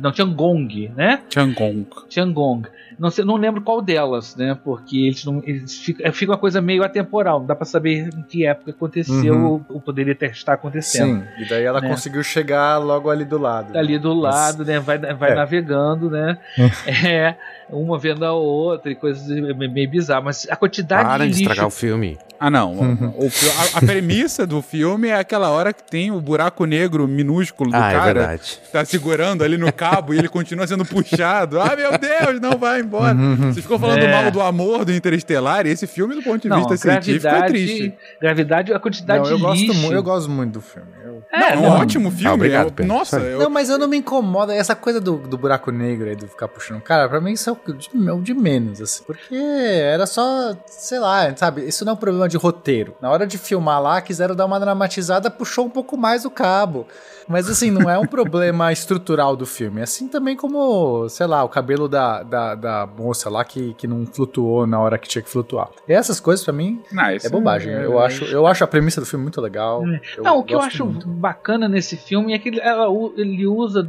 não, Tiangong, né? Tiangong. Tiangong. Não, sei, não lembro qual delas, né? Porque eles não. Eles fica, fica uma coisa meio atemporal. Não dá pra saber em que época aconteceu uhum. ou, poderia ter, estar acontecendo. Sim, e daí ela né? conseguiu chegar logo ali do lado. Ali do lado, Mas... né? Vai, vai é. navegando, né? é uma vendo a outra e coisas meio bizarras. Mas a quantidade Para de. de estragar o filme. Ah, não. Uhum. O, a, a, premissa do filme é aquela hora que tem o buraco negro minúsculo do ah, é cara. É. Tá segurando ali no cabo e ele continua sendo puxado. Ah, meu Deus, não vai embora. Uhum. Você ficou falando é. mal do amor do Interestelar e esse filme, do ponto de não, vista científico, é triste. Gravidade, a quantidade não, eu de gosto lixo. Eu gosto muito do filme. É, não, é um ótimo filme. Ah, obrigado, eu, nossa, eu... Não, mas eu não me incomoda. Essa coisa do, do buraco negro aí, do ficar puxando. Cara, pra mim isso é o de, o de menos, assim. Porque era só, sei lá, sabe? Isso não é um problema de roteiro. Na hora de filmar lá, quiseram dar uma dramatizada, puxou um pouco mais o cabo. Mas assim, não é um problema estrutural do filme. Assim também como, sei lá, o cabelo da, da, da moça lá que, que não flutuou na hora que tinha que flutuar. E essas coisas, para mim, não, é bobagem. É, eu, acho, eu acho a premissa do filme muito legal. É. Não, o que eu acho muito. bacana nesse filme é que ele, ela, ele usa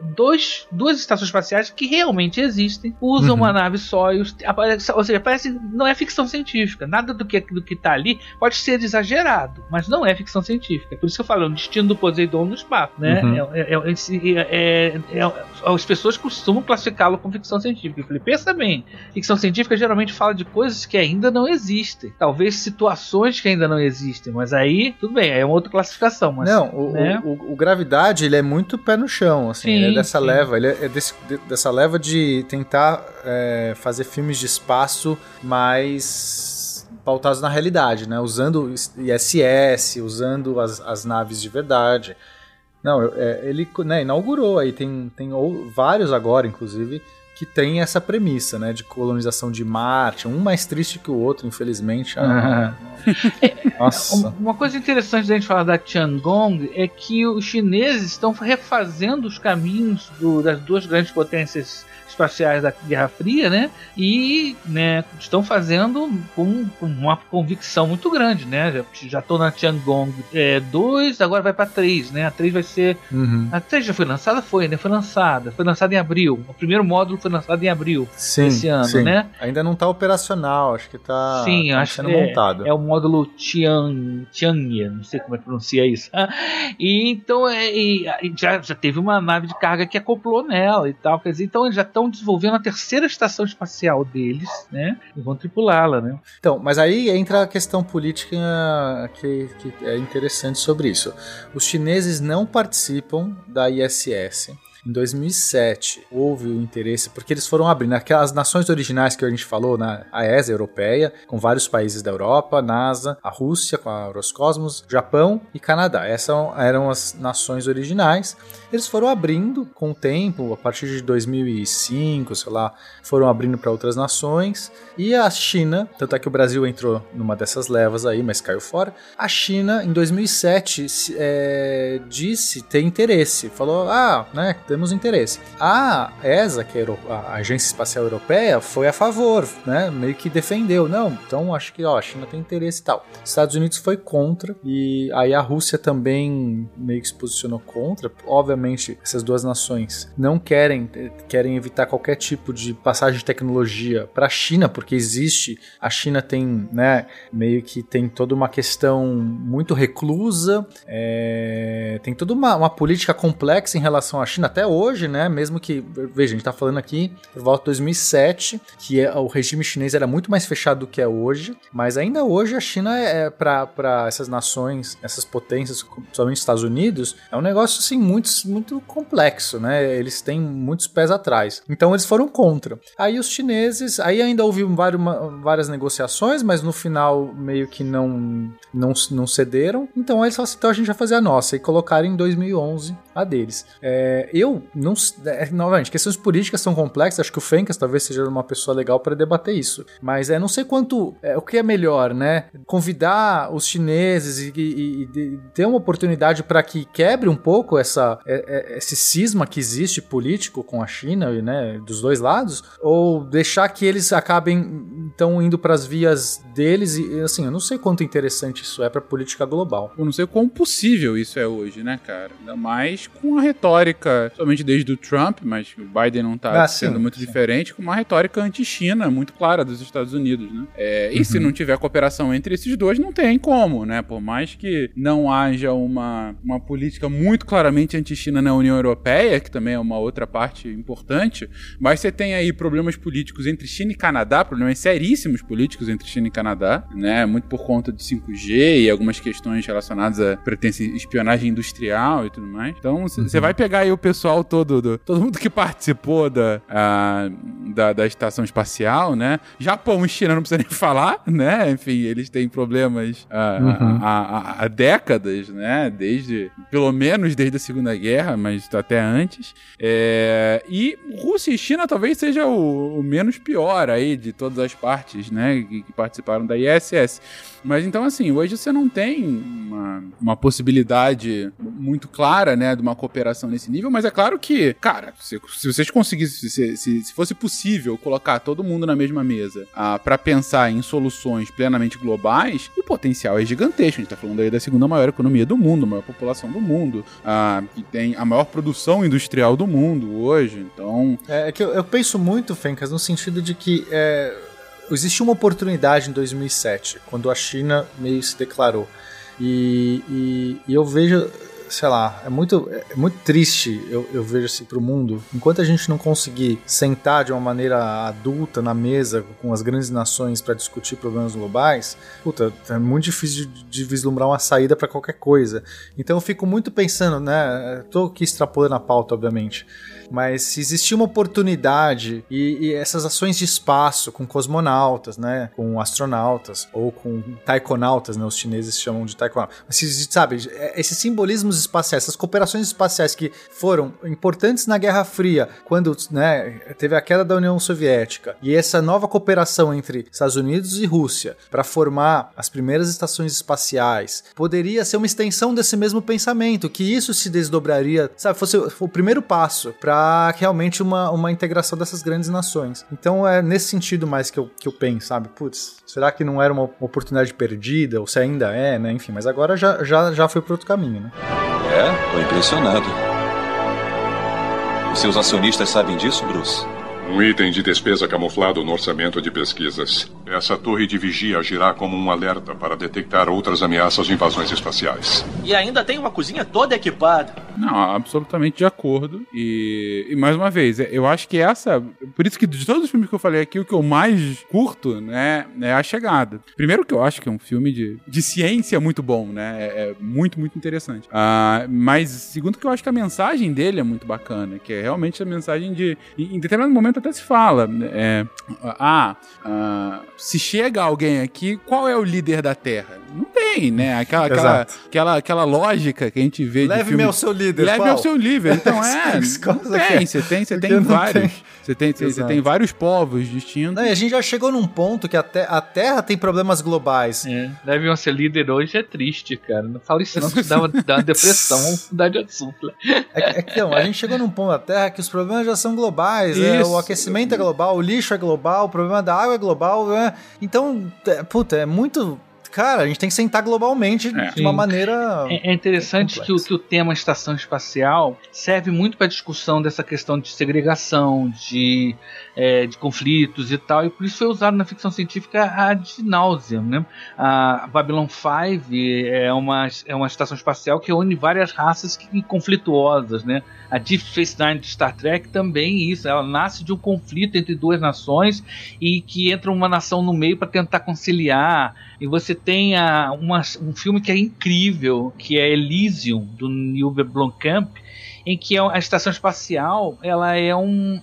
dois, duas estações espaciais que realmente existem, usam uhum. uma nave só, e os, ou seja, parece não é ficção científica. Nada do que do que tá ali pode ser exagerado, mas não é ficção científica. Por isso que eu falo, o destino do Poseidon no espaço, né? Uhum. É, é, é, as pessoas costumam classificá-lo como ficção científica. Eu falei, pensa bem, ficção científica geralmente fala de coisas que ainda não existem, talvez situações que ainda não existem, mas aí tudo bem, é uma outra classificação. Mas, não, o, né? o, o, o Gravidade ele é muito pé no chão, assim. Sim, é dessa sim. leva, ele é desse, dessa leva de tentar é, fazer filmes de espaço mais pautados na realidade, né? Usando ISS, usando as, as naves de verdade. Não, é, ele né, inaugurou aí, tem, tem vários agora, inclusive, que tem essa premissa, né, de colonização de Marte, um mais triste que o outro, infelizmente. Ah, Nossa. Uma coisa interessante da gente falar da Tiangong é que os chineses estão refazendo os caminhos do, das duas grandes potências espaciais da Guerra Fria, né? E né, estão fazendo com, com uma convicção muito grande, né? Já estou na Tiangong 2, é, agora vai para 3, né? A 3 vai ser. Uhum. A 3 já foi lançada? Foi, né? Foi lançada. Foi lançada em abril. O primeiro módulo foi lançado em abril sim, desse ano, sim. né? Ainda não está operacional, acho que está sim, tá acho sendo é, montado. É o módulo Tian, Tianya, não sei como é que pronuncia isso. E então é, e, já, já teve uma nave de carga que acoplou nela e tal. Quer dizer, então eles já estão desenvolvendo a terceira estação espacial deles, né? E vão tripulá-la, né? Então, mas aí entra a questão política que, que é interessante sobre isso. Os chineses não participam da ISS em 2007 houve o interesse, porque eles foram abrindo aquelas nações originais que a gente falou, na a ESA europeia, com vários países da Europa, NASA, a Rússia com a Roscosmos, Japão e Canadá. Essas eram as nações originais. Eles foram abrindo com o tempo, a partir de 2005, sei lá, foram abrindo para outras nações. E a China, tanto é que o Brasil entrou numa dessas levas aí, mas caiu fora. A China, em 2007, é, disse ter interesse, falou: ah, né, temos interesse. A ESA, que é a Agência Espacial Europeia, foi a favor, né? Meio que defendeu. Não, então acho que ó, a China tem interesse e tal. Estados Unidos foi contra e aí a Rússia também meio que se posicionou contra. Obviamente, essas duas nações não querem querem evitar qualquer tipo de passagem de tecnologia para a China, porque existe a China tem, né, meio que tem toda uma questão muito reclusa, é, tem toda uma, uma política complexa em relação à China até até hoje, né? Mesmo que, veja, a gente tá falando aqui por volta de 2007, que é, o regime chinês era muito mais fechado do que é hoje, mas ainda hoje a China é, é para essas nações, essas potências, os Estados Unidos, é um negócio assim muito, muito complexo, né? Eles têm muitos pés atrás. Então eles foram contra. Aí os chineses, aí ainda houve várias, várias negociações, mas no final meio que não, não, não cederam. Então eles falaram assim, então a gente vai fazer a nossa. E colocaram em 2011 a deles. É, eu não. É, novamente, questões políticas são complexas, acho que o Fencas talvez seja uma pessoa legal para debater isso. Mas é, não sei quanto. É, o que é melhor, né? Convidar os chineses e, e, e ter uma oportunidade para que quebre um pouco essa, é, é, esse cisma que existe político com a China, né? Dos dois lados, ou deixar que eles acabem então indo para as vias deles e assim, eu não sei quanto interessante isso é para política global. Eu não sei quão possível isso é hoje, né, cara? Ainda mais com a retórica, somente desde o Trump, mas o Biden não tá ah, sendo sim, muito sim. diferente, com uma retórica anti-China muito clara dos Estados Unidos, né? É, e uhum. se não tiver cooperação entre esses dois, não tem como, né? Por mais que não haja uma, uma política muito claramente anti-China na União Europeia, que também é uma outra parte importante, mas você tem aí problemas políticos entre China e Canadá, problemas seríssimos políticos entre China e Canadá, né? Muito por conta de 5G e algumas questões relacionadas a pretensa espionagem industrial e tudo mais. Então, você uhum. vai pegar aí o pessoal todo, do, todo mundo que participou da, a, da, da, estação espacial, né? Japão e China não precisa nem falar, né? Enfim, eles têm problemas uhum. há décadas, né? Desde, pelo menos desde a Segunda Guerra, mas até antes. É, e Rússia e China talvez seja o, o menos pior aí de todas as partes, né? Que, que participaram da ISS. Mas então, assim, hoje você não tem uma, uma possibilidade muito clara, né, de uma cooperação nesse nível, mas é claro que, cara, se, se vocês conseguissem, se, se, se, fosse possível colocar todo mundo na mesma mesa ah, para pensar em soluções plenamente globais, o potencial é gigantesco. A gente tá falando aí da segunda maior economia do mundo, maior população do mundo, ah, que tem a maior produção industrial do mundo hoje, então... É, é que eu, eu penso muito, Fencas, no sentido de que... É existiu uma oportunidade em 2007, quando a China meio se declarou. E, e, e eu vejo, sei lá, é muito, é muito triste eu, eu vejo assim pro mundo. Enquanto a gente não conseguir sentar de uma maneira adulta na mesa com as grandes nações para discutir problemas globais, puta, é muito difícil de, de vislumbrar uma saída para qualquer coisa. Então eu fico muito pensando, né? Tô aqui extrapolando a pauta, obviamente mas se existir uma oportunidade e, e, essas ações de espaço com cosmonautas, né, com astronautas ou com taikonautas, né, os chineses chamam de taikonautas, se, sabe, esses simbolismos espaciais, essas cooperações espaciais que foram importantes na Guerra Fria, quando, né, teve a queda da União Soviética e essa nova cooperação entre Estados Unidos e Rússia para formar as primeiras estações espaciais, poderia ser uma extensão desse mesmo pensamento, que isso se desdobraria, sabe, fosse o primeiro passo para realmente uma, uma integração dessas grandes nações. Então é nesse sentido mais que eu, que eu penso, sabe? Putz, será que não era uma oportunidade perdida? Ou se ainda é, né? Enfim, mas agora já, já, já foi para outro caminho, né? É, tô impressionado. Os seus acionistas sabem disso, Bruce? Um item de despesa camuflado no orçamento de pesquisas. Essa torre de vigia agirá como um alerta para detectar outras ameaças de invasões espaciais. E ainda tem uma cozinha toda equipada. Não, absolutamente de acordo. E, e, mais uma vez, eu acho que essa. Por isso que de todos os filmes que eu falei aqui, o que eu mais curto, né, é A Chegada. Primeiro que eu acho que é um filme de, de ciência muito bom, né? É, é muito, muito interessante. Uh, mas segundo que eu acho que a mensagem dele é muito bacana, que é realmente a mensagem de. Em, em determinado momento até se fala. É, ah, ah, se chega alguém aqui, qual é o líder da Terra? Não tem, né? Aquela, aquela, aquela, aquela lógica que a gente vê Leve-me filme... ao seu líder. Leve ao seu líder. Então é. não tem, você tem, você tem vários. Você tem, você tem vários povos distintos. Não, e a gente já chegou num ponto que a, te a Terra tem problemas globais. É. Leve ao seu líder hoje é triste, cara. Não fala isso não, que dá uma, dá uma depressão. Vamos mudar de assunto. Né? É, é que, não, a gente chegou num ponto da Terra que os problemas já são globais. É, o aquecimento é global, o lixo é global, o problema da água é global. Né? Então, é, puta, é muito cara, a gente tem que sentar globalmente é. de uma maneira. É, é interessante que o, que o tema estação espacial serve muito para a discussão dessa questão de segregação, de, é, de conflitos e tal, e por isso foi usado na ficção científica ad náusea. Né? A Babylon 5 é uma, é uma estação espacial que une várias raças que, conflituosas. Né? A Deep Space Nine de Star Trek também isso, ela nasce de um conflito entre duas nações e que entra uma nação no meio para tentar conciliar. E você tem a, uma, um filme que é incrível, que é Elysium, do Neil Blomkamp, em que é a estação espacial ela é um,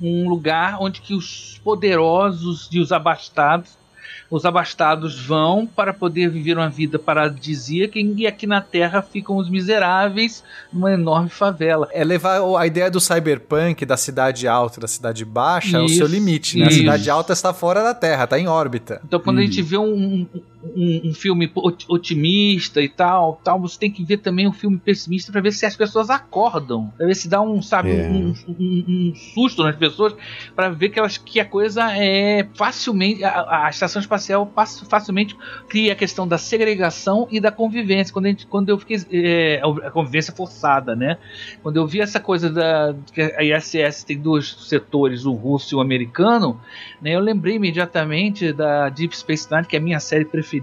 um lugar onde que os poderosos e os abastados os abastados vão para poder viver uma vida paradisíaca e aqui na Terra ficam os miseráveis numa enorme favela. É levar a ideia do cyberpunk, da cidade alta, da cidade baixa, ao Isso, seu limite, né? A cidade alta está fora da Terra, está em órbita. Então, quando a gente vê um, um, um filme ot- otimista e tal, tal, você tem que ver também um filme pessimista para ver se as pessoas acordam, para ver se dá um, sabe, É. um, um- um susto nas pessoas, para ver que, elas, que a coisa é facilmente, a, a estação espacial facilmente cria a questão da segregação e da convivência. Quando, a gente, quando eu fiquei, é, a convivência forçada, né? Quando eu vi essa coisa da que a ISS tem dois setores, o russo e o americano, né, eu lembrei imediatamente da Deep Space Nine, que é a minha série preferida.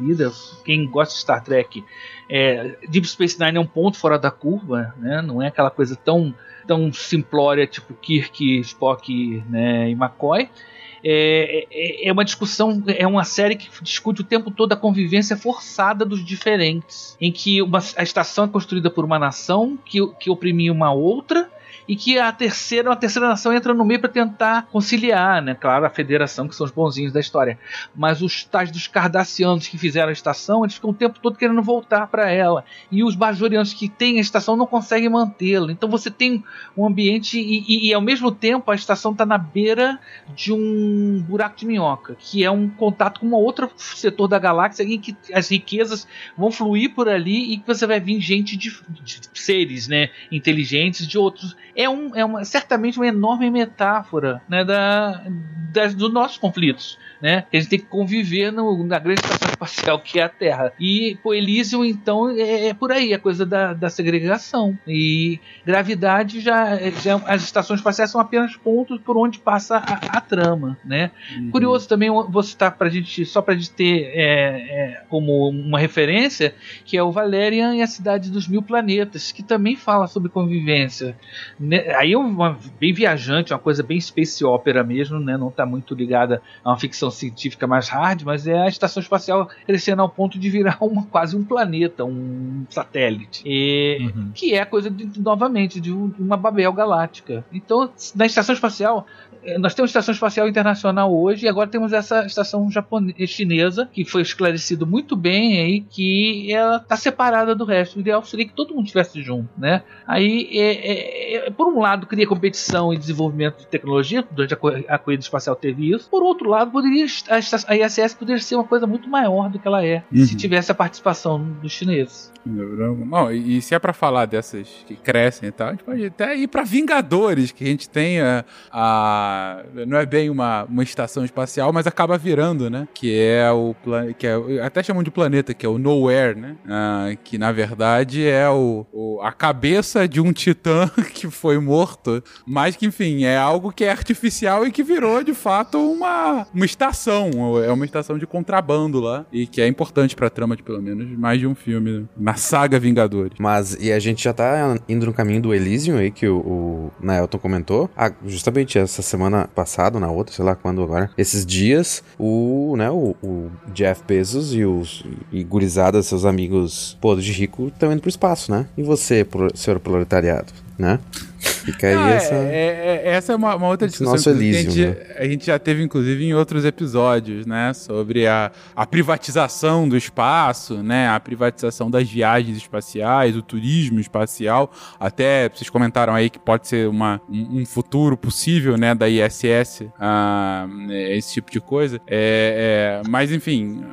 Quem gosta de Star Trek, é, Deep Space Nine é um ponto fora da curva, né? Não é aquela coisa tão tão simplória tipo Kirk, Spock, né, e McCoy. É, é, é uma discussão, é uma série que discute o tempo todo a convivência forçada dos diferentes, em que uma, a estação é construída por uma nação que, que oprimia uma outra e que a terceira, a terceira nação entra no meio para tentar conciliar, né? Claro, a federação, que são os bonzinhos da história. Mas os tais dos cardassianos que fizeram a estação, eles ficam o tempo todo querendo voltar para ela. E os bajorianos que têm a estação não conseguem mantê-la. Então você tem um ambiente e, e- e, ao mesmo tempo a estação está na beira de um buraco de minhoca, que é um contato com um outro setor da galáxia em que as riquezas vão fluir por ali e que você vai vir gente de, de seres, né, inteligentes de outros. É, um, é uma, certamente uma enorme metáfora né, da, das, dos nossos conflitos. Né? Que a gente tem que conviver no- na grande estação espacial que é a Terra. E pô, Elysium, então, é, é por aí, a coisa da, da segregação. E gravidade já, já. As estações espaciais são apenas pontos por onde passa a, a trama. Né? Curioso também, vou citar pra gente, só pra gente ter é, é, como uma referência, que é o Valerian e a Cidade dos Mil Planetas, que também fala sobre convivência. Né? Aí é uma, bem viajante, uma coisa bem space opera mesmo, né? não está muito ligada a uma ficção científica mais hard, mas é a estação espacial crescendo ao ponto de virar uma, quase um planeta, um satélite. E, Que é a coisa, de, novamente, de um- de uma Babel galáctica. Então, na estação espacial, nós temos estação espacial internacional hoje e agora temos essa estação japonesa, chinesa que foi esclarecido muito bem aí que ela está separada do resto. O ideal seria que todo mundo estivesse junto, né? Aí, é, é, é, por um lado, cria competição e desenvolvimento de tecnologia. Durante a, a corrida espacial teve isso. Por outro lado, poderia a, a ISS poderia ser uma coisa muito maior do que ela é Uhum. se tivesse a participação dos chineses. Não, e e se é pra falar dessas que crescem e tal, a gente pode até ir pra Vingadores, que a gente tem a. a- não é bem uma, uma estação espacial, mas acaba virando, né? Que é o. Que é, até chamam de planeta, que é o Nowhere, né? Ah, que na verdade é o, o- a cabeça de um titã que foi morto, mas que, enfim, é algo que é artificial e que virou de fato uma, uma estação. É uma estação de contrabando lá. E que é importante pra trama de pelo menos mais de um filme na saga Vingadores. Mas, e a gente já tá indo no caminho do Elysium aí, que o, o Naelton comentou. Ah, justamente essa semana passada, na outra, sei lá quando agora. Esses dias, o, né, o, o Jeff Bezos e os e gurizada, seus amigos podres de rico, estão indo pro espaço, né? E você, senhor proletariado, né? Fica aí Ah, essa... é- é- essa é uma, uma outra discussão Nosso Elysium, a, gente, a gente já teve, inclusive, em outros episódios, né? Sobre a, a privatização do espaço, né? A privatização das viagens espaciais, o turismo espacial. Até vocês comentaram aí que pode ser uma, um, um futuro possível, né? Da ISS, ah, esse tipo de coisa. É, é, mas, enfim...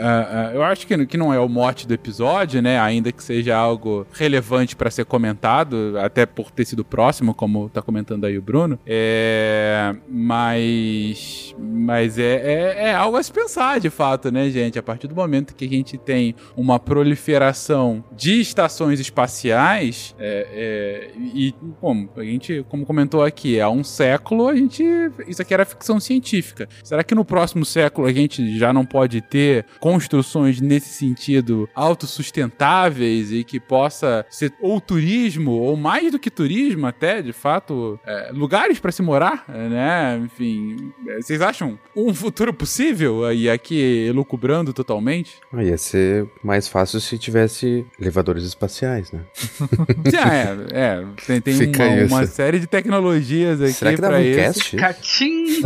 ah, ah, eu acho que, que não é o mote do episódio, né? Ainda que seja algo relevante para ser comentado, até por ter sido próximo, como tá comentando aí o Bruno. É, mas mas é, é, é algo a se pensar, de fato, né, gente? A partir do momento que a gente tem uma proliferação de estações espaciais, é, é, e, bom, a gente, como comentou aqui, há um século a gente. Isso aqui era ficção científica. Será que no próximo século a gente já não pode ter construções nesse sentido autossustentáveis e que possa ser ou turismo, ou mais do que turismo, até até, de fato, é, lugares para se morar, né? Enfim, é, vocês acham um futuro possível aí aqui elucubrando totalmente? Ah, ia ser mais fácil se tivesse elevadores espaciais, né? Sim, é, é, tem, tem uma, uma série de tecnologias aqui Será que pra um isso. cast? Catim!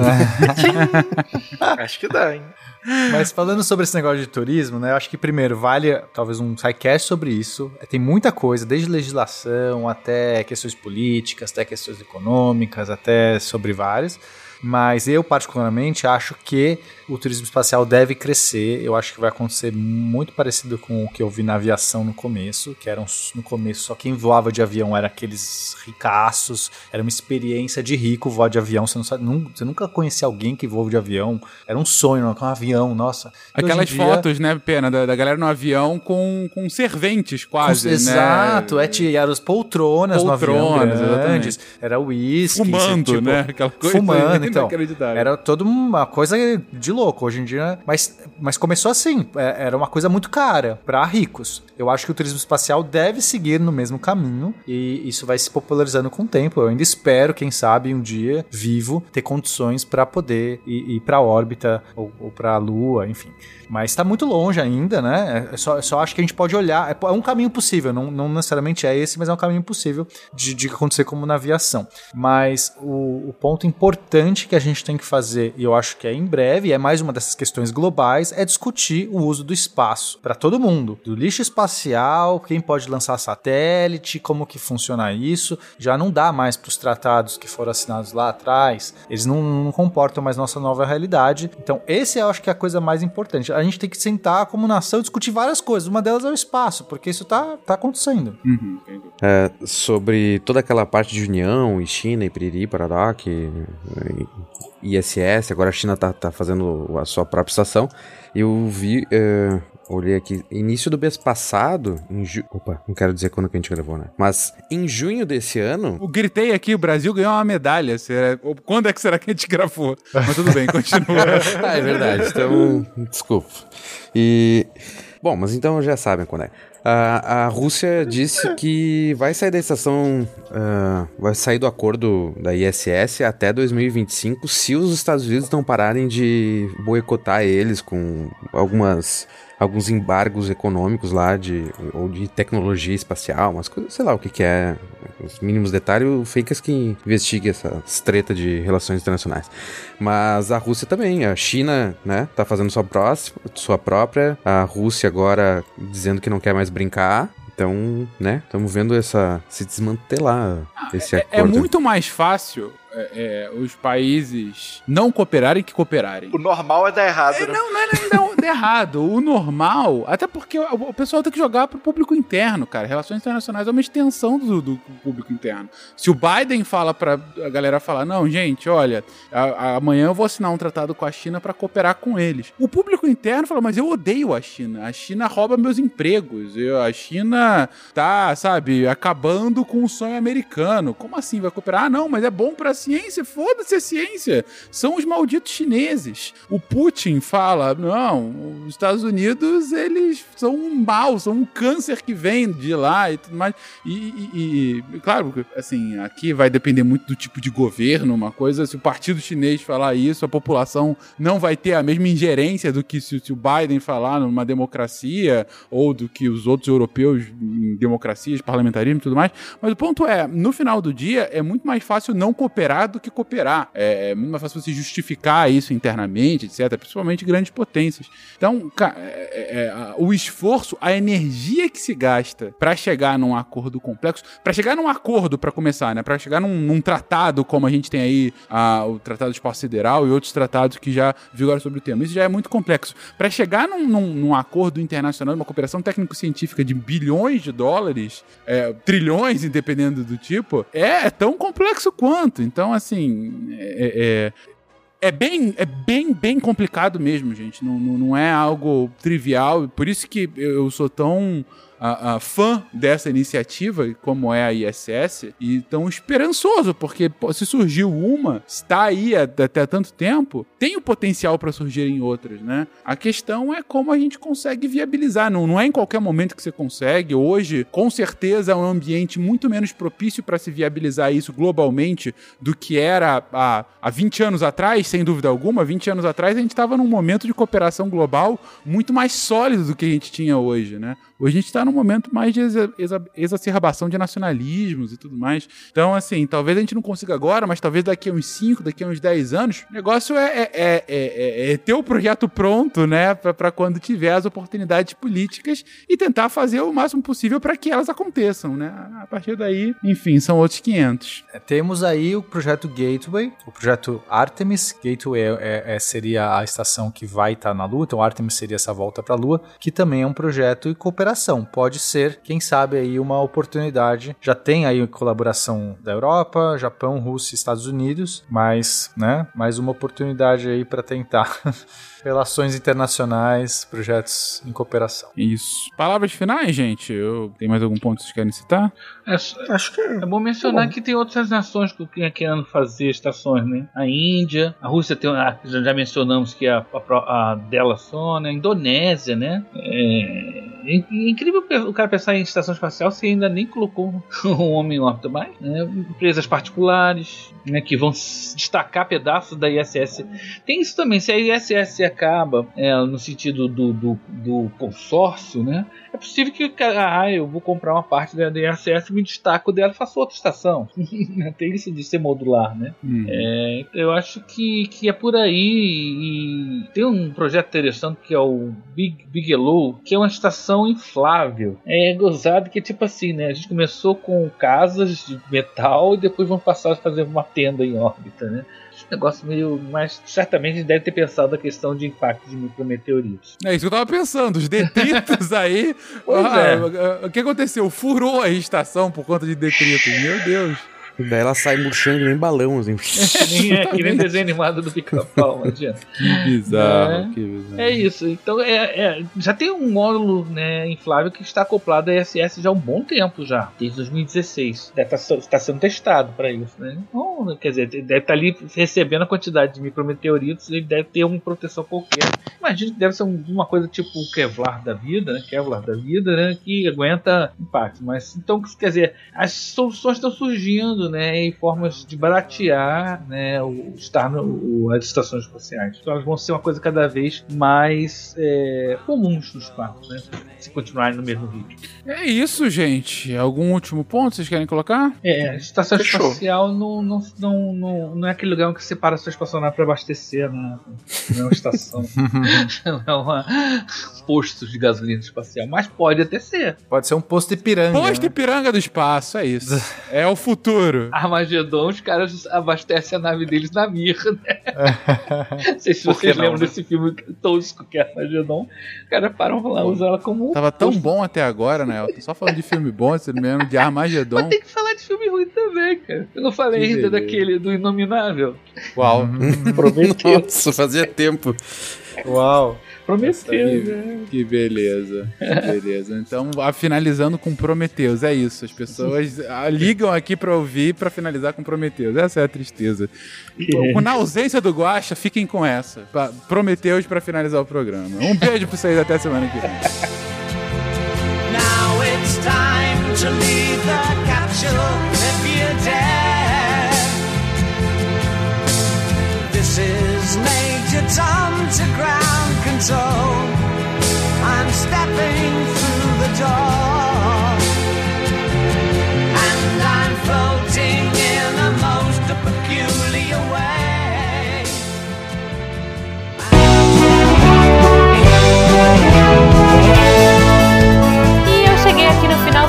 Acho que dá, hein? Mas falando sobre esse negócio de turismo, né? Eu acho que primeiro vale talvez um sidecast sobre isso. Tem muita coisa, desde legislação até questões políticas, até questões econômicas, até sobre várias. Mas eu, particularmente, acho que o turismo espacial deve crescer. Eu acho que vai acontecer muito parecido com o que eu vi na aviação no começo, que eram no começo só quem voava de avião era aqueles ricaços, era uma experiência de rico voar de avião. Você, sabe, nun- você nunca conhecia alguém que voa de avião. Era um sonho, com um avião, nossa. E em Aquelas dia- fotos, né, Pena, da, da galera no avião com, com serventes quase, né? Exato, é, tinha eram as poltronas, no Poltronas, avião grandes, exatamente. era uísque. Fumando, tipo, né? Aquela coisa Fumando, então. Era toda uma coisa de louco hoje em dia. Mas, mas começou assim, é, era uma coisa muito cara para ricos. Eu acho que o turismo espacial deve seguir no mesmo caminho e isso vai se popularizando com o tempo. Eu ainda espero, quem sabe, um dia, vivo, ter condições para poder ir, ir para órbita ou, ou para a Lua, enfim. Mas está muito longe ainda, né? É só, só acho que a gente pode olhar. É, é um caminho possível, não, não necessariamente é esse, mas é um caminho possível de, de acontecer como na aviação. Mas o, o ponto importante que a gente tem que fazer, e eu acho que é em breve, e é mais uma dessas questões globais, é discutir o uso do espaço para todo mundo. Do lixo espacial, quem pode lançar satélite, como que funciona isso. Já não dá mais para os tratados que foram assinados lá atrás. Eles não, não comportam mais nossa nova realidade. Então, esse eu acho que é a coisa mais importante. A gente tem que sentar como nação e discutir várias coisas. Uma delas é o espaço, porque isso tá, tá acontecendo. Uhum. É, sobre toda aquela parte de União e China e Piriri, Parará, que ISS, agora a China tá, tá fazendo a sua própria estação. Eu vi, é, olhei aqui, início do mês passado, em ju... Opa, não quero dizer quando que a gente gravou, né? Mas em junho desse ano, Eu gritei aqui, o Brasil ganhou uma medalha. Será- Quando é que será que a gente gravou? Mas tudo bem, continua. ah, é verdade. Então, desculpa. E. Bom, mas então já sabem quando é. A, a Rússia disse que vai sair da estação. ah, vai sair do acordo da ISS até 2025 se os Estados Unidos não pararem de boicotar eles com algumas. Alguns embargos econômicos lá de, ou de tecnologia espacial, umas coisas, sei lá o que, que é, os mínimos detalhes, o Fakers que investigue essa treta de relações internacionais. Mas a Rússia também, a China, né, tá fazendo sua, próxima, sua própria, a Rússia agora dizendo que não quer mais brincar. Então, né, estamos vendo essa se desmantelar esse É acordo. muito mais fácil é, é, os países não cooperarem que cooperarem. O normal é dar errado, né? Não, não é não, não, errado. O normal, até porque o, pessoal tem que jogar pro público interno, cara. Relações internacionais é uma extensão do, do público interno. Se o Biden fala pra a galera falar, não, gente, olha, a- a- amanhã eu vou assinar um tratado com a China pra cooperar com eles. O público interno fala, mas eu odeio a China. A China rouba meus empregos. Eu, a China tá, sabe, acabando com o sonho americano. Como assim vai cooperar? Ah, não, mas é bom pra ciência. Foda-se a ciência. São os malditos chineses. O Putin fala, não, os Estados Unidos, eles são um mal, são um câncer que vem de lá e tudo mais. E, e- e, claro, assim, aqui vai depender muito do tipo de governo, uma coisa, se o partido chinês falar isso, a população não vai ter a mesma ingerência do que se, se o Biden falar numa democracia ou do que os outros europeus em democracias, parlamentarismo e tudo mais. Mas o ponto é, no final do dia, é muito mais fácil não cooperar do que cooperar. É, é muito mais fácil você justificar isso internamente, etc., principalmente grandes potências. Então, é- é- é, o esforço, a energia que se gasta para chegar num acordo complexo, para chegar num acordo, para começar, né? Para chegar num, num tratado, como a gente tem aí a- o Tratado de Espaço Sideral e outros tratados que já vigoram sobre o tema. Isso já é muito complexo. Para chegar num, num- num acordo internacional, uma cooperação técnico-científica de bilhões de dólares, é, trilhões, dependendo do tipo, é, é tão complexo quanto. Então, assim, é- é- é bem, é bem, bem complicado mesmo, gente. Não, não, não é algo trivial. Por isso que eu sou tão a, a fã dessa iniciativa, como é a ISS, e tão esperançoso, porque pô, se surgiu uma, está aí até, tanto tempo, tem o potencial para surgirem outras, né? A questão é como a gente consegue viabilizar. Não, não é em qualquer momento que você consegue. Hoje, com certeza, é um ambiente muito menos propício para se viabilizar isso globalmente do que era há, há 20 anos atrás, sem dúvida alguma. 20 anos atrás, a gente estava num momento de cooperação global muito mais sólido do que a gente tinha hoje, né? Hoje a gente está num momento mais de exa exa exacerbação de nacionalismos e tudo mais. Então, assim, talvez a gente não consiga agora, mas talvez daqui a uns 5, daqui a uns 10 anos, o negócio é, é, é, é, é ter o projeto pronto, né, para quando tiver as oportunidades políticas e tentar fazer o máximo possível para que elas aconteçam, né? A partir daí, enfim, são outros 500. É, temos aí o projeto Gateway, o projeto Artemis. Gateway é, é, seria a estação que vai estar tá na Lua, então Artemis seria essa volta para a Lua, que também é um projeto e cooperação cooperação. Pode ser, quem sabe, aí uma oportunidade. Já tem aí colaboração da Europa, Japão, Rússia, Estados Unidos, mas, né, mais uma oportunidade aí para tentar relações internacionais, projetos em cooperação. Isso. Palavras finais, gente? Eu... Tem mais algum ponto que vocês querem citar? É, acho que é bom mencionar tá bom. que tem outras nações que estão querendo fazer estações, né? A Índia, a Rússia tem, a, já mencionamos que a, a, a dela só, né? A Indonésia, né? É, é, incrível o cara pensar em estação espacial se ainda nem colocou um homem em órbita mais. Né? Empresas particulares né, que vão destacar pedaços da ISS. Tem isso também, se a ISS acaba é, no sentido do, do, do, consórcio, né? É possível que ah, eu vou comprar uma parte da ISS, me destaco dela e faço outra estação. Tem isso de ser modular, né? Hum. É, eu acho que, que é por aí. E tem um projeto interessante que é o Big Bigelow, que é uma estação inflável. É gozado que tipo assim, né? A gente começou com casas de metal e depois vão passar a fazer uma tenda em órbita, né? Negócio meio. Mas certamente deve ter pensado a questão de impacto de micrometeoritos. É isso que eu tava pensando, os detritos aí. ah, é. O que aconteceu? Furou a estação por conta de detritos. Meu Deus. Daí ela sai murchando nem balão, assim. é, que nem desenho animado do pica-pau, não adianta. Que bizarro, é, que bizarro. É isso. Então, é, é, já tem um módulo né, inflável que está acoplado à ISS já há um bom tempo já, desde 2016. Deve estar, tá, sendo testado para isso, né? Então, quer dizer, deve estar tá ali recebendo a quantidade de micrometeoritos, ele deve ter uma proteção qualquer. Imagino que deve ser uma coisa tipo o Kevlar da vida, né? Kevlar da vida, né? Que aguenta impacto. Mas, então, quer dizer, as soluções estão surgindo né, em formas de baratear né, o estar no, o, as estações espaciais. Então elas vão ser uma coisa cada vez mais é, comuns no espaço, né, se continuarem no mesmo ritmo. É isso, gente. Algum último ponto vocês querem colocar? É, a estação Fechou. espacial não, não, não, não, não é aquele lugar que você para a sua espaçonave para abastecer, né? não é uma estação. não é uma posto de gasolina espacial, mas pode até ser. Pode ser um posto de piranga. Posto né? de piranga do espaço, é isso. é o futuro. Armagedon, os caras abastecem a nave deles na mirra, né? não sei se vocês lembram né? desse filme tosco que é Armagedon. Os caras param lá, usam ela como. Tava tão bom até agora, né? Eu tô só falando de filme bom, esse mesmo, de Armagedon. Mas tem que falar de filme ruim também, cara. Eu não falei que ainda beleza. daquele do Inominável. Uau. Prometeu. Nossa, fazia tempo. Uau. Prometeus, que, né? Que beleza. Que beleza. Então, a, finalizando com Prometeus, é isso. As pessoas a, ligam aqui pra ouvir pra finalizar com Prometeus. Essa é a tristeza. É. Na ausência do Guacha, fiquem com essa. Pra, Prometeus pra finalizar o programa. Um beijo pra vocês até semana que vem. Now it's time to leave the capsule if you dare. This is Major Tom to ground. control. I'm stepping through the door.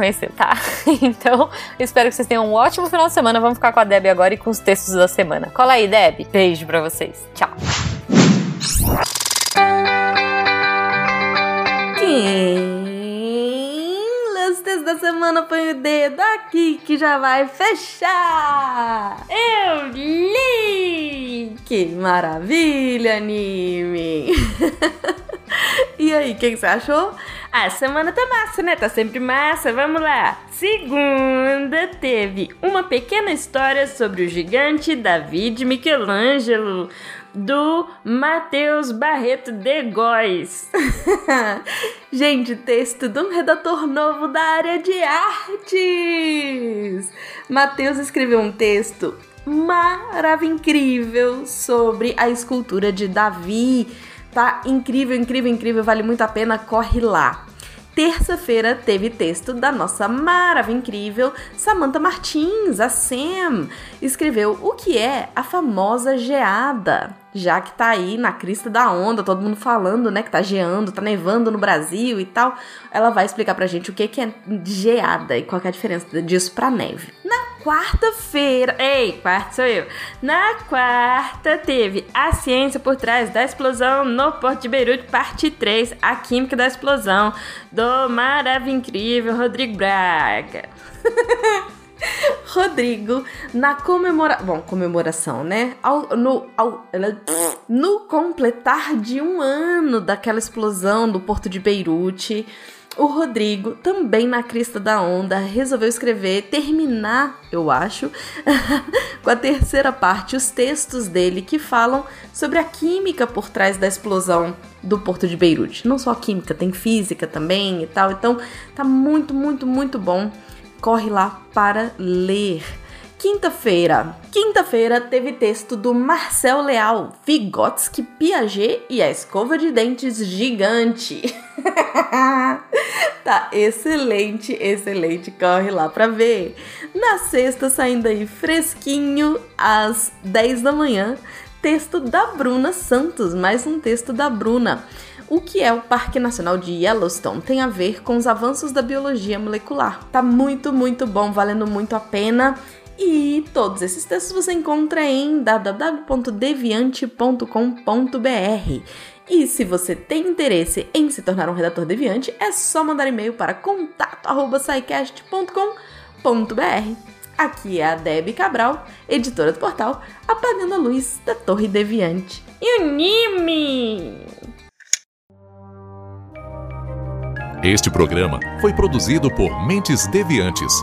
conhecer, tá? então, espero que vocês tenham um ótimo final de semana. Vamos ficar com a Deb agora e com os textos da semana. Cola aí, Deb. Beijo pra vocês. Tchau. Quem textos da semana põe o dedo aqui que já vai fechar. Eu li! Que maravilha, anime! e aí, quem você achou? A semana tá massa, né? Tá sempre massa. Vamos lá. Segunda teve uma pequena história sobre o gigante David Michelangelo do Matheus Barreto de Góes. Gente, texto de um redator novo da área de artes. Matheus escreveu um texto maravilhoso incrível sobre a escultura de Davi Tá incrível, incrível, incrível, vale muito a pena, corre lá. Terça-feira teve texto da nossa maravilha incrível Samantha Martins, a Sam, escreveu o que é a famosa geada já que tá aí na crista da onda, todo mundo falando, né, que tá geando, tá nevando no Brasil e tal, ela vai explicar pra gente o que, que é geada e qual é a diferença disso pra neve. Na quarta-feira, ei, quarta sou eu. Na quarta teve a ciência por trás da explosão no Porto de Beirute, parte 3, a química da explosão, do maravilhoso incrível Rodrigo Braga. Rodrigo, na comemoração. Bom, comemoração, né? Ao, no, ao, no completar de um ano daquela explosão do porto de Beirute, o Rodrigo, também na crista da onda, resolveu escrever, terminar, eu acho, com a terceira parte, os textos dele que falam sobre a química por trás da explosão do porto de Beirute. Não só química, tem física também e tal. Então, tá muito, muito, muito bom corre lá para ler. Quinta-feira. Quinta-feira teve texto do Marcel Leal, Vygotsky Piaget e a escova de dentes gigante. tá excelente, excelente. Corre lá para ver. Na sexta, saindo aí fresquinho, às 10 da manhã, texto da Bruna Santos, mais um texto da Bruna. O que é o Parque Nacional de Yellowstone tem a ver com os avanços da biologia molecular. Tá muito, muito bom, valendo muito a pena. E todos esses textos você encontra em www.deviante.com.br. E se você tem interesse em se tornar um redator deviante, é só mandar e-mail para contato@saicast.com.br. Aqui é a Debbie Cabral, editora do portal Apagando a Luz da Torre Deviante. E anime! Este programa foi produzido por Mentes Deviantes.